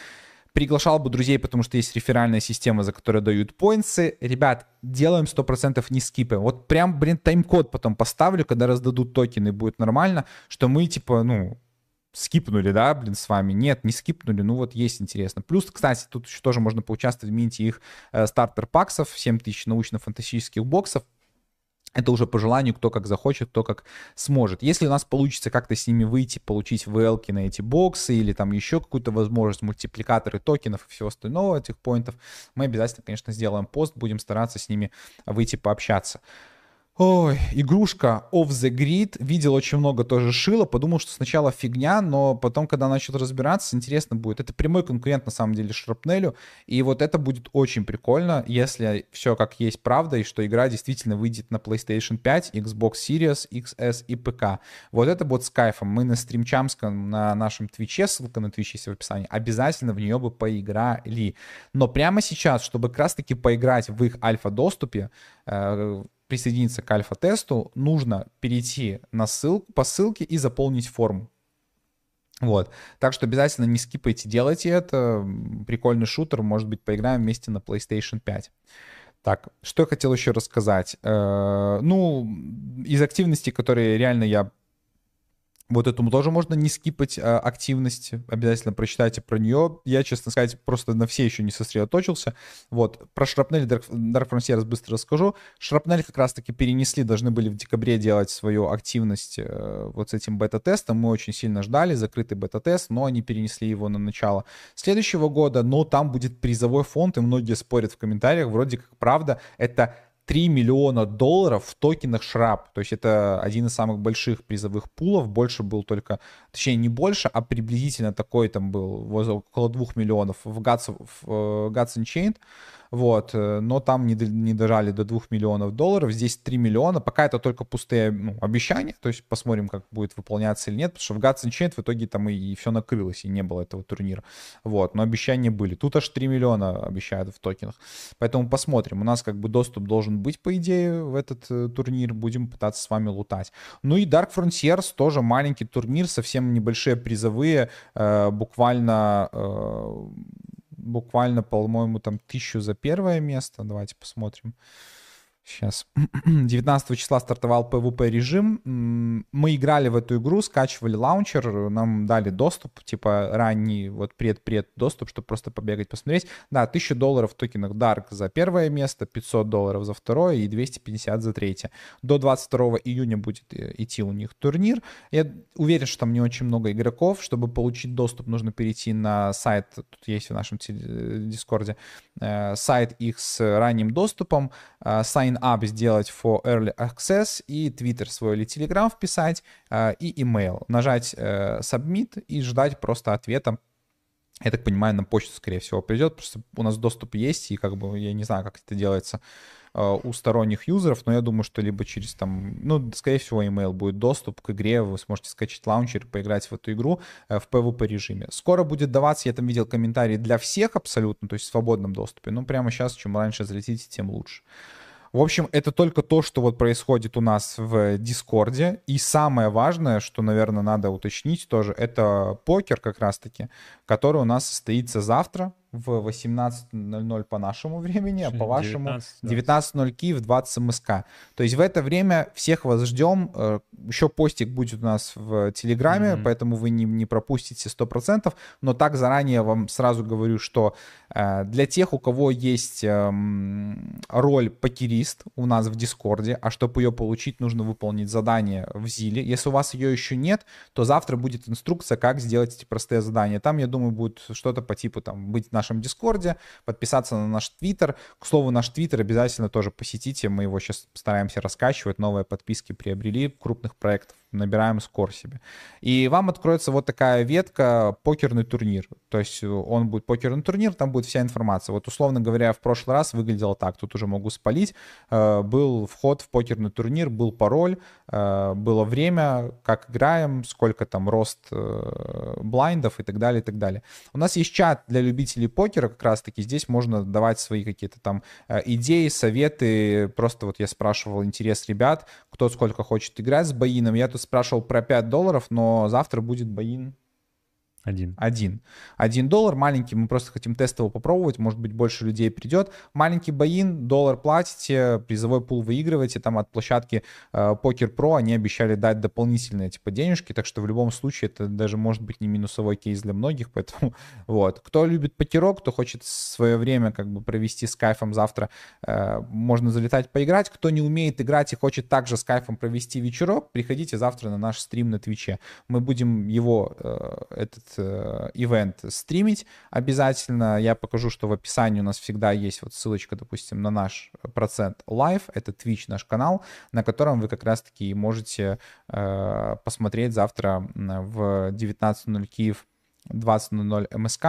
приглашал бы друзей, потому что есть реферальная система, за которую дают points ы. Ребят, делаем 100% не скипаем. Вот прям, блин, тайм-код потом поставлю, когда раздадут токены, будет нормально, что мы, типа, ну, скипнули, да, блин, с вами. Нет, не скипнули, ну вот есть интересно. Плюс, кстати, тут еще тоже можно поучаствовать в минте их э, стартер-паксов, 7000 научно-фантастических боксов. Это уже по желанию, кто как захочет, кто как сможет. Если у нас получится как-то с ними выйти, получить VL на эти боксы или там еще какую-то возможность, мультипликаторы токенов и всего остального этих поинтов, мы обязательно, конечно, сделаем пост, будем стараться с ними выйти пообщаться. Ой, игрушка Off the Grid. Видел очень много тоже шила. Подумал, что сначала фигня, но потом, когда начал разбираться, интересно будет. Это прямой конкурент, на самом деле, Шрапнелю. И вот это будет очень прикольно, если все как есть правда, и что игра действительно выйдет на PlayStation 5, Xbox Series, XS и ПК. Вот это будет с кайфом. Мы на стримчамском, на нашем Твиче, ссылка на Твич есть в описании, обязательно в нее бы поиграли. Но прямо сейчас, чтобы как раз-таки поиграть в их альфа-доступе, э, присоединиться к альфа-тесту, нужно перейти на ссылку, по ссылке и заполнить форму. Вот. Так что обязательно не скипайте, делайте это. Прикольный шутер, может быть, поиграем вместе на PlayStation 5. Так, что я хотел еще рассказать? Э, ну, из активностей, которые реально я вот этому тоже можно не скипать а, активность, обязательно прочитайте про нее. Я, честно сказать, просто на все еще не сосредоточился. Вот, про Шрапнель Dark, Dark Frontiers быстро расскажу. Шрапнель как раз-таки перенесли, должны были в декабре делать свою активность э, вот с этим бета-тестом. Мы очень сильно ждали закрытый бета-тест, но они перенесли его на начало следующего года. Но там будет призовой фонд, и многие спорят в комментариях, вроде как правда, это 3 миллиона долларов в токенах Шрап. То есть это один из самых больших призовых пулов. Больше был только, точнее не больше, а приблизительно такой там был, около 2 миллионов в Guts, в э, Guts Unchained. Вот, э, но там не, не дожали до 2 миллионов долларов, здесь 3 миллиона, пока это только пустые ну, обещания, то есть посмотрим, как будет выполняться или нет, потому что в Unchained в итоге там и, и все накрылось, и не было этого турнира, вот, но обещания были, тут аж 3 миллиона обещают в токенах, поэтому посмотрим, у нас как бы доступ должен быть, по идее, в этот э, турнир, будем пытаться с вами лутать. Ну и Dark Frontiers тоже маленький турнир, совсем небольшие призовые, э, буквально э, буквально, по-моему, там тысячу за первое место. Давайте посмотрим. Сейчас. 19 числа стартовал PvP режим. Мы играли в эту игру, скачивали лаунчер, нам дали доступ, типа ранний, вот пред-пред доступ, чтобы просто побегать, посмотреть. Да, 1000 долларов в токенах Dark за первое место, 500 долларов за второе и 250 за третье. До 22 июня будет э, идти у них турнир. Я уверен, что там не очень много игроков. Чтобы получить доступ, нужно перейти на сайт, тут есть в нашем э, дискорде, сайт их с ранним доступом, sign up сделать for early access и Twitter свой или Telegram вписать э, и email. Нажать э, submit и ждать просто ответа. Я так понимаю, на почту, скорее всего, придет, что у нас доступ есть, и как бы я не знаю, как это делается э, у сторонних юзеров, но я думаю, что либо через там, ну, скорее всего, email будет доступ к игре, вы сможете скачать лаунчер поиграть в эту игру в PvP режиме. Скоро будет даваться, я там видел комментарии для всех абсолютно, то есть в свободном доступе, но прямо сейчас, чем раньше залетите, тем лучше. В общем, это только то, что вот происходит у нас в Дискорде. И самое важное, что, наверное, надо уточнить тоже, это покер как раз-таки, который у нас состоится завтра в 18.00 по нашему времени, а по вашему 19.00 Киев, 20 МСК. То есть в это время всех вас ждем. Э, Еще постик будет у нас в Телеграме, mm-hmm. поэтому вы не, не пропустите 100%. Но так заранее вам сразу говорю, что э, для тех, у кого есть эм, роль покерист у нас в Дискорде, а чтобы ее получить, нужно выполнить задание в Zealy. Если у вас ее еще нет, то завтра будет инструкция, как сделать эти простые задания. Там, я думаю, будет что-то по типу там быть нашем Дискорде, подписаться на наш Твиттер. К слову, наш Твиттер обязательно тоже посетите. Мы его сейчас стараемся раскачивать. Новые подписки приобрели крупных проектов набираем скор себе. И вам откроется вот такая ветка покерный турнир. То есть он будет покерный турнир, там будет вся информация. Вот условно говоря, в прошлый раз выглядело так, тут уже могу спалить. Э, был вход в покерный турнир, был пароль, э, было время, как играем, сколько там рост э, блайндов и так далее, и так далее. У нас есть чат для любителей покера, как раз таки здесь можно давать свои какие-то там идеи, советы. Просто вот я спрашивал интерес ребят, кто сколько хочет играть с Баином. Я тут спрашивал про 5 долларов, но завтра будет Баин один. Один. Один доллар маленький, мы просто хотим тестово попробовать, может быть, больше людей придет. Маленький боин, доллар платите, призовой пул выигрываете, там от площадки э, Poker Pro они обещали дать дополнительные типа денежки, так что в любом случае это даже может быть не минусовой кейс для многих, поэтому вот. Кто любит покерок, кто хочет свое время как бы провести с кайфом завтра, э, можно залетать поиграть. Кто не умеет играть и хочет также с кайфом провести вечерок, приходите завтра на наш стрим на Твиче. Мы будем его, э, этот Э, ивент стримить обязательно. Я покажу, что в описании у нас всегда есть вот ссылочка, допустим, на наш процент live. Это Twitch, наш канал, на котором вы как раз-таки можете э, посмотреть завтра в 19.00 Киев, 20.00 МСК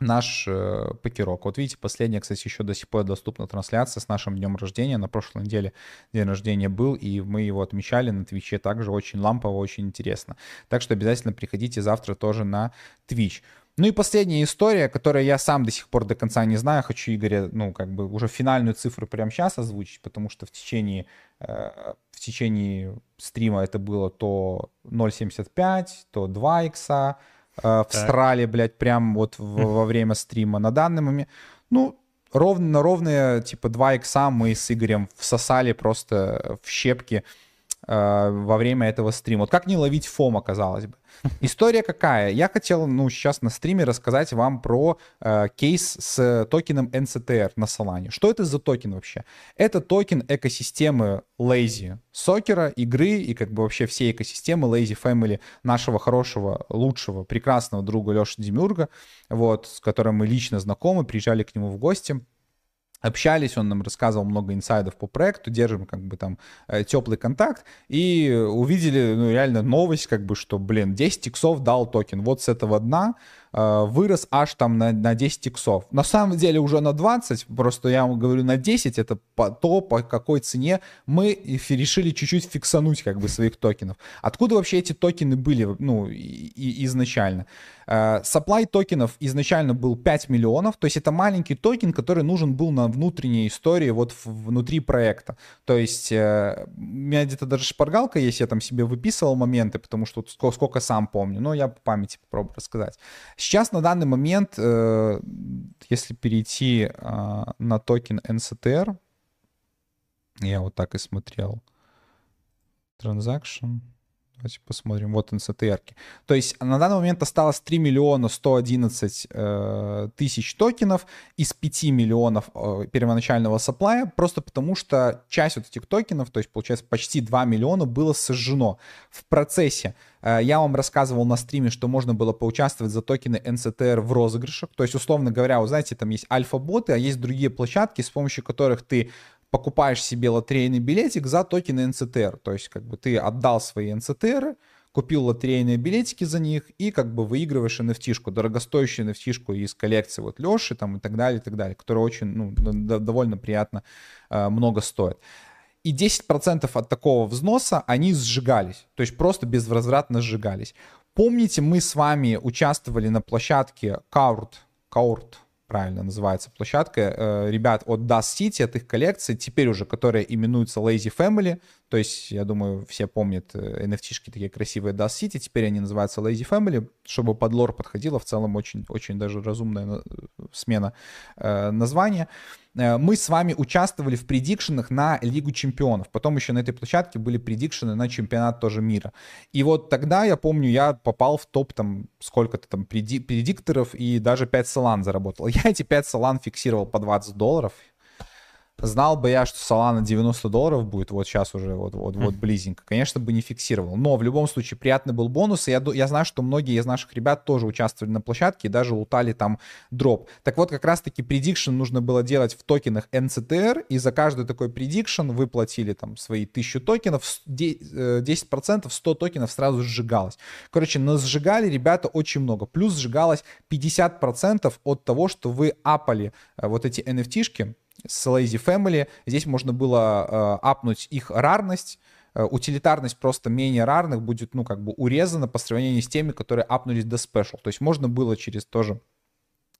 наш э, покерок. Вот видите, последняя, кстати, еще до сих пор доступна трансляция с нашим днем рождения. На прошлой неделе день рождения был, и мы его отмечали на Твиче также очень лампово, очень интересно. Так что обязательно приходите завтра тоже на Твич. Ну и последняя история, которую я сам до сих пор до конца не знаю, хочу Игоря, ну, как бы уже финальную цифру прямо сейчас озвучить, потому что в течение, э, в течение стрима это было то 0.75, то 2 икса, э, всрали, блядь, прям вот в, во время стрима. На данный момент, ну, ровно на ровные, типа, 2 икса мы с Игорем всосали просто в щепки. э, во время этого стрима. Вот как не ловить FOMO, казалось бы. История какая? Я хотел, ну, сейчас на стриме рассказать вам про э, кейс с токеном NCTR на Solana. Что это за токен вообще? Это токен экосистемы Lazy Soccer а, игры и как бы вообще всей экосистемы Lazy Family нашего хорошего, лучшего, прекрасного друга Леши Демиурга, вот, с которым мы лично знакомы, приезжали к нему в гости общались, он нам рассказывал много инсайдов по проекту, держим как бы там э, теплый контакт, и увидели, ну, реально новость, как бы, что, блин, 10 иксов дал токен, вот с этого дна, вырос аж там на, на 10 иксов. На самом деле уже на 20, просто я вам говорю на 10, это по, то, по какой цене мы решили чуть-чуть фиксануть как бы своих токенов. Откуда вообще эти токены были, ну, и, и изначально? Э, supply токенов изначально был 5 миллионов, то есть это маленький токен, который нужен был на внутренней истории вот внутри проекта. То есть э, у меня где-то даже шпаргалка есть, я там себе выписывал моменты, потому что сколько, сколько сам помню, но я по памяти попробую рассказать. Сейчас на данный момент, э, если перейти на токен NCTR, я вот так и смотрел, transaction, Давайте посмотрим. Вот NCTR. То есть на данный момент осталось 3 миллиона 111 э, тысяч токенов из 5 миллионов э, первоначального сапплая, просто потому что часть вот этих токенов, то есть получается почти 2 миллиона, было сожжено в процессе. Э, я вам рассказывал на стриме, что можно было поучаствовать за токены NCTR в розыгрышах. То есть, условно говоря, вы знаете, там есть альфа-боты, а есть другие площадки, с помощью которых ты покупаешь себе лотерейный билетик за токены NCTR. То есть, как бы ты отдал свои NCTR, купил лотерейные билетики за них и как бы выигрываешь NFT-шку, дорогостоящую NFT-шку из коллекции вот Леши там и так далее, и так далее, которая очень, ну, довольно приятно э, много стоит. И 10% от такого взноса они сжигались, то есть просто безвозвратно сжигались. Помните, мы с вами участвовали на площадке Kaurt, Kaurt, правильно называется площадка, э, ребят от Dust City, от их коллекции, теперь уже, которая именуется Lazy Family, то есть, я думаю, все помнят NFT-шки э, такие красивые Dust City, теперь они называются Lazy Family, чтобы под лор подходило, в целом очень, очень даже разумная э, смена названия. Э, мы с вами участвовали в предикшенах на Лигу Чемпионов, потом еще на этой площадке были предикшены на чемпионат тоже мира. И вот тогда, я помню, я попал в топ там сколько-то там предикторов и даже 5 салан заработал. Я эти 5 салан фиксировал по 20 долларов, Знал бы я, что Solana 90 долларов будет, вот сейчас уже вот, вот, вот близенько, конечно бы не фиксировал. Но в любом случае приятный был бонус, и я, я знаю, что многие из наших ребят тоже участвовали на площадке и даже лутали там дроп. Так вот, как раз-таки предикшн нужно было делать в токенах NCTR, и за каждый такой предикшн вы платили там свои 1000 токенов, 10%, 100 э, токенов сразу сжигалось. Короче, нас сжигали ребята очень много. Плюс сжигалось 50% от того, что вы апали э, вот эти NFT-шки, с Lazy Family. Здесь можно было э, апнуть их рарность, э, утилитарность просто менее рарных будет, ну, как бы урезана по сравнению с теми, которые апнулись до Special. То есть можно было через тоже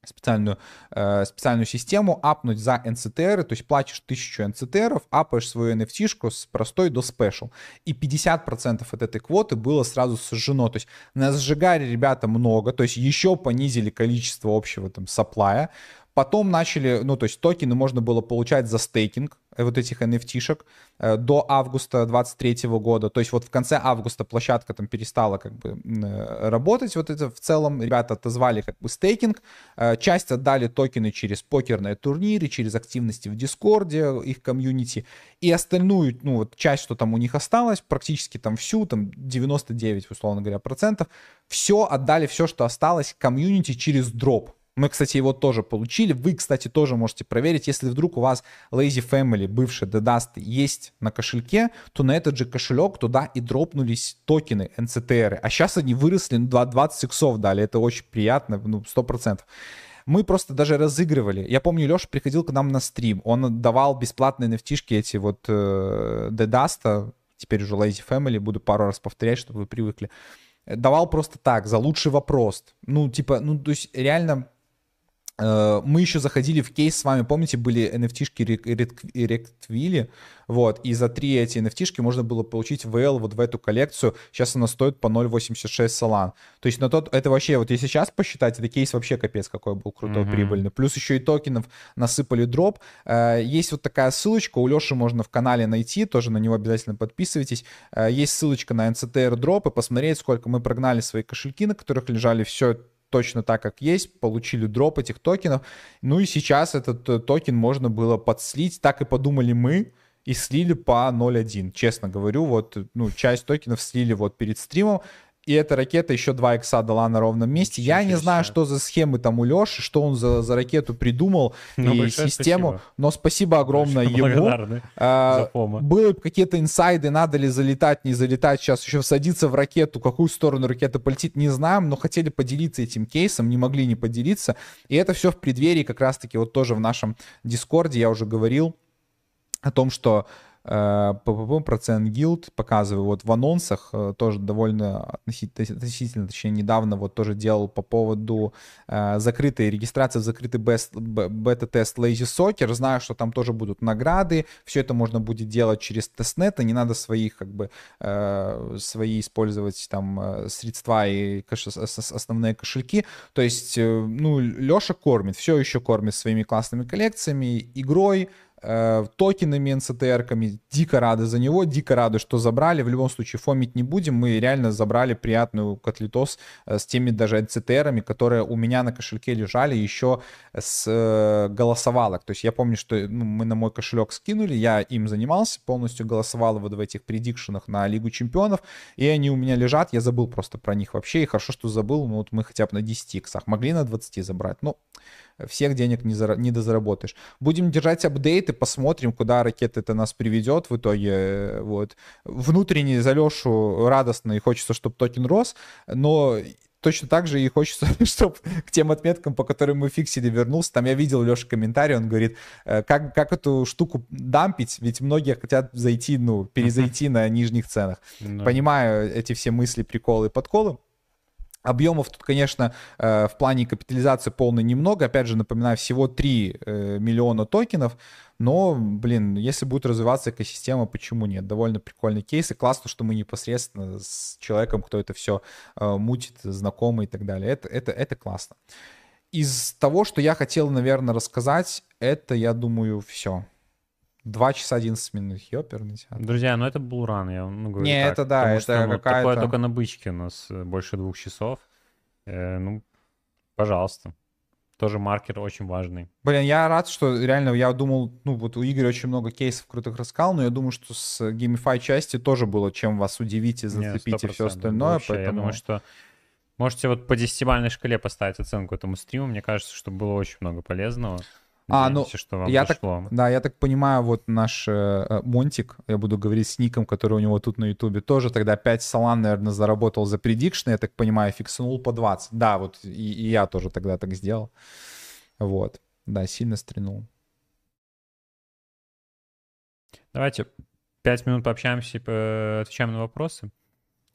специальную, э, специальную систему апнуть за NCTR, то есть платишь 1000 NCTR, апаешь свою NFT-шку с простой до Special. И 50% от этой квоты было сразу сожжено. То есть на сжигаре ребята много, то есть еще понизили количество общего там саплая, Потом начали, ну, то есть токены можно было получать за стейкинг э, вот этих NFT-шек э, до августа 23 года. То есть вот в конце августа площадка там перестала как бы э, работать. Вот это в целом ребята отозвали как бы стейкинг. Часть отдали токены через покерные турниры, через активности в Дискорде, их комьюнити. И остальную, ну, вот часть, что там у них осталось, практически там всю, там 99, условно говоря, процентов, все отдали, все, что осталось комьюнити через дроп. Мы, кстати, его тоже получили. Вы, кстати, тоже можете проверить. Если вдруг у вас Lazy Family, бывший Dedast, есть на кошельке, то на этот же кошелек туда и дропнулись токены NCTR. А сейчас они выросли, ну, 20 иксов дали. Это очень приятно, ну, 100%. Мы просто даже разыгрывали. Я помню, Леша приходил к нам на стрим. Он давал бесплатные nft эти вот э, Dedasta, теперь уже Lazy Family, буду пару раз повторять, чтобы вы привыкли. Давал просто так, за лучший вопрос. Ну, типа, ну, то есть реально мы еще заходили в кейс с вами, помните, были NFT-шки Ректвилли, вот, и за три эти NFT-шки можно было получить VL вот в эту коллекцию, сейчас она стоит по 0.86 салан, то есть на тот, это вообще, вот если сейчас посчитать, это кейс вообще капец какой был крутой, mm-hmm. прибыльный, плюс еще и токенов насыпали дроп, э, есть вот такая ссылочка, у Леши можно в канале найти, тоже на него обязательно подписывайтесь, э, есть ссылочка на NCTR дроп и посмотреть, сколько мы прогнали свои кошельки, на которых лежали все точно так, как есть, получили дроп этих токенов. Ну и сейчас этот э, токен можно было подслить, так и подумали мы, и слили по 0.1. Честно говорю, вот, ну, часть токенов слили вот перед стримом. И эта ракета еще 2 икса дала на ровном месте. Ничего Я не знаю, что за схемы там у Леши, что он за, за ракету придумал ну, и систему, спасибо. но спасибо огромное ему. А, были какие-то инсайды, надо ли залетать, не залетать, сейчас еще садиться в ракету, какую сторону ракета полетит, не знаем, но хотели поделиться этим кейсом, не могли не поделиться. И это все в преддверии как раз-таки вот тоже в нашем Дискорде я уже говорил о том, что процент гилд, показываю. Вот в анонсах, э, тоже довольно относительно, точнее, недавно вот тоже делал по поводу э, закрытой регистрации в закрытый бета-тест Lazy Soccer, знаю, что там тоже будут награды, все это можно будет делать через тестнет, не надо своих, как бы, э, свои использовать там э, средства и кэш, основные кошельки, то есть, э, ну, Леша кормит, все еще кормит своими классными коллекциями, игрой, э, токенами, НЦТРками. Дико рады за него, дико рады, что забрали. В любом случае фомить не будем. Мы реально забрали приятную котлетос э, с теми даже НЦТРами, которые у меня на кошельке лежали еще с э, голосовалок. То есть я помню, что ну, мы на мой кошелек скинули, я им занимался, полностью голосовал вот в этих предикшенах на Лигу Чемпионов, и они у меня лежат, я забыл просто про них вообще, и хорошо, что забыл, ну вот мы хотя бы на 10 иксах, могли на 20 забрать, ну, всех денег не, зара... не дозаработаешь. Будем держать апдейты, посмотрим, куда ракета это нас приведет в итоге. Вот. Внутренне за Лешу радостно и хочется, чтобы токен рос, но точно так же и хочется, чтобы к тем отметкам, по которым мы фиксили, вернулся. Там я видел Леша комментарий, он говорит, «Э, как, как эту штуку дампить, ведь многие хотят зайти, ну, перезайти на нижних ценах. Понимаю эти все мысли, приколы, подколы. Объемов тут, конечно, э, в плане капитализации полно немного. Опять же, напоминаю, всего 3 э, миллиона токенов. Но, блин, если будет развиваться экосистема, почему нет? Довольно прикольный кейс. И классно, что мы непосредственно с человеком, кто это все э, мутит, знакомый и так далее. Это, это, это классно. Из того, что я хотел, наверное, рассказать, это, я думаю, все. 2 часа 11 минут, ёперный театр. Друзья, ну это был ран, я ну, говорю Не, так, это да, это что, ну, какая-то... Такое только на бычке у нас э, больше двух часов. Э, ну, пожалуйста. Тоже маркер очень важный. Блин, я рад, что реально, я думал, ну вот у Игоря очень много кейсов крутых рассказал, но я думаю, что с GameFi части тоже было чем вас удивить и зацепить и все остальное. Вообще, поэтому... Я думаю, что можете вот по десятибальной шкале поставить оценку этому стриму. Мне кажется, что было очень много полезного. А, ну, что вам я зашло. так, да, я так понимаю, вот наш э, э, Монтик, я буду говорить с ником, который у него тут на Ютубе, тоже тогда 5 салан, наверное, заработал за предикшн, я так понимаю, фиксанул по 20. Да, вот и, и я тоже тогда так сделал. Вот, да, сильно стрянул. Давайте 5 минут пообщаемся и отвечаем на вопросы.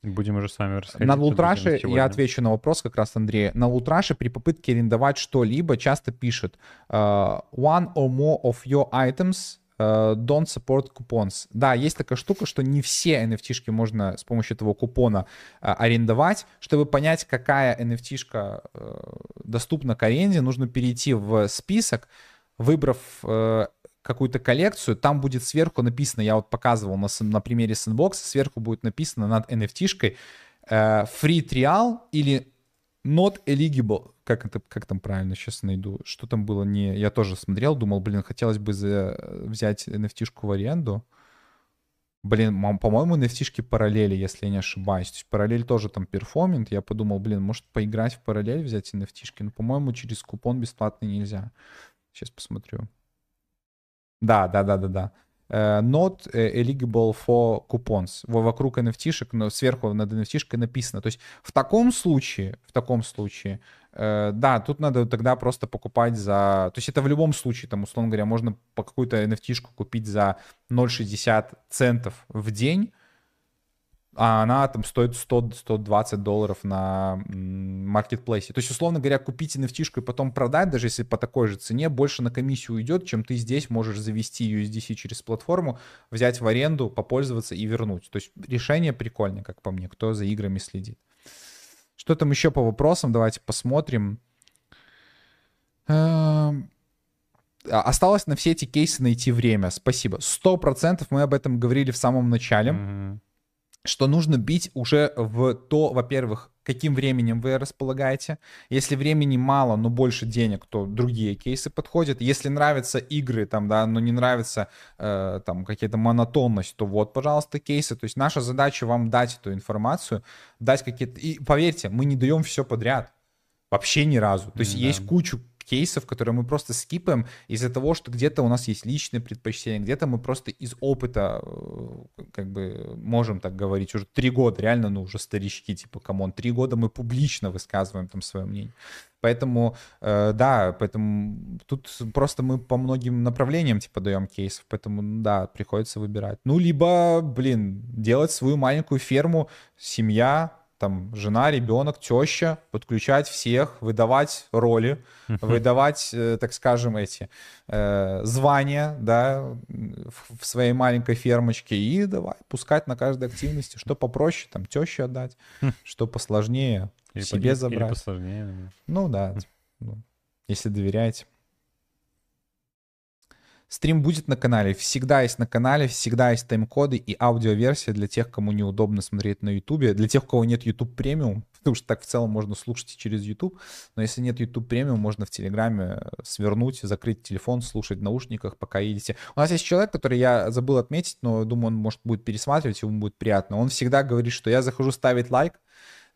Будем уже с вами расходиться. На Лутраше я отвечу на вопрос как раз Андрея. На Лутраше при попытке арендовать что-либо часто пишет uh, one or more of your items uh, don't support coupons. Да, есть такая штука, что не все NFT-шки можно с помощью этого купона uh, арендовать. Чтобы понять, какая uh, доступна к аренде, нужно перейти в список, выбрав какую-то коллекцию, там будет сверху написано, я вот показывал на, на примере Sandbox, сверху будет написано над NFT-шкой э, free trial или not eligible. Как, это, как там правильно сейчас найду? Что там было? Не, я тоже смотрел, думал, блин, хотелось бы за, взять NFT-шку в аренду. Блин, по-моему, NFT-шки параллели, если я не ошибаюсь. То есть параллель тоже там перформинг. Я подумал, блин, может поиграть в параллель, взять NFT-шки. Но, по-моему, через купон бесплатно нельзя. Сейчас посмотрю. Да, да, да, да, да. Uh, not eligible for coupons. Вокруг NFT-шек, но сверху над NFT-шкой написано. То есть в таком случае, в таком случае, uh, да, тут надо тогда просто покупать за... То есть это в любом случае, там, условно говоря, можно по какую-то NFT-шку купить за 0,60 центов в день, а она там стоит 100-120 долларов на маркетплейсе. То есть, условно говоря, купить nft и потом продать, даже если по такой же цене, больше на комиссию уйдет, чем ты здесь можешь завести USDC через платформу, взять в аренду, попользоваться и вернуть. То есть решение прикольное, как по мне, кто за играми следит. Что там еще по вопросам? Давайте посмотрим. Эм, осталось на все эти кейсы найти время. Спасибо. Сто процентов мы об этом говорили в самом начале. Mm-hmm что нужно бить уже в то, во-первых, каким временем вы располагаете. Если времени мало, но больше денег, то другие кейсы подходят. Если нравятся игры, там, да, но не нравится э, там какая-то монотонность, то вот, пожалуйста, кейсы. То есть наша задача вам дать эту информацию, дать какие-то... И поверьте, мы не даем все подряд. Вообще ни разу. То есть да. есть кучу кейсов, которые мы просто скипаем из-за того, что где-то у нас есть личные предпочтения, где-то мы просто из опыта, э, как бы, можем так говорить, уже три года, реально, ну, уже старички, типа, come on, три года мы публично высказываем там свое мнение. Поэтому, э, да, поэтому тут просто мы по многим направлениям, типа, даем кейсов, поэтому, да, приходится выбирать. Ну, либо, блин, делать свою маленькую ферму, семья, там жена, ребенок, теща, подключать всех, выдавать роли, выдавать, э, так скажем, эти э, звания, да, в, в своей маленькой фермочке и давай пускать на каждой активности, что попроще, там тещу отдать, хм. что посложнее, или себе по, забрать. Или посложнее. Ну да, ну, если доверяете. Стрим будет на канале, всегда есть на канале, всегда есть тайм-коды и аудиоверсия для тех, кому неудобно смотреть на YouTube, для тех, у кого нет YouTube премиум, потому что так в целом можно слушать через YouTube, но если нет YouTube премиум, можно в Телеграме свернуть, закрыть телефон, слушать в наушниках, пока едете. У нас есть человек, который я забыл отметить, но думаю, он может будет пересматривать, ему будет приятно. Он всегда говорит, что я захожу ставить лайк,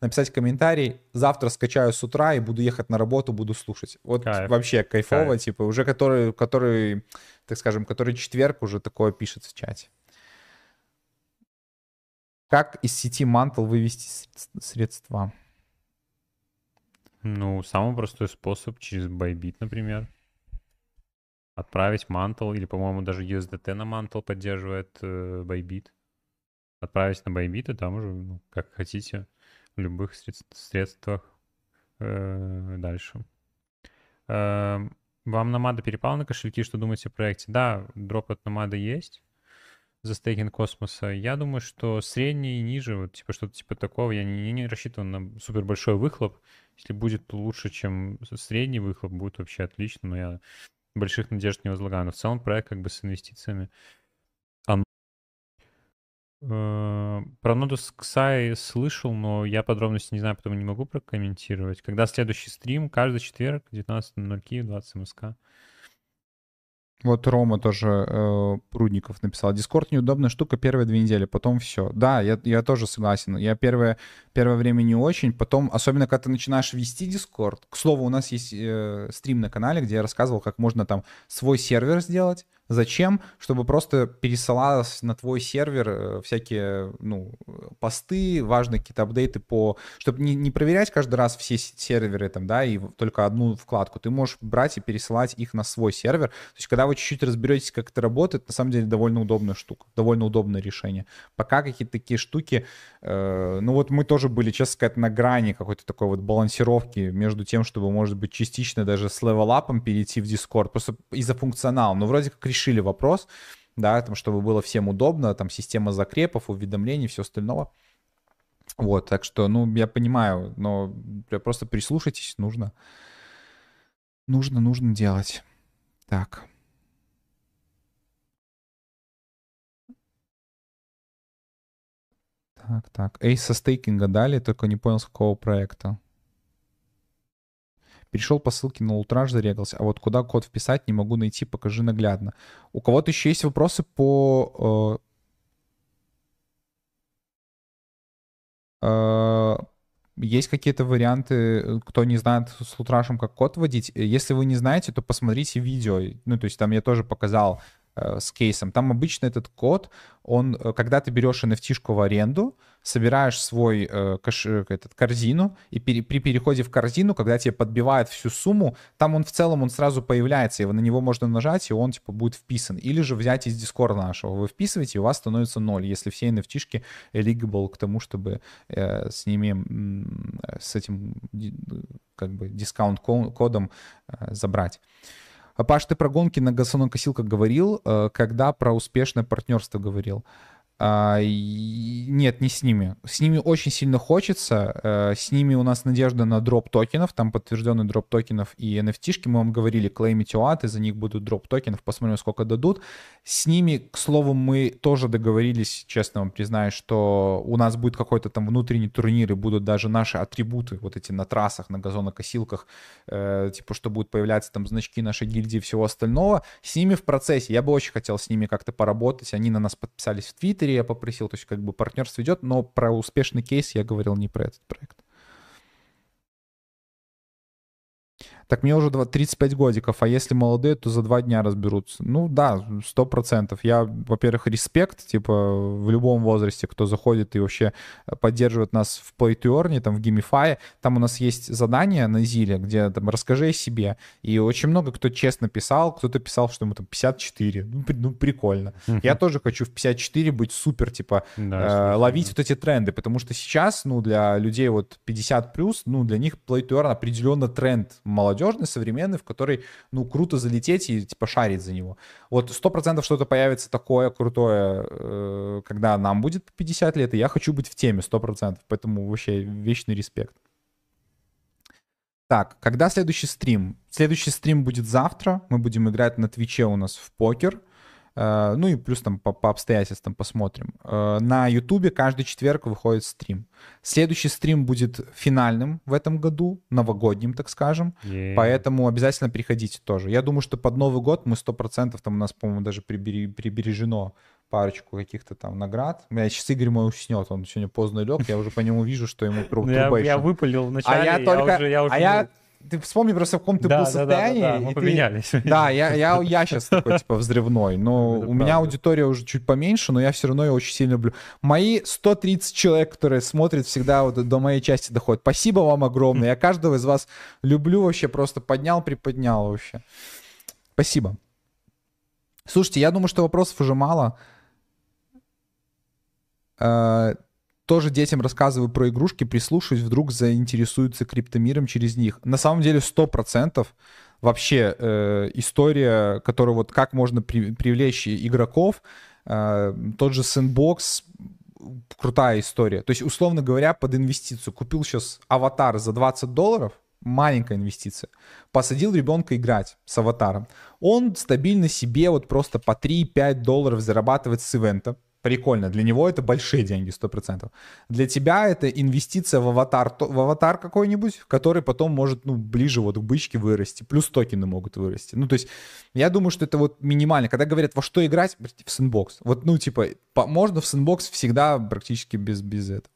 написать комментарий, завтра скачаю с утра и буду ехать на работу, буду слушать. Вот Кайф. вообще кайфово, Кайф. типа, уже который, который, так скажем, который четверг уже такое пишет в чате. Как из сети Mantle вывести средства? Ну, самый простой способ через Bybit, например. Отправить Mantle, или, по-моему, даже USDT на Mantle поддерживает э, Bybit. Отправить на Bybit, и там уже, ну, как хотите любых средствах э, дальше. Э, вам намада перепал на кошельки, что думаете о проекте? Да, дроп от намада есть за стейкинг космоса. Я думаю, что средний и ниже, вот типа что-то типа такого, я не, не рассчитываю на супер большой выхлоп. Если будет лучше, чем средний выхлоп, будет вообще отлично, но я больших надежд не возлагаю. Но в целом проект как бы с инвестициями Э, про Nodus Xai слышал, но я подробности не знаю, потому не могу прокомментировать. Когда следующий стрим? Каждый четверг, 19.00 Киев, 20 МСК. Вот Рома тоже э, Прудников написал. Дискорд неудобная штука первые две недели, потом все. Да, я, я тоже согласен. Я первое, первое время не очень, потом, особенно когда ты начинаешь вести Дискорд. К слову, у нас есть э, стрим на канале, где я рассказывал, как можно там свой сервер сделать, Зачем? Чтобы просто пересылалось на твой сервер э, всякие, ну, посты, важные какие-то апдейты по... Чтобы не, не проверять каждый раз все серверы там, да, и только одну вкладку. Ты можешь брать и пересылать их на свой сервер. То есть, когда вы чуть-чуть разберетесь, как это работает, на самом деле довольно удобная штука, довольно удобное решение. Пока какие-то такие штуки, э, ну вот мы тоже были, честно сказать, на грани какой-то такой вот балансировки между тем, чтобы, может быть, частично даже с левелапом перейти в Discord, просто из-за функционала. Но вроде как решили вопрос, да, там, чтобы было всем удобно, там система закрепов, уведомлений, все остального. Вот, так что, ну, я понимаю, но просто прислушайтесь, нужно, нужно, нужно делать. Так. Так, так. Эйс со стейкинга дали, только не понял, с какого проекта. Перешел по ссылке на Ултраж, зарегался. А вот куда код вписать, не могу найти, покажи наглядно. У кого-то еще есть вопросы по... Э, э, есть какие-то варианты, кто не знает с Лутражем, как код вводить. Если вы не знаете, то посмотрите видео. Ну, то есть там я тоже показал э, с кейсом. Там обычно этот код, он, э, когда ты берешь nft в аренду, собираешь свой э, кэш, э, этот, корзину, и пере, при переходе в корзину, когда тебе подбивает всю сумму, там он в целом, он сразу появляется, и на него можно нажать, и он, типа, будет вписан. Или же взять из дискорда нашего. Вы вписываете, и у вас становится ноль, если все nft eligible к тому, чтобы э, с ними, с этим, как бы, дискаунт-кодом э, забрать. Паш, ты про гонки на газонокосилках говорил, э, когда про успешное партнерство говорил. А, нет, не с ними. С ними очень сильно хочется. Э, с ними у нас надежда на дроп токенов. Там подтвержденный дроп токенов и NFT-шки. Мы вам говорили, клеймите уаты, за них будут дроп токенов. Посмотрим, сколько дадут. С ними, к слову, мы тоже договорились, честно вам признаюсь, что у нас будет какой-то там внутренний турнир, и будут даже наши атрибуты вот эти на трассах, на газонокосилках, э, типа, что будут появляться там значки нашей гильдии и всего остального. С ними в процессе. Я бы очень хотел с ними как-то поработать. Они на нас подписались в Твиттере я попросил, то есть как бы партнерство идет, но про успешный кейс я говорил не про этот проект. Так мне уже 35 годиков, а если молодые, то за два дня разберутся. Ну да, сто процентов. Я, во-первых, респект, типа, в любом возрасте, кто заходит и вообще поддерживает нас в Play to Earn, там в Gamify. Там у нас есть задание на Зиле, где там расскажи о себе. И очень много кто честно писал, кто-то писал, что ему там 54. Ну, при, ну прикольно. Я тоже хочу в 54 быть супер, типа, да, э, ловить вот эти тренды, потому что сейчас, ну, для людей вот 50 плюс, ну, для них Play to Earn определенно тренд молодежи молодежный, современный, в который, ну, круто залететь и, типа, шарить за него. Вот сто процентов что-то появится такое крутое, э, когда нам будет 50 лет, и я хочу быть в теме, сто процентов. Поэтому вообще вечный респект. Так, когда следующий стрим? Следующий стрим будет завтра. Мы будем играть на Твиче у нас в покер. Э, ну и плюс там по, по обстоятельствам посмотрим. Э, на Ютубе каждый четверг выходит стрим. Следующий стрим будет финальным в этом году, новогодним, так скажем. Yeah. Поэтому обязательно приходите тоже. Я думаю, что под Новый год мы 100%, там у нас, по-моему, даже прибережено парочку каких-то там наград. У меня сейчас Игорь мой уснет, он сегодня поздно лег, я уже по нему вижу, что ему труб, я, я выпалил вначале, а я, я только, уже, я уже... А я ты вспомни просто, в каком ты да, был да, состоянии. Да, да, да, мы поменялись. Ты... Да, я, я, я сейчас такой, типа, взрывной. Но Это у меня аудитория уже чуть поменьше, но я все равно ее очень сильно люблю. Мои 130 человек, которые смотрят, всегда вот до моей части доходят. Спасибо вам огромное. Я каждого из вас люблю вообще, просто поднял, приподнял вообще. Спасибо. Слушайте, я думаю, что вопросов уже мало. Тоже детям рассказываю про игрушки, прислушаюсь, вдруг заинтересуются криптомиром через них. На самом деле 100% вообще э, история, которую вот как можно при, привлечь игроков, э, тот же Sandbox, крутая история. То есть, условно говоря, под инвестицию купил сейчас аватар за 20 долларов, маленькая инвестиция, посадил ребенка играть с аватаром. Он стабильно себе вот просто по 3-5 долларов зарабатывает с ивента, Прикольно. Для него это большие деньги, 100%. Для тебя это инвестиция в аватар, в аватар какой-нибудь, который потом может, ну, ближе вот к бычке вырасти. Плюс токены могут вырасти. Ну, то есть, я думаю, что это вот минимально. Когда говорят, во что играть, в сэндбокс. Вот, ну, типа, по, можно в сэндбокс всегда практически без, без этого.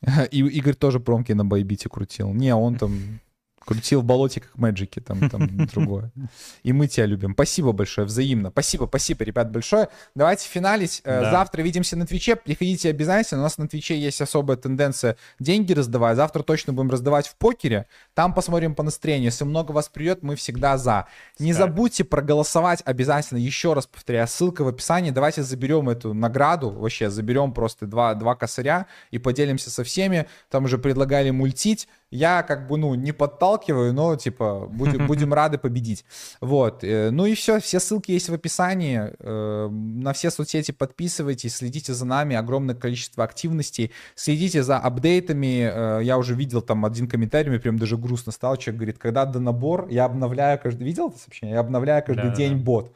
И Игорь тоже промки на Байбите крутил. Не, он там Крутил в болоте, как Мэджики, там, там другое. И мы тебя любим. Спасибо большое, взаимно. Спасибо, спасибо, ребят, большое. Давайте финалить. Э, да. Завтра видимся на Твиче. Приходите обязательно. У нас на Твиче есть особая тенденция деньги раздавать. Завтра точно будем раздавать в покере. Там посмотрим по настроению. Если много вас придет, мы всегда за. Не так. забудьте проголосовать обязательно. Еще раз повторяю, ссылка в описании. Давайте заберем эту награду. Вообще, заберем просто два, два косаря и поделимся со всеми. Там уже предлагали мультить я как бы, ну, не подталкиваю, но, типа, будем, будем рады победить. Вот. Э, ну и все, все ссылки есть в описании. Э, на все соцсети подписывайтесь, следите за нами, огромное количество активностей. Следите за апдейтами. Э, я уже видел там один комментарий, мне прям даже грустно стало. Человек говорит, когда до набор, я обновляю каждый... Видел это сообщение? Я обновляю каждый да, день да. бот.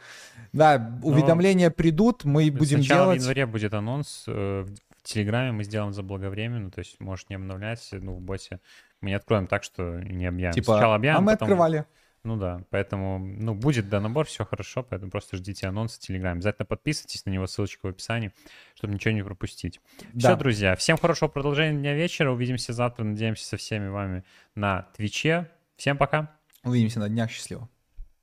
Да, уведомления но придут, мы будем делать... в январе будет анонс. В Телеграме мы сделаем заблаговременно, то есть можешь не обновлять, ну, в боте мы не откроем так, что не объявим. Типа, Сначала объявим, а мы потом... открывали. Ну да, поэтому, ну, будет да набор, все хорошо, поэтому просто ждите анонсы в Телеграме. Обязательно подписывайтесь на него, ссылочка в описании, чтобы ничего не пропустить. Да. Все, друзья, всем хорошего продолжения дня вечера, увидимся завтра, надеемся со всеми вами на Твиче. Всем пока. Увидимся на днях, счастливо.